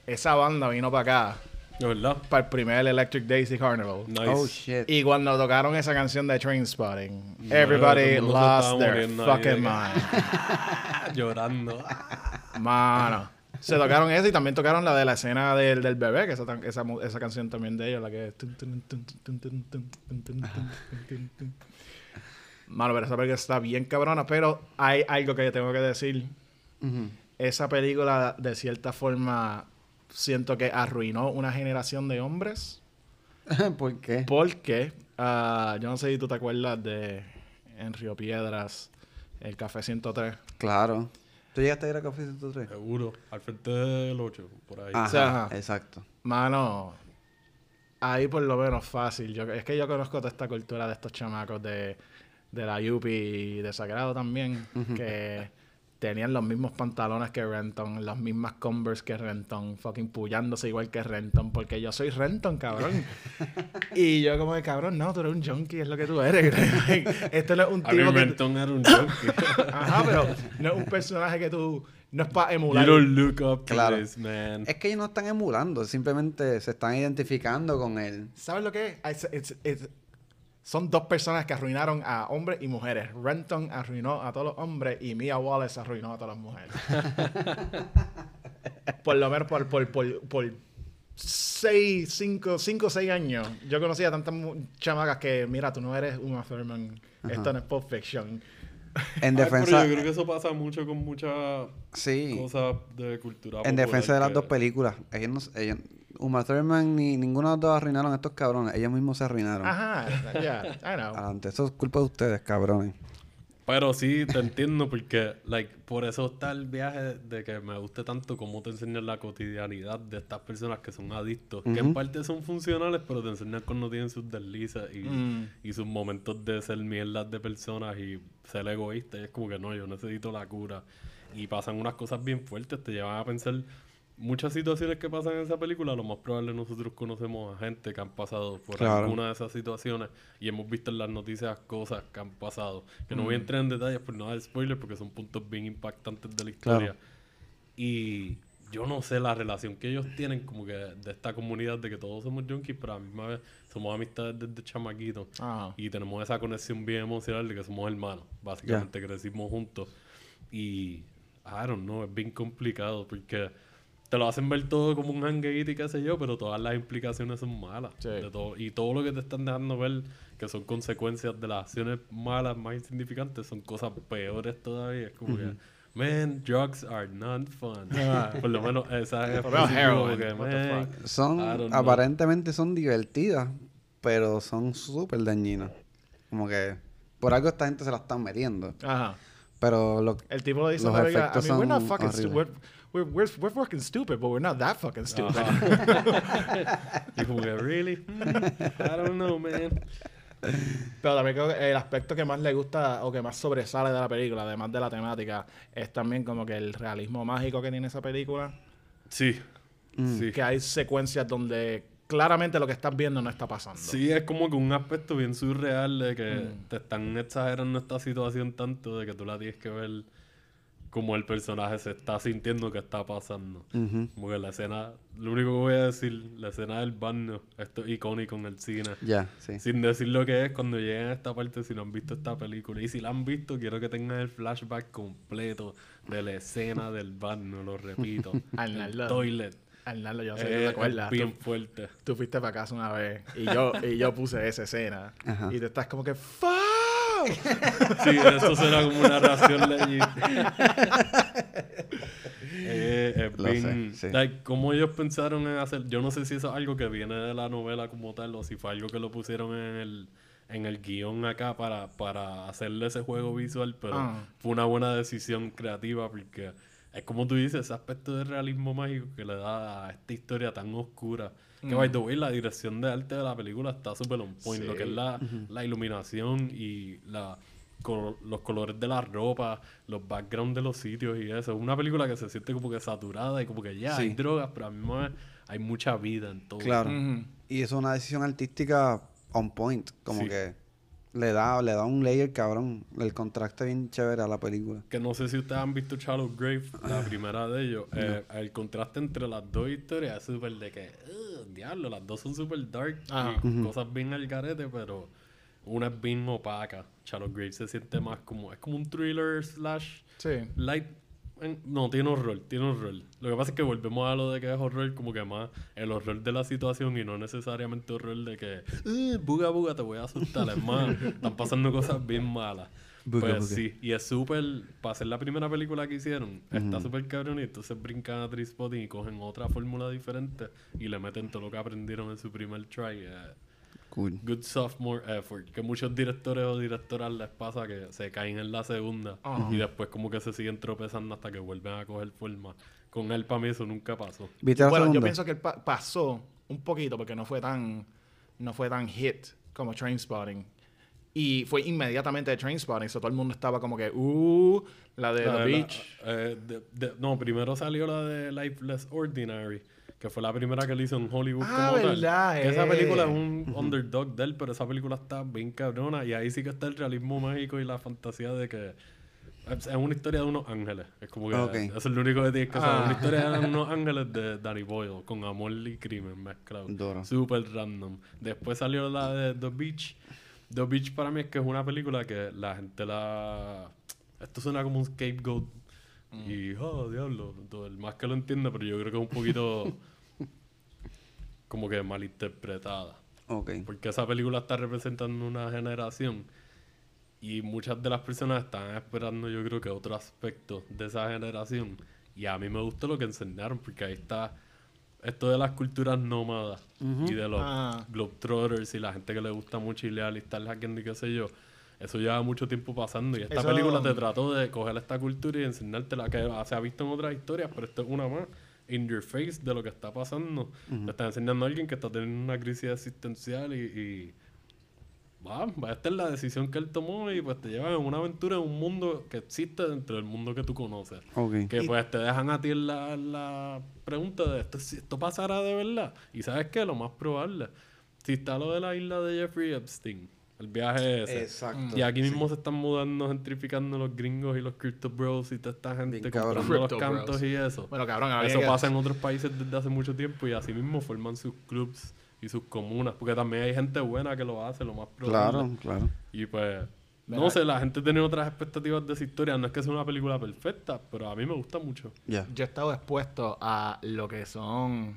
Esa banda vino para acá, ¿De verdad? para el primer Electric Daisy Carnival. Nice. Oh shit. Y cuando tocaron esa canción de Trainspotting, No, everybody lost their fucking mind. Llorando. Mano. Se tocaron esa y también tocaron la de la escena del, del bebé, que esa, esa, esa canción también de ellos, la que es... Mano, pero esa película está bien cabrona, pero hay algo que tengo que decir. Esa película, de cierta forma, siento que arruinó una generación de hombres. ¿Por qué? Porque, ah, yo no sé si tú te acuerdas de en Río Piedras, el Café 103. Claro. ¿Tú llegaste a ir a Café 103? Seguro. Al frente del 8, por ahí. Ajá, sea, ajá. exacto. Mano, ahí por lo menos fácil. Yo, es que yo conozco toda esta cultura de estos chamacos de, de la Yupi y de Sagrado también, que tenían los mismos pantalones que Renton, las mismas Converse que Renton, fucking pullándose igual que Renton, porque yo soy Renton, cabrón. y yo como de cabrón, no, tú eres un junkie, es lo que tú eres. Esto no es un A mí tipo que... Menton era un junkie. Ajá, pero no es un personaje que tú... No es para you emular. don't look up to Claro. this, man. Es que ellos no están emulando, simplemente se están identificando con él. ¿Sabes lo que es? It's- it's- it's- son dos personas que arruinaron a hombres y mujeres. Renton arruinó a todos los hombres y Mia Wallace arruinó a todas las mujeres. por lo menos por, por, por, por seis, cinco, cinco o seis años. Yo conocía a tantas chamacas que, mira, tú no eres Uma Thurman. Esto no es Pulp Fiction. En Ay, defensa, pero yo creo que eso pasa mucho con muchas sí, cosas de cultura en defensa de las que- dos películas. Ellos, no, ellos, Uma Thurman ni ninguno de los dos arruinaron a estos cabrones. Ellos mismos se arruinaron. Ajá, ya, I know. Adelante, eso es culpa de ustedes, cabrones. Pero sí, te entiendo porque, like, por eso está el viaje de que me guste tanto cómo te enseñan la cotidianidad de estas personas que son adictos. Que en parte son funcionales, pero te enseñan cuando tienen sus deslices y, Mm. y sus momentos de ser mierdas de personas y ser egoísta. Y es como que no, yo necesito la cura. Y pasan unas cosas bien fuertes, te llevan a pensar muchas situaciones que pasan en esa película. Lo más probable nosotros conocemos a gente que han pasado por Claro. alguna de esas situaciones y hemos visto en las noticias cosas que han pasado. Que no voy a entrar en detalles por no dar spoilers porque son puntos bien impactantes de la historia. Claro. Y yo no sé la relación que ellos tienen como que de esta comunidad de que todos somos junkies, pero a la misma vez somos amistades desde chamaquitos. Ajá. Y tenemos esa conexión bien emocional de que somos hermanos. Básicamente crecimos juntos. Y, I don't know, es bien complicado porque te lo hacen ver todo como un hangueíto y qué sé yo, pero todas las implicaciones son malas. Sí. de todo. Y todo lo que te están dejando ver que son consecuencias de las acciones malas más insignificantes son cosas peores todavía. Es como que, man, drugs are not fun. Ah. Por lo menos esa es Por lo menos heroin, que, man. Son, aparentemente son divertidas, pero son súper dañinas. Como que por algo esta gente se la están metiendo. Ajá. Pero lo El tipo le dice Los a efectos mean, we're not son fucking stupid. We're, we're, we're, fucking stupid, but we're not that fucking stupid. y como que, really? I don't know, man. Pero también creo que el aspecto que más le gusta o que más sobresale de la película, además de la temática, es también como que el realismo mágico que tiene esa película. Sí. Mm. Sí. Que hay secuencias donde claramente lo que estás viendo no está pasando. Sí, es como que un aspecto bien surreal de que Mm. te están exagerando esta situación tanto de que tú la tienes que ver como el personaje se está sintiendo que está pasando. Ujú. Como que la escena, lo único que voy a decir, la escena del baño, esto es icónico en el cine. Ya, sí. Sin decir lo que es cuando lleguen a esta parte, si no han visto esta película. Y si la han visto, quiero que tengan el flashback completo de la escena del baño, lo repito. El toilet. Arnaldo, yo no sé si Eh, te es acuerdas. bien Tú, fuerte. tú fuiste para casa una vez y yo, y yo puse esa escena. Ajá. Y te estás como que ¡Fuck! Sí, eso será como una reacción legit. eh, es Lo bien- sé, sí. like, ¿Cómo ellos pensaron en hacer? Yo no sé si eso es algo que viene de la novela como tal o si fue algo que lo pusieron en el, en el guion acá para, para hacerle ese juego visual, pero Ah. fue una buena decisión creativa porque es como tú dices, ese aspecto de realismo mágico que le da a esta historia tan oscura. Que, by the way, la dirección de arte de la película está súper on point. Lo que es la, la iluminación y la, los colores de la ropa, los backgrounds de los sitios y eso. Es una película que se siente como que saturada y como que ya hay Sí. drogas, pero a mí hay mucha vida en todo. Claro. Ujú. Y es una decisión artística on point. Como Sí. que le da, le da un layer cabrón. El contraste bien chévere a la película. Que no sé si ustedes han visto Shallow Grave, la primera de ellos. Eh, el contraste entre las dos historias es súper de que, "Ugh, diablo, las dos son súper dark Ajá. y cosas bien al garete, pero una es bien opaca. Shallow Grave se siente más como, es como un thriller slash Sí. light. No, tiene horror, tiene horror. Lo que pasa es que volvemos a lo de que es horror, como que más el horror de la situación y no necesariamente horror de que, "Eh, buga, buga, te voy a asustar. Es más, están pasando cosas bien malas. Buga, pues buga. sí, y es súper, para hacer la primera película que hicieron, está súper cabrón y entonces brincan a Trispotting y cogen otra fórmula diferente y le meten todo lo que aprendieron en su primer try. eh, Cool. good sophomore effort. Que muchos directores o directoras les pasa que se caen en la segunda Ajá. y después como que se siguen tropezando hasta que vuelven a coger forma. Con él para mí eso nunca pasó. ¿Viste la Bueno, yo segunda? pienso que él pa- pasó un poquito porque no fue tan no fue tan hit como Trainspotting. Y fue inmediatamente de Trainspotting, so todo el mundo estaba como que, uh, la de La The de la- Beach. eh, de- de- no, primero salió la de Life Less Ordinary, que fue la primera que él hizo en Hollywood Ah, como verdad, tal. Que esa eh. película es un underdog de él, pero esa película está bien cabrona y ahí sí que está el realismo mágico y la fantasía de que es una historia de unos ángeles. Es como que Ok. eso es lo único que tienes que saber. Ah. Una historia de unos ángeles de Danny Boyle con amor y crimen mezclado. Duro. Super random. Después salió la de The Beach. The Beach para mí es que es una película que la gente la... Esto suena como un scapegoat. Y, oh, diablo. todo el más que lo entiende, pero yo creo que es un poquito... como que malinterpretada. Ok. Porque esa película está representando una generación y muchas de las personas están esperando yo creo que otro aspecto de esa generación. Y a mí me gustó lo que enseñaron porque ahí está esto de las culturas nómadas y de los Ah. globetrotters y la gente que le gusta mucho y estar hackeando y qué sé yo. Eso lleva mucho tiempo pasando y esta Eso- película te trató de coger esta cultura y enseñártela que se ha visto en otras historias, pero esto es una más in your face de lo que está pasando. Te está enseñando a alguien que está teniendo una crisis existencial y, y va, va, esta es la decisión que él tomó y pues te llevan en una aventura en un mundo que existe dentro del mundo que tú conoces. Ok. Que pues te dejan a ti la, la pregunta de esto, si esto pasará de verdad. Y sabes qué, lo más probable, si está lo de la isla de Jeffrey Epstein, el viaje ese. Exacto. Y aquí mismo se están mudando, gentrificando los gringos y los crypto bros y toda esta gente Bien cabrón. comprando los cantos bros. y eso. Bueno, cabrón, habría Eso que- pasa en otros países desde hace mucho tiempo y así mismo forman sus clubs y sus comunas. Porque también hay gente buena que lo hace, lo más probable. Claro, claro. Y pues, no sé, la gente tiene otras expectativas de esa historia. No es que sea una película perfecta, pero a mí me gusta mucho. Ya. Yo he estado expuesto a lo que son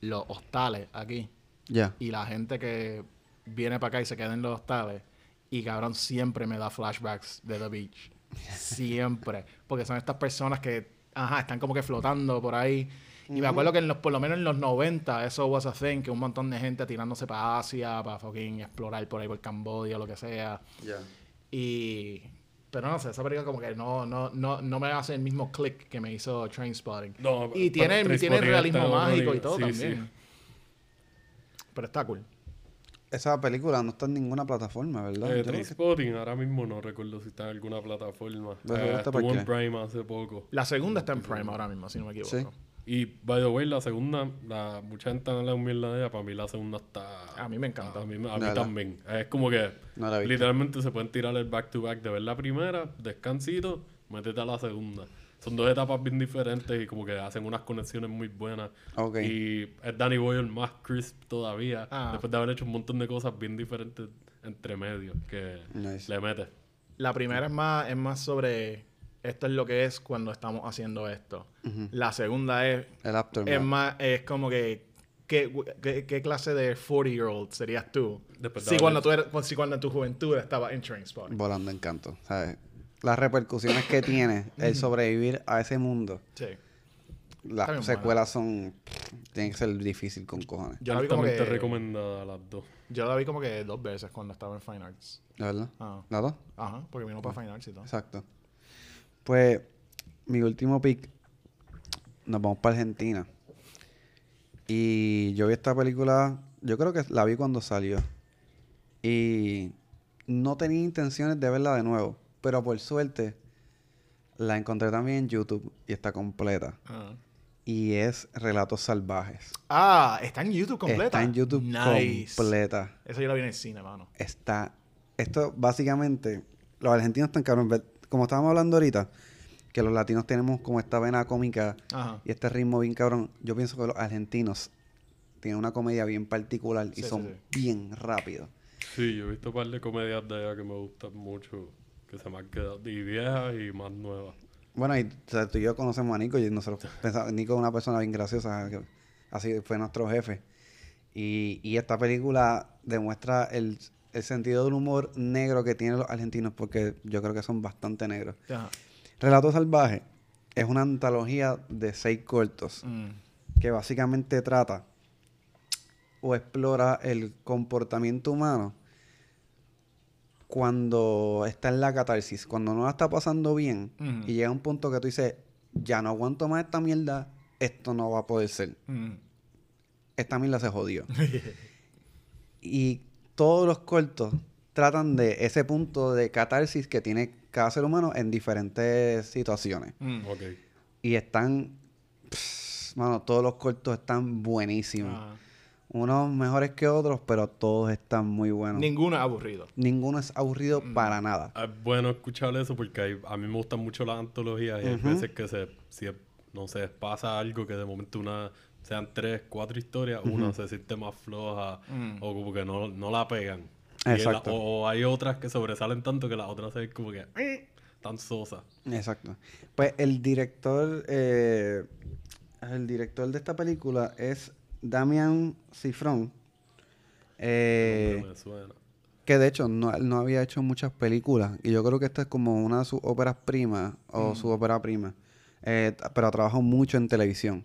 los hostales aquí. Ya. Y la gente que viene para acá y se queda en los hostales. Y cabrón, siempre me da flashbacks de The Beach. Siempre. Porque son estas personas que, ajá, están como que flotando por ahí. Y me acuerdo que en los, por lo menos en los 90 eso was a thing, que un montón de gente tirándose para Asia, para fucking explorar por ahí por Cambodia o lo que sea. Ya. Y... Pero no sé, esa película como que no, no, no, no me hace el mismo click que me hizo Trainspotting. No, y tiene, tiene realismo mágico y todo Sí, también. sí. Pero está cool. Esa película no está en ninguna plataforma, ¿verdad? Eh. Trainspotting, ahora mismo no recuerdo si está en alguna plataforma. ¿Pero Eh, estuvo en? Prime hace poco. La segunda está en Prime ahora mismo, si no me equivoco. Sí. Y, by the way, la segunda, la, mucha gente no le mierda de ella. Para mí la segunda está... A mí me encanta. A mí, a mí también. Es como que No la literalmente se pueden tirar el back to back de ver la primera, descansito, métete a la segunda. Son dos etapas bien diferentes y como que hacen unas conexiones muy buenas. Ok. Y es Danny Boyle más crisp todavía. Ah. Después de haber hecho un montón de cosas bien diferentes entre medio que Nice. le mete. La primera es más, es más sobre esto es lo que es cuando estamos haciendo esto. La segunda es, El Aftermath. es más, es como que ¿qué, qué, qué clase de 40-year-old serías tú? Si cuando, tú eres, si cuando en tu juventud estaba en Trainspotting. Volando en canto. ¿sabes? Las repercusiones que tiene el sobrevivir a ese mundo. Sí. Las secuelas son. Tienen que ser difícil con cojones. Yo la vi como que, recomendada las dos. yo la vi como que dos veces cuando estaba en Fine Arts. ¿De verdad? Ah. ¿Las dos? Ajá, porque vino para Fine Arts y todo. Exacto. Pues mi último pick, nos vamos para Argentina. Y yo vi esta película, yo creo que la vi cuando salió. Y no tenía intenciones de verla de nuevo. Pero por suerte, la encontré también en YouTube y está completa. Ah. Y es Relatos Salvajes. Ah, está en YouTube completa. Está en YouTube Nice. completa. Eso yo la vi en el cine, mano. Está. Esto básicamente. Los argentinos están cabrones. Como estábamos hablando ahorita, que los latinos tenemos como esta vena cómica Ajá. y este ritmo bien cabrón. Yo pienso que los argentinos tienen una comedia bien particular y Sí, sí, son sí. bien rápidos. Sí, yo he visto un par de comedias de allá que me gustan mucho. Que se me han quedado. Y viejas y más nuevas. Bueno, y o sea, tú y yo conocemos a Nico y nosotros pensamos, Nico es una persona bien graciosa, que así fue nuestro jefe. Y, y esta película demuestra el, el sentido del humor negro que tienen los argentinos, porque yo creo que son bastante negros. Ajá. Relato Salvaje es una antología de seis cortos Mm. que básicamente trata o explora el comportamiento humano cuando está en la catarsis, cuando no la está pasando bien y llega un punto que tú dices, ya no aguanto más esta mierda, esto no va a poder ser. Esta mierda se jodió. y todos los cortos tratan de ese punto de catarsis que tiene cada ser humano en diferentes situaciones. Mm. Y están, pss, mano, todos los cortos están buenísimos. Ah. Unos mejores que otros, pero todos están muy buenos. Ninguno es aburrido. Ninguno es aburrido Mm. para nada. Es bueno escuchar eso porque hay- a mí me gustan mucho las antologías y hay veces que se, si, no sé, pasa algo que de momento una, sean tres, cuatro historias, una se siente más floja Mm. o como que no, no la pegan. La- Exacto. o, o hay otras que sobresalen tanto que las otras se ven como que "Eh", tan sosas. Exacto. Pues el director, eh, el director de esta película es Damian Cifrón. eh, que de hecho no, no había hecho muchas películas. Y yo creo que esta es como una de sus óperas primas o su ópera prima. Eh, pero ha trabajado mucho en televisión.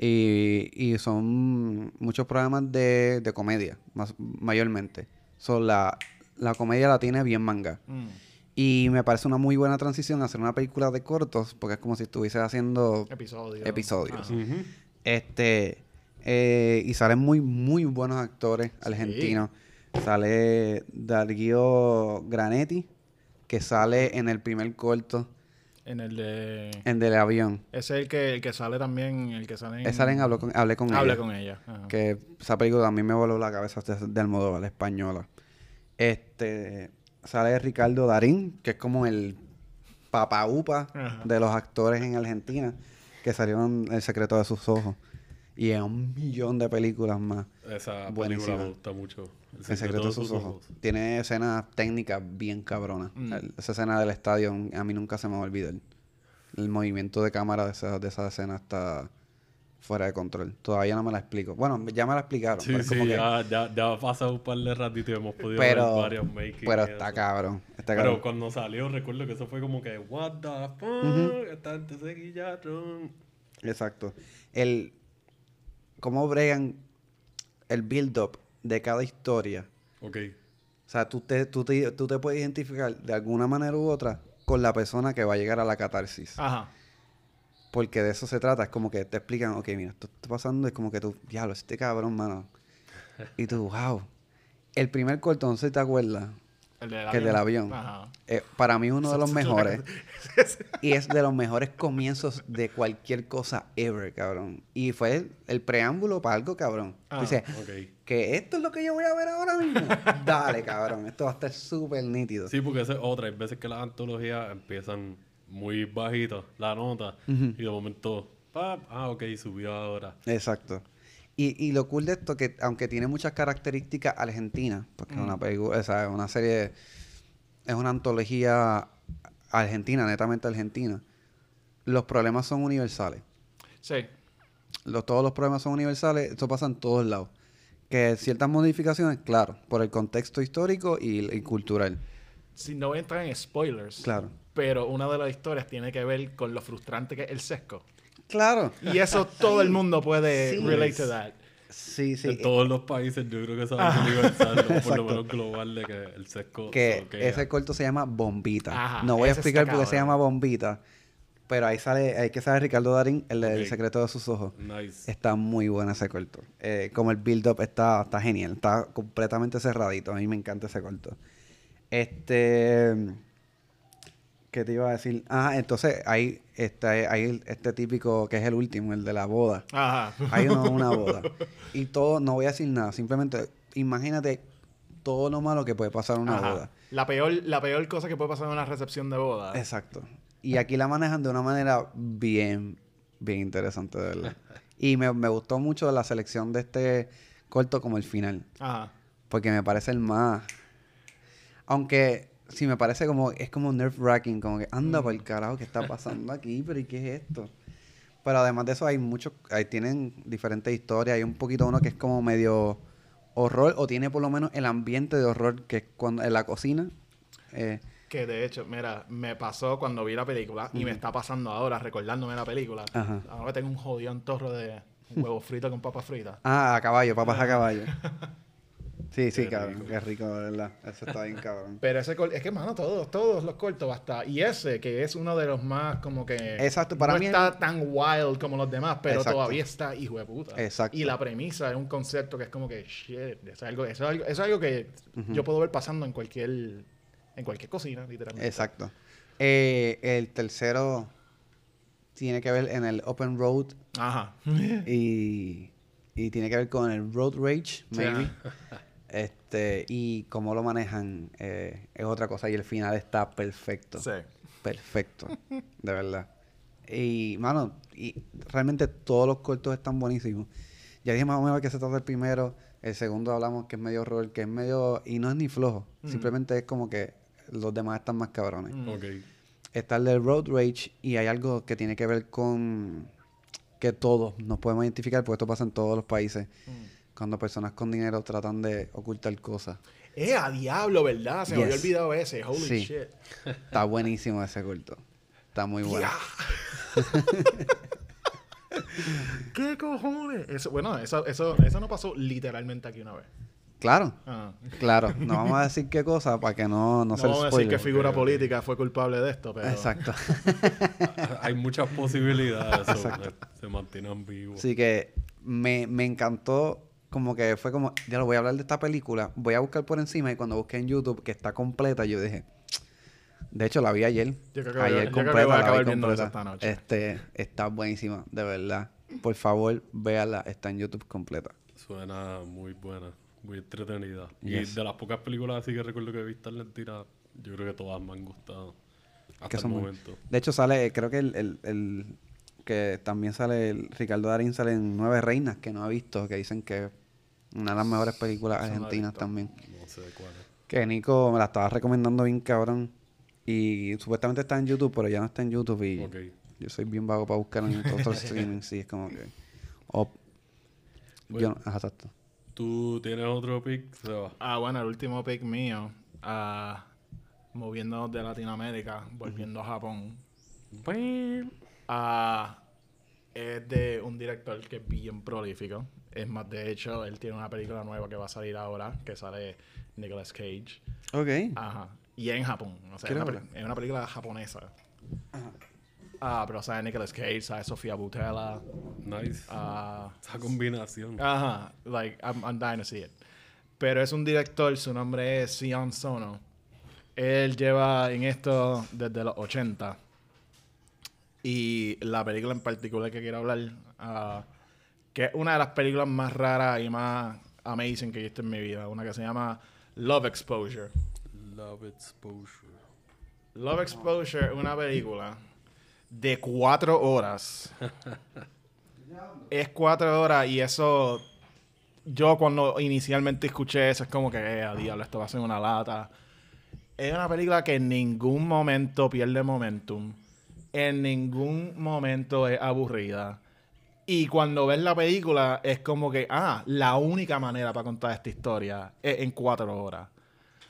Y, y son muchos programas de, de comedia, más, mayormente. So, la, la comedia la tiene bien manga. Mm. Y me parece una muy buena transición hacer una película de cortos, porque es como si estuviese haciendo Episodio. episodios. Ajá. Ujú. Este, eh, y salen muy, muy buenos actores argentinos. Sale Darío Granetti, que sale en el primer corto, En el de... en Del Avión. Ese es el que, el que sale también, el que sale en... Esa salen, habló con, hablé con Habla ella. con ella. Ajá. Que esa película a mí me voló la cabeza de, Almodóvar, la española. Este, sale Ricardo Darín, que es como el papaupa de los actores en Argentina, que salió en El secreto de sus ojos. Y en un millón de películas más. Esa Buenísima. película me gusta mucho. El secreto de sus ojos. Tiene escenas técnicas bien cabronas. Mm. Esa escena del estadio a mí nunca se me va a olvidar. El movimiento de cámara de esa, de esa escena está fuera de control. Todavía no me la explico. Bueno, ya me la explicaron. Sí, pero sí, como que- ya, ya, ya ha pasado un par de ratitos y hemos podido pero, ver varios making. pero está cabrón. Está Pero cabrón. cuando salió, recuerdo que eso fue como que, what the fuck, esta gente se guillaron. Exacto. El cómo bregan el build-up de cada historia. Ok. O sea, tú te, tú, te, tú te puedes identificar de alguna manera u otra con la persona que va a llegar a la catarsis. Ajá. Porque de eso se trata. Es como que te explican, ok, mira, esto está pasando. Es como que tú, diablo, este cabrón, mano. Y tú, wow. El primer corto, no sé si te acuerdas, El del que el del avión. Ajá. eh, para mí es uno de los mejores. y es de los mejores comienzos de cualquier cosa ever, cabrón. Y fue el, el preámbulo para algo, cabrón. Ah, Dice, que esto es lo que yo voy a ver ahora mismo. Dale, cabrón. Esto va a estar súper nítido. Sí, porque esa es otra. Hay veces que las antologías empiezan muy bajitas, la nota, y de momento, pap, ah, ok, subió ahora. Exacto. Y, y lo cool de esto, que aunque tiene muchas características argentinas, porque es una película, o sea, es una serie, es una antología argentina, netamente argentina, los problemas son universales. Sí. Los, todos los problemas son universales, esto pasa en todos lados. Que ciertas modificaciones, claro, por el contexto histórico y, y cultural. Si no entrar en spoilers. Claro. Pero una de las historias tiene que ver con lo frustrante que es el sesco. Claro. Y eso todo el mundo puede Sí. relate to that. Sí, sí. en todos los países yo creo que es algo universal, o por lo menos global, de que el sesco que ese corto se llama Bombita. Ajá, no voy a explicar por qué se llama Bombita, Pero ahí sale, hay que saber Ricardo Darín, el secreto de sus ojos. Nice. Está muy bueno ese corto. Eh, como el build-up está, está genial. Está completamente cerradito. A mí me encanta ese corto. Este... ¿Qué te iba a decir? Ah, entonces hay este, hay este típico que es el último, el de la boda. Ajá. Hay uno, una boda. Y todo, no voy a decir nada. Simplemente imagínate todo lo malo que puede pasar en una Ajá. boda. La peor, la peor cosa que puede pasar en una recepción de boda. Exacto. Y aquí la manejan de una manera bien, bien interesante, de verdad. Y me, me gustó mucho la selección de este corto como el final. Ajá. Porque me parece el más... Aunque sí me parece como... Es como nerve wracking. Como que anda por el carajo, ¿qué está pasando aquí? ¿Pero y qué es esto? Pero además de eso hay muchos... Ahí tienen diferentes historias. Hay un poquito uno que es como medio horror. O tiene por lo menos el ambiente de horror que es cuando en la cocina. Eh, Que de hecho, mira, me pasó cuando vi la película y me está pasando ahora recordándome la película. Ajá. Ahora tengo un jodido torro de huevo frito con papas fritas. Ah, a caballo, papas a caballo. Sí, sí, cabrón. Qué rico, de verdad. Eso está bien, cabrón. Pero ese cor- es que, mano, todos, todos los cortos hasta. Y ese, que es uno de los más como que. Exacto, para no mí está el- tan wild como los demás, pero Exacto. todavía está hijo de puta. Exacto. Y la premisa es un concepto que es como que, shit, es algo, eso es algo, eso es algo que yo puedo ver pasando en cualquier, en cualquier cocina, literalmente. Exacto. Eh, el tercero tiene que ver en el open road Ajá. y, y tiene que ver con el road rage, Sí, maybe. Este, y cómo lo manejan eh, es otra cosa. Y el final está perfecto. sí. Perfecto. de verdad. Y, mano, y realmente todos los cortos están buenísimos. Ya dije más o menos de qué se trata el primero. El segundo hablamos que es medio horror, que es medio... Y no es ni flojo. Simplemente es como que los demás están más cabrones. Mm. Ok. Está el del Road Rage y hay algo que tiene que ver con que todos nos podemos identificar, porque esto pasa en todos los países. Cuando personas con dinero tratan de ocultar cosas. Eh, a diablo, ¿verdad? Se me había olvidado ese. Holy Sí. shit. Está buenísimo ese culto. Está muy bueno. ¿Qué cojones? Eso, bueno, eso, eso, eso no pasó literalmente aquí una vez. Claro, Ah. claro. No vamos a decir qué cosa para que no, no, No se vamos a decir que figura política fue culpable de esto, pero... Exacto. Hay muchas posibilidades. eh, se mantienen vivos. Así que me, me encantó, como que fue como, ya lo voy a hablar de esta película, voy a buscar por encima y cuando busqué en YouTube que está completa, yo dije, de hecho la vi ayer, Yo creo que voy a- ayer yo creo que completa, voy a la vi acabar viendo eso completa. esta noche. Este, está buenísima, de verdad. Por favor, véala, está en YouTube completa. Suena muy buena, muy entretenida. Yes. Y de las pocas películas así que recuerdo que he visto en Argentina, yo creo que todas me han gustado. Hasta Que el son muy- momento. De hecho sale, creo que el, el- el- que también sale, el Ricardo Darín sale en Nueve Reinas, que no ha visto, que dicen que es una de las mejores películas argentinas también. No sé cuál es. Que Nico me la estaba recomendando bien cabrón. Y supuestamente está en YouTube, pero ya no está en YouTube. Y Ok. yo soy bien vago para buscar en todos los streaming. Sí, es como que. O, yo, no- ajá, exacto. ¿Tú tienes otro pick, Seba? Ah, bueno, el último pick mío, ah, moviéndonos de Latinoamérica, volviendo a Japón, ah, es de un director que es bien prolífico. Es más, de hecho, él tiene una película nueva que va a salir ahora, que sale Nicolas Cage. Ok. Ajá. Y es en Japón. O sea, es una, es una película japonesa. Ah, pero sale Nicolas Cage, sale Sofía Butella. Nice. ah, Esa combinación. Ajá, like, I'm, I'm dying to see it. Pero es un director, su nombre es Sion Sono. Él lleva en esto desde los 80. Y la película en particular que quiero hablar, ah, que es una de las películas más raras y más amazing que he visto en mi vida, una que se llama Love Exposure. Love Exposure. Love Exposure es una película de cuatro horas. es cuatro horas y eso. Yo cuando inicialmente escuché eso es como que, eh, a diablo, esto va a ser una lata. Es una película que en ningún momento pierde momentum. En ningún momento es aburrida. Y cuando ves la película es como que, ah, la única manera para contar esta historia es en cuatro horas.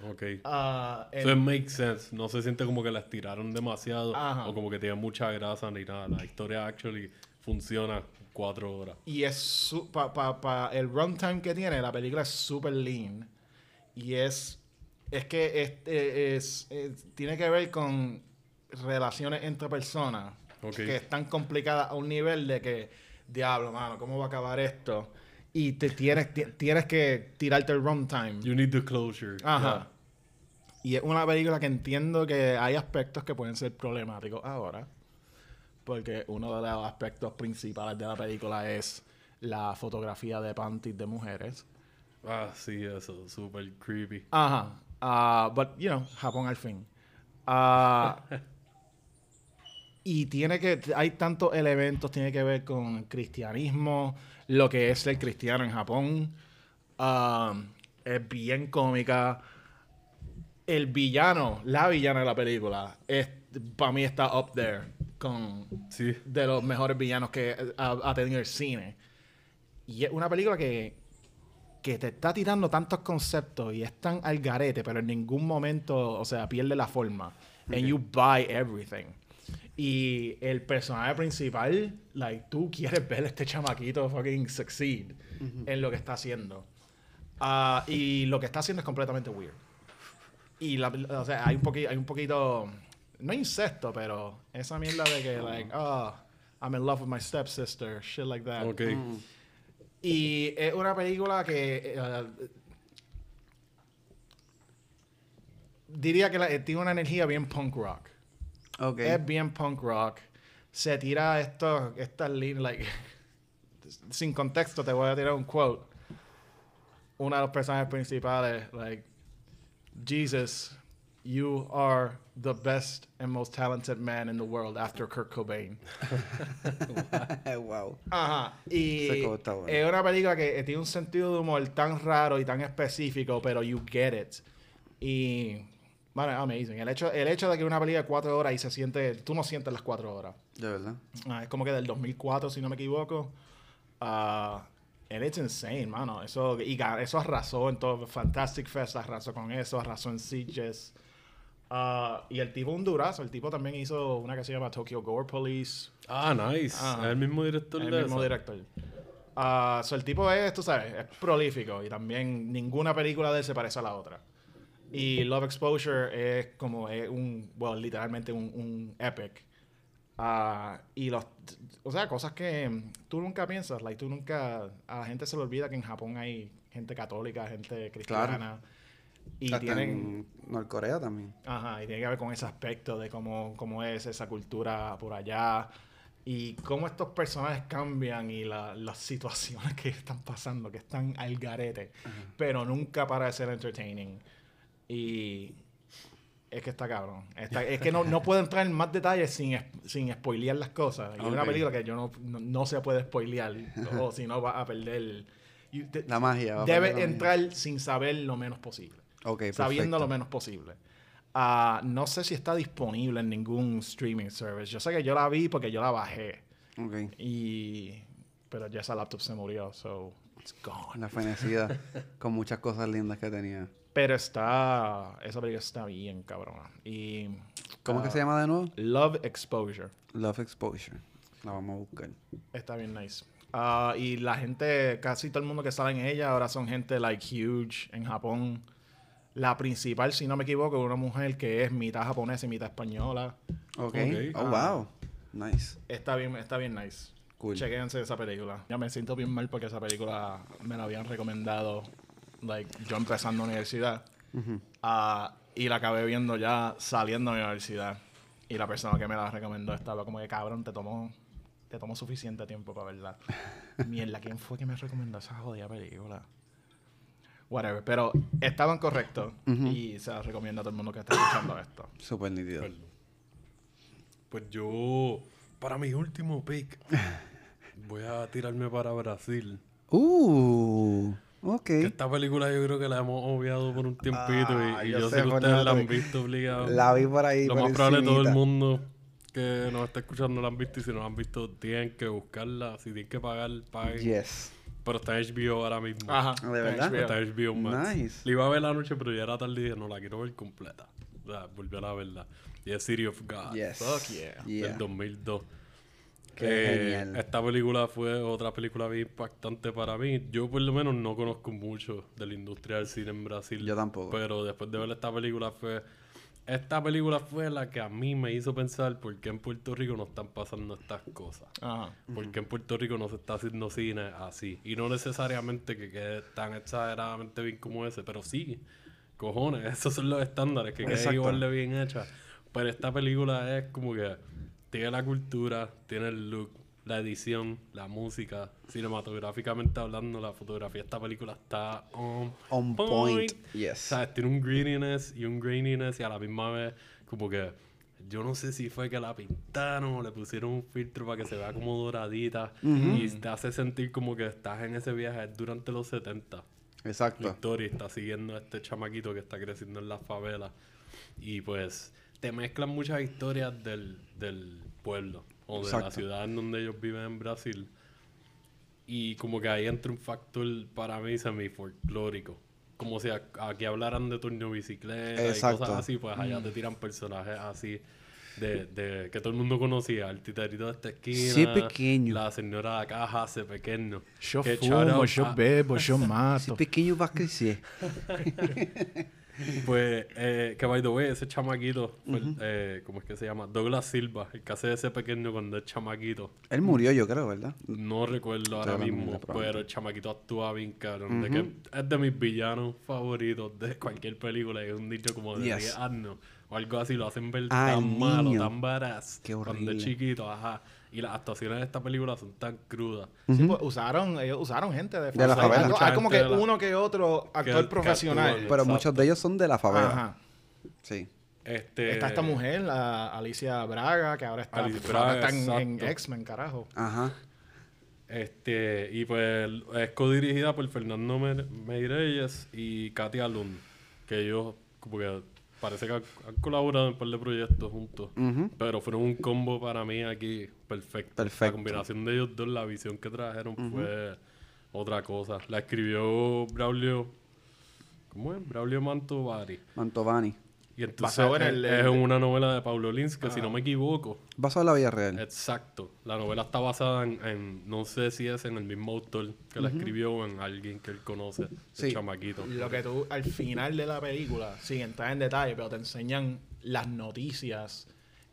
Ok. Ah, en- Eso makes sense. No se siente como que la estiraron demasiado Ajá. o como que tiene mucha grasa ni nada. La historia actually funciona cuatro horas. Y es para pa, pa el runtime que tiene, la película es super lean. Y es. Es que es, es- es- tiene que ver con relaciones entre personas. Que es tan complicada a un nivel de que, diablo, mano, ¿cómo va a acabar esto? Y te tienes, ti- tienes que tirarte el runtime. You need the closure. Ajá. Y es una película que entiendo que hay aspectos que pueden ser problemáticos ahora. Porque uno de los aspectos principales de la película es la fotografía de panties de mujeres. Yeah. Ah, sí, eso. Super creepy. Ajá. Ah, but, you know, Japón al fin. Ah, y tiene que... Hay tantos elementos, tiene que ver con el cristianismo, lo que es el cristiano en Japón. Ah, es bien cómica. El villano, la villana de la película, es, para mí está up there con Sí. de los mejores villanos que ha, ha tenido el cine. Y es una película que, que te está tirando tantos conceptos y es tan al garete, pero en ningún momento, o sea, pierde la forma. And you buy everything. Y el personaje principal, like, tú quieres ver a este chamaquito fucking succeed en lo que está haciendo. Ah, y lo que está haciendo es completamente weird. Y la, o sea, hay un, poqui- hay un poquito, no incesto, pero esa mierda de que, like, oh, I'm in love with my stepsister, shit like that. Ok. Y es una película que eh, diría que la- eh, tiene una energía bien punk rock. Ok. Es bien punk rock. Se tira esto, estas líneas, like, sin contexto te voy a tirar un quote. Uno de los personajes principales, like, Jesus, you are the best and most talented man in the world after Kurt Cobain. wow. Ajá. Y bueno. es una película que eh, tiene un sentido de humor tan raro y tan específico, pero you get it. Y, bueno, amazing. El hecho, el hecho de que una película de cuatro horas y se siente, tú no sientes las cuatro horas. De verdad. Ah, es como que del 2004, si no me equivoco. Ah, and it's insane, mano. Eso, y eso arrasó en todo. Fantastic Fest arrasó con eso, arrasó en Sitges. Ah, y el tipo un durazo. El tipo también hizo una que se llama Tokyo Gore Police. Ah, nice. Es el mismo director El de mismo esa? director. Ah, so el tipo es, tú sabes, es prolífico y también ninguna película de él se parece a la otra. Y Love Exposure es como es un, bueno, literalmente un, un epic. Ah, y los, o sea, cosas que tú nunca piensas, like tú nunca, a la gente se le olvida que en Japón hay gente católica, gente cristiana. Y Hasta tienen, en Norcorea también. Ajá, y tiene que ver con ese aspecto de cómo, cómo es esa cultura por allá y cómo estos personajes cambian y la- las situaciones que están pasando, que están al garete, pero nunca para de ser entertaining. Y es que está cabrón. Está- es que no, no puedo entrar en más detalles sin, sin spoilear las cosas. Y es una película que yo no, no, no se puede spoilear, o si no va a perder... La magia. va a Debe perder entrar sin saber lo menos posible magia. Ok, sabiendo lo menos posible. Ah, no sé si está disponible en ningún streaming service. Yo sé que yo la vi porque yo la bajé. Ok. Y... Pero ya esa laptop se murió, so it's gone. La fenecida con muchas cosas lindas que tenía. Pero está... Esa película está bien cabrona. Y... ¿Cómo ah, que se llama de nuevo? Love Exposure. Love Exposure. La vamos a buscar. Está bien nice. Ah, y la gente, casi todo el mundo que sale en ella ahora son gente like huge en Japón. La principal, si no me equivoco, es una mujer que es mitad japonesa y mitad española. Ok. Ok. Oh, Ah. wow. Nice. Está bien, está bien nice. Cool. Chequéense esa película. Ya me siento bien mal porque esa película me la habían recomendado, like, yo empezando universidad. Ujú. Ah, y la acabé viendo ya saliendo de la universidad. Y la persona que me la recomendó estaba como que, cabrón, te tomó, te tomó suficiente tiempo para verla. Mierda, ¿quién fue que me recomendó esa jodida película? Whatever, pero estaban correctos. Ujú. Y se la recomiendo a todo el mundo que está escuchando esto. Súper nítido. Perdón. Pues yo, para mi último pick, voy a tirarme para Brasil. Uh. Ok. Que esta película yo creo que la hemos obviado por un tiempito Ah, y, y yo yo, sé sé que ustedes la han visto obligado. La vi por ahí. Lo por más probable todo el mundo que nos está escuchando la han visto y si no la han visto tienen que buscarla. Si tienen que pagar, paguen. Yes. Pero está en HBO ahora mismo. Ajá. ¿De verdad? Está en HBO Max. Nice. La iba a ver la noche, pero ya era tarde y dije, no, la quiero ver completa. O sea, volver a verla. Y es City of God. Yes. Fuck yeah. Yeah. Del 2002. Qué Eh, genial. Esta película fue otra película bien impactante para mí. Yo por lo menos no conozco mucho de la industria del cine en Brasil. Yo tampoco. Pero después de ver esta película fue esta película fue la que a mí me hizo pensar por qué en Puerto Rico no están pasando estas cosas. Ajá. Por qué en Puerto Rico no se está haciendo cine así. Y no necesariamente que quede tan exageradamente bien como ese, pero sí, cojones, esos son los estándares, que quede igual de bien hecha. Pero esta película es como que tiene la cultura, tiene el look, la edición, la música, cinematográficamente hablando, la fotografía de esta película está on, On point. Yes. ¿Sabes? Tiene un graininess y un graininess y a la misma vez como que yo no sé si fue que la pintaron o le pusieron un filtro para que se vea como doradita y te hace sentir como que estás en ese viaje durante los 70. La Exacto. historia está siguiendo a este chamaquito que está creciendo en la favela y pues te mezclan muchas historias del, del pueblo o de la Exacto. ciudad en donde ellos viven en Brasil y como que ahí entra un factor para mí semi-folclórico como si aquí hablaran de turno bicicleta y Exacto. cosas así pues allá Mm. te tiran personajes así de, de que todo el mundo conocía el titerito de esta esquina Sí, pequeño. la señora de acá hace pequeño Yo Que fumo, yo bebo, yo mato. pequeño va a crecer. Pues, eh, que by the way, ese chamaquito, fue el- eh, ¿cómo es que se llama? Douglas Silva, el que hace ese pequeño cuando es chamaquito. Él murió, yo creo, ¿verdad? No recuerdo ahora mismo, pero el chamaquito actúa bien cabrón. de que es de mis villanos favoritos de cualquier película. Es un niño como de Yes. 10 años o algo así. Lo hacen ver Ah, tan malo, tan badass. Qué Cuando horrible. es chiquito, ajá. Y las actuaciones de esta película son tan crudas. Sí, pues, usaron, ellos usaron gente de, De la favela. Hay, como que la- uno que otro actor que profesional. actúan. Pero Exacto. muchos de ellos son de la favela. Ajá. Sí. Este, Está esta mujer, la Alicia Braga, que ahora está, Braga, está en, en. X-Men, carajo. Ajá. Este, y pues es codirigida por Fernando Me- Meirelles y Katia Lund, que ellos como que parece que han, han colaborado en un par de proyectos juntos, pero fueron un combo para mí aquí perfecto. Perfecto. La combinación de ellos dos, la visión que trajeron fue otra cosa. La escribió Braulio, ¿cómo es? Braulio Mantovani. Mantovani. Y entonces Basado en es, el- es una novela de Paulo Lins, que si no me equivoco, Basado en la vida real. Exacto. La novela está basada en, en- no sé si es en el mismo autor que la escribió o en alguien que él conoce, Sí. el chamaquito. Lo que tú, al final de la película, sin entrar en detalle, pero te enseñan las noticias.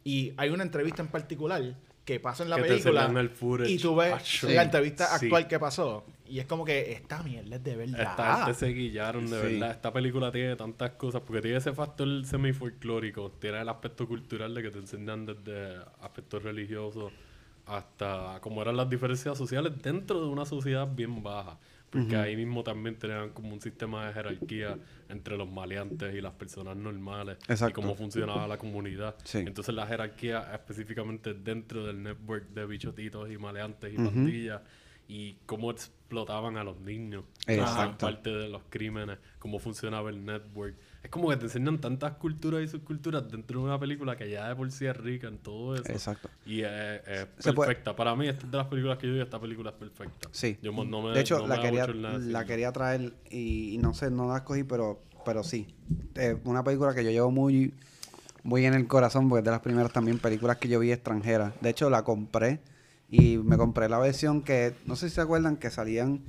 Y hay una entrevista en particular que pasa en la Que te película. enseñan el footage. y tú ves Acho. la entrevista Sí. actual que pasó. Y es como que esta mierda es de verdad. Esta gente se guillaron de Sí. verdad. Esta película tiene tantas cosas porque tiene ese factor semi-folclórico, tiene el aspecto cultural de que te enseñan desde aspectos religiosos hasta cómo eran las diferencias sociales dentro de una sociedad bien baja. Porque ahí mismo también tenían como un sistema de jerarquía entre los maleantes y las personas normales. Exacto. Y cómo funcionaba la comunidad. Sí. Entonces la jerarquía específicamente dentro del network de bichotitos y maleantes y pandillas y cómo explotaban a los niños. Exacto. parte de los crímenes, cómo funcionaba el network. Es como que te enseñan tantas culturas y subculturas dentro de una película que ya de por sí es rica en todo eso. Exacto. Y es, es Se puede- perfecta. Para mí, esta es de las películas que yo digo, esta película es perfecta. Sí. Yo no me, de hecho, no me la, da quería, la quería traer y, y no sé, no la escogí, pero, pero sí. Es una película que yo llevo muy, muy en el corazón porque es de las primeras también películas que yo vi extranjeras. De hecho, la compré y me compré la versión que, no sé si se acuerdan, que salían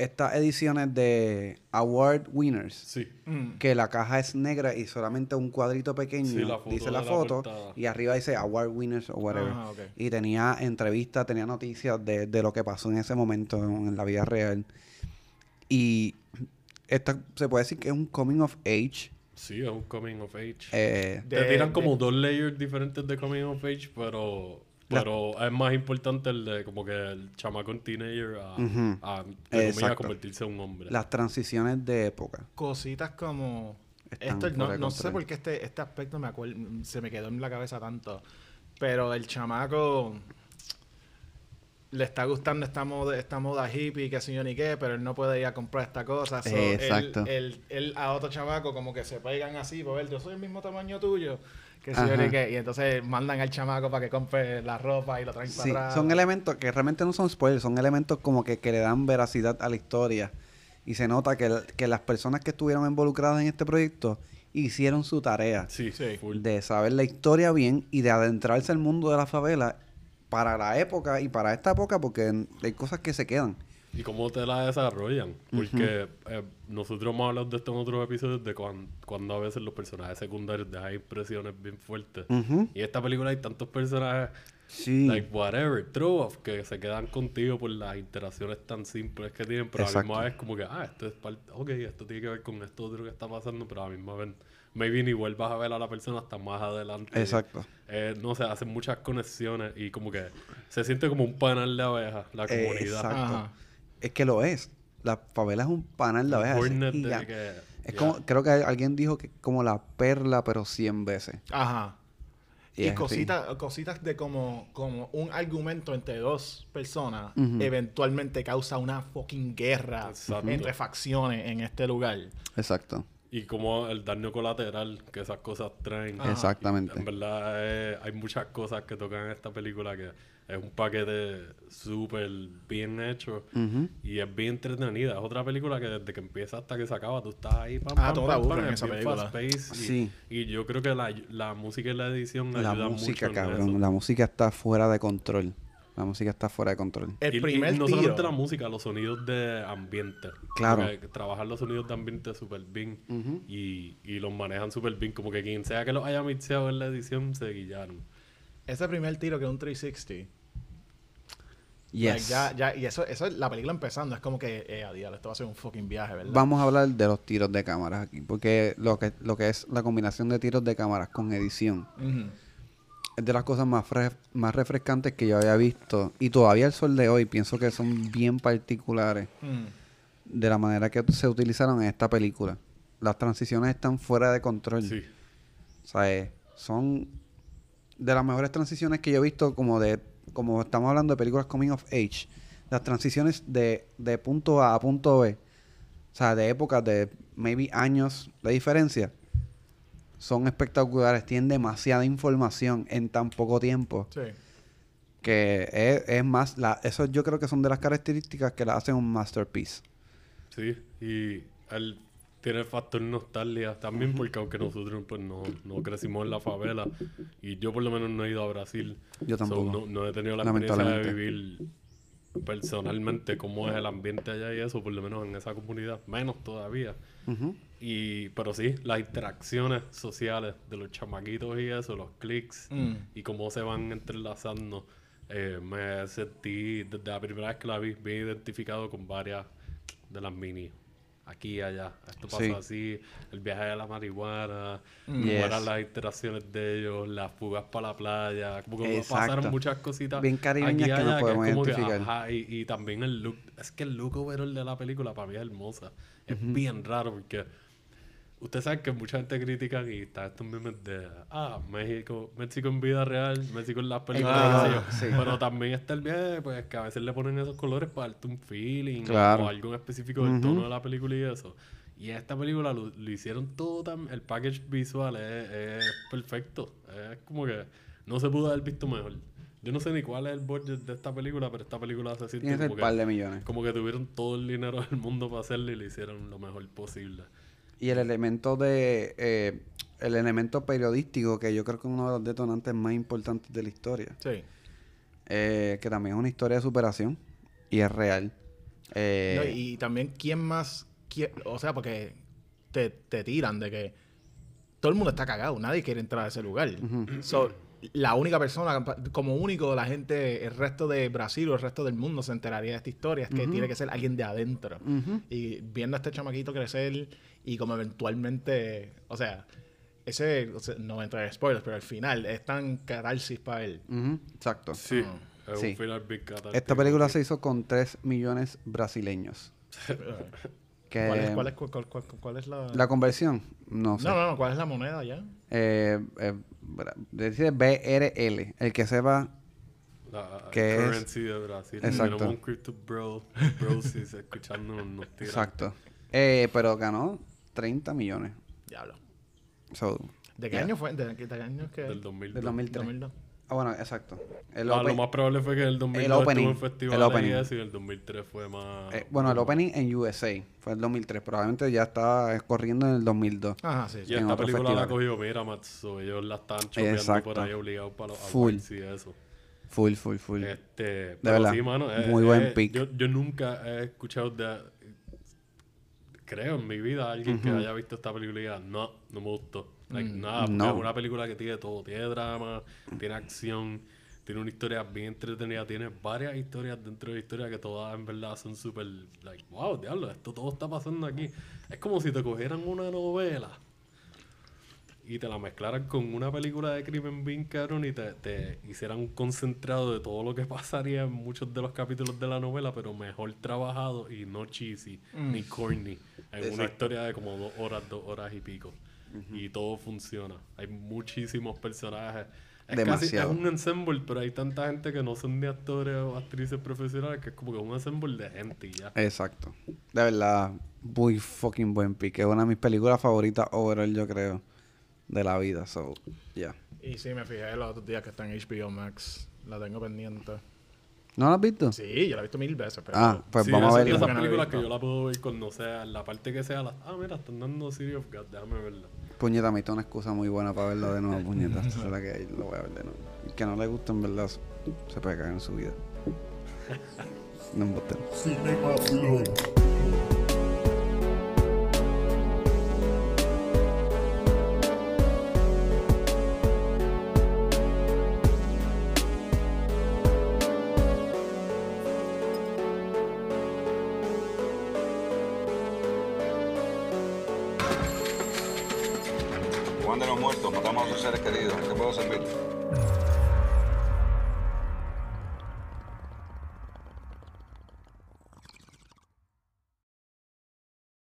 estas ediciones de Award Winners. Sí. Mm. Que la caja es negra y solamente un cuadrito pequeño Sí, la foto dice la foto y arriba dice Award Winners o whatever. Ah, ok. Y tenía entrevistas, tenía noticias de, de lo que pasó en ese momento en, la vida real. Y esta se puede decir que es un coming of age. Sí, es un coming of age. Eh, Te tiran como de- dos layers diferentes de coming of age, pero La- pero es más importante el de como que el chamaco en teenager a, Ujú. a, comillas, convertirse en un hombre. las transiciones de época. Cositas como... Esto, no, no sé por qué este, este aspecto me acuer- se me quedó en la cabeza tanto. Pero el chamaco le está gustando esta moda, esta moda hippie, que sé yo ni qué, pero él no puede ir a comprar esta cosa. So, él- Exacto. Él, él a otro chamaco como que se pegan así, por ver, yo soy el mismo tamaño tuyo, que. Y entonces mandan al chamaco para que compre la ropa y lo traen Sí, para atrás. son elementos que realmente no son spoilers, son elementos como que, que le dan veracidad a la historia. Y se nota que, que las personas que estuvieron involucradas en este proyecto hicieron su tarea. Sí, Sí. de saber la historia bien y de adentrarse al mundo de la favela para la época y para esta época porque hay cosas que se quedan. Y cómo te la desarrollan. Porque eh, nosotros hemos hablado de esto en otros episodios de cuan- cuando a veces los personajes secundarios dejan impresiones bien fuertes. Y en esta película hay tantos personajes, Sí. like whatever, throw off, que se quedan contigo por las interacciones tan simples que tienen, pero a la misma vez como que, ah, esto es parte, ok, esto tiene que ver con esto otro que está pasando, pero a la misma vez, maybe ni vuelvas a ver a la persona hasta más adelante. Exacto. Eh, no sé, hacen muchas conexiones y como que se siente como un panel de abejas, la comunidad. exacto. Ajá. Es que lo es. La favela es un panel de abejas. es como, creo que alguien dijo que como la perla, pero 100 veces. Ajá. Y Y, cositas, cositas de como, como un argumento entre dos personas eventualmente causa una fucking guerra Exacto. entre facciones en este lugar. Exacto. Y como el daño colateral que esas cosas traen. Ajá. Exactamente. En verdad, eh, hay muchas cosas que tocan en esta película que es un paquete súper bien hecho y es bien entretenida. Es otra película que desde que empieza hasta que se acaba, tú estás ahí. Pam, Ah, pam, te pam, en es esa película. y, Sí. y yo creo que la, la música y la edición La ayudan música, mucho en cabrón. eso. La música está fuera de control. La música está fuera de control. El Y- y primer no tiro. solamente la música, los sonidos de ambiente. Claro. Porque trabajar los sonidos de ambiente súper bien y, y los manejan súper bien. Como que quien sea que los haya mixeado en la edición se guillaron. Ese primer tiro que es un 360. Yes. like, ya, ya, y eso, eso es la película empezando. Es como que, eh, a diablo, esto va a ser un fucking viaje, ¿verdad? Vamos a hablar de los tiros de cámaras aquí. Porque lo que, lo que es la combinación de tiros de cámaras con edición es de las cosas más, más refrescantes que yo había visto. Y todavía el sol de hoy pienso que son bien particulares Ujú. de la manera que se utilizaron en esta película. Las transiciones están fuera de control. Sí. O sea, eh, son de las mejores transiciones que yo he visto como de como estamos hablando de películas coming of age. Las transiciones de, de punto A a punto B, o sea, de épocas de maybe años de diferencia, son espectaculares. Tienen demasiada información en tan poco tiempo Sí. que es, es más, la, eso yo creo que son de las características que la hacen un masterpiece. Sí, y él tiene el factor nostalgia también, porque aunque nosotros pues no, no crecimos en la favela, y yo por lo menos no he ido a Brasil, Yo so, tampoco. no, no he tenido la experiencia de vivir personalmente cómo es el ambiente allá y eso, por lo menos en esa comunidad, menos todavía. Y, pero sí, las interacciones sociales de los chamaquitos y eso, los clics Mm. y cómo se van entrelazando, eh, me sentí, desde la primera vez que la vi, bien identificado con varias de las mini. Aquí y allá. Esto pasó Sí. así, el viaje de la marihuana, Mm. Yes. eran las interacciones de ellos, las fugas para la playa, como que pasaron muchas cositas. Bien caribeñas que no allá, podemos es como que, identificar. ajá, y, y también el look, es que el look overall de la película para mí es hermosa. Es bien raro porque usted sabe que mucha gente critica y está estos memes de ah, México, México en vida real, México en las películas, Ah, sí. pero también está el viaje, pues que a veces le ponen esos colores para darte un feeling Claro. o algo en específico del tono de la película y eso. Y esta película lo, lo hicieron todo tan, el package visual es, es perfecto. Es como que no se pudo haber visto mejor. Yo no sé ni cuál es el budget de esta película, pero esta película se siente que como un par que, de millones. como que tuvieron todo el dinero del mundo para hacerlo y le hicieron lo mejor posible. Y el elemento de eh, el elemento periodístico, que yo creo que es uno de los detonantes más importantes de la historia. Sí. eh, que también es una historia de superación y es real. Eh, No, y también, ¿quién más? quie- o sea, porque te, te tiran de que todo el mundo está cagado, nadie quiere entrar a ese lugar. So, la única persona, como único, la gente, el resto de Brasil o el resto del mundo se enteraría de esta historia, es que Ujú. tiene que ser alguien de adentro. ujú. Y viendo a este chamaquito crecer y como eventualmente, o sea, ese, o sea, no voy a entrar en spoilers, pero al final es tan catarsis para él. Ujú, Exacto. Sí, es Sí. un final big. Esta película se hizo con 3 millones brasileños. Que ¿Cuál es, cuál, es, cuál, cuál- cuál es la...? La conversión, no sé. No, no, no, ¿cuál es la moneda ya? Eh, eh, dice BRL. El que sepa, La que es- currency de Brasil. Exacto. Tenemos un crypto bro, brosis escuchándonos nos tiran. exacto. Eh, pero ganó 30 millones. Diablo. So, ¿De qué yeah. año fue? ¿De qué, de qué año es que? Del 2000. Del 2003. 2002. Ah, bueno, exacto. El Ah, lo más probable fue que el 2002 opening, estuvo en festivales el opening. y eso, y el 2003 fue más... eh, bueno, el opening en USA fue el 2003. Probablemente ya estaba corriendo en el 2002. Ajá, sí. Y sí. en esta película la festivales. cogió Miramax, so ellos la estaban chopeando Exacto. por ahí obligados para los Full. awards y eso. Full, full, full. Este, De verdad, muy buen pick. Yo, yo nunca he escuchado de... Creo en mi vida alguien que haya visto esta película y diga, no, no me gustó. Like, nada, porque No. es una película que tiene todo. Tiene drama, tiene acción, tiene una historia bien entretenida. Tiene varias historias dentro de la historia que todas en verdad son súper... Like, wow, diablo, esto todo está pasando aquí. Es como si te cogieran una novela y te la mezclaran con una película de crimen bien cabrón y te, te hicieran un concentrado de todo lo que pasaría en muchos de los capítulos de la novela, pero mejor trabajado y no cheesy ni corny. En una historia de como dos horas, dos horas y pico. Y todo funciona. Hay muchísimos personajes. Es casi es Demasiado. un ensemble, pero hay tanta gente que no son ni actores o actrices profesionales que es como que un ensemble de gente y ya. Exacto. De verdad, muy fucking buen pick. Es una de mis películas favoritas overall, yo creo, de la vida. So, yeah. Y sí, me fijé los otros días que está en HBO Max. La tengo pendiente. ¿No la has visto? Sí, yo la he visto mil veces, pero... Ah, pues Sí, vamos a verla. Esas películas que yo la puedo ver cuando sea, la parte que sea, la, ah, mira, están dando City of God, déjame verla. Puñeta, me está una excusa muy buena para verla de nuevo, puñeta. Esa es la que lo voy a ver de nuevo. El que no le gusta, en verdad, se puede caer en su vida. No embuste. Queridos. ¿En qué puedo servir?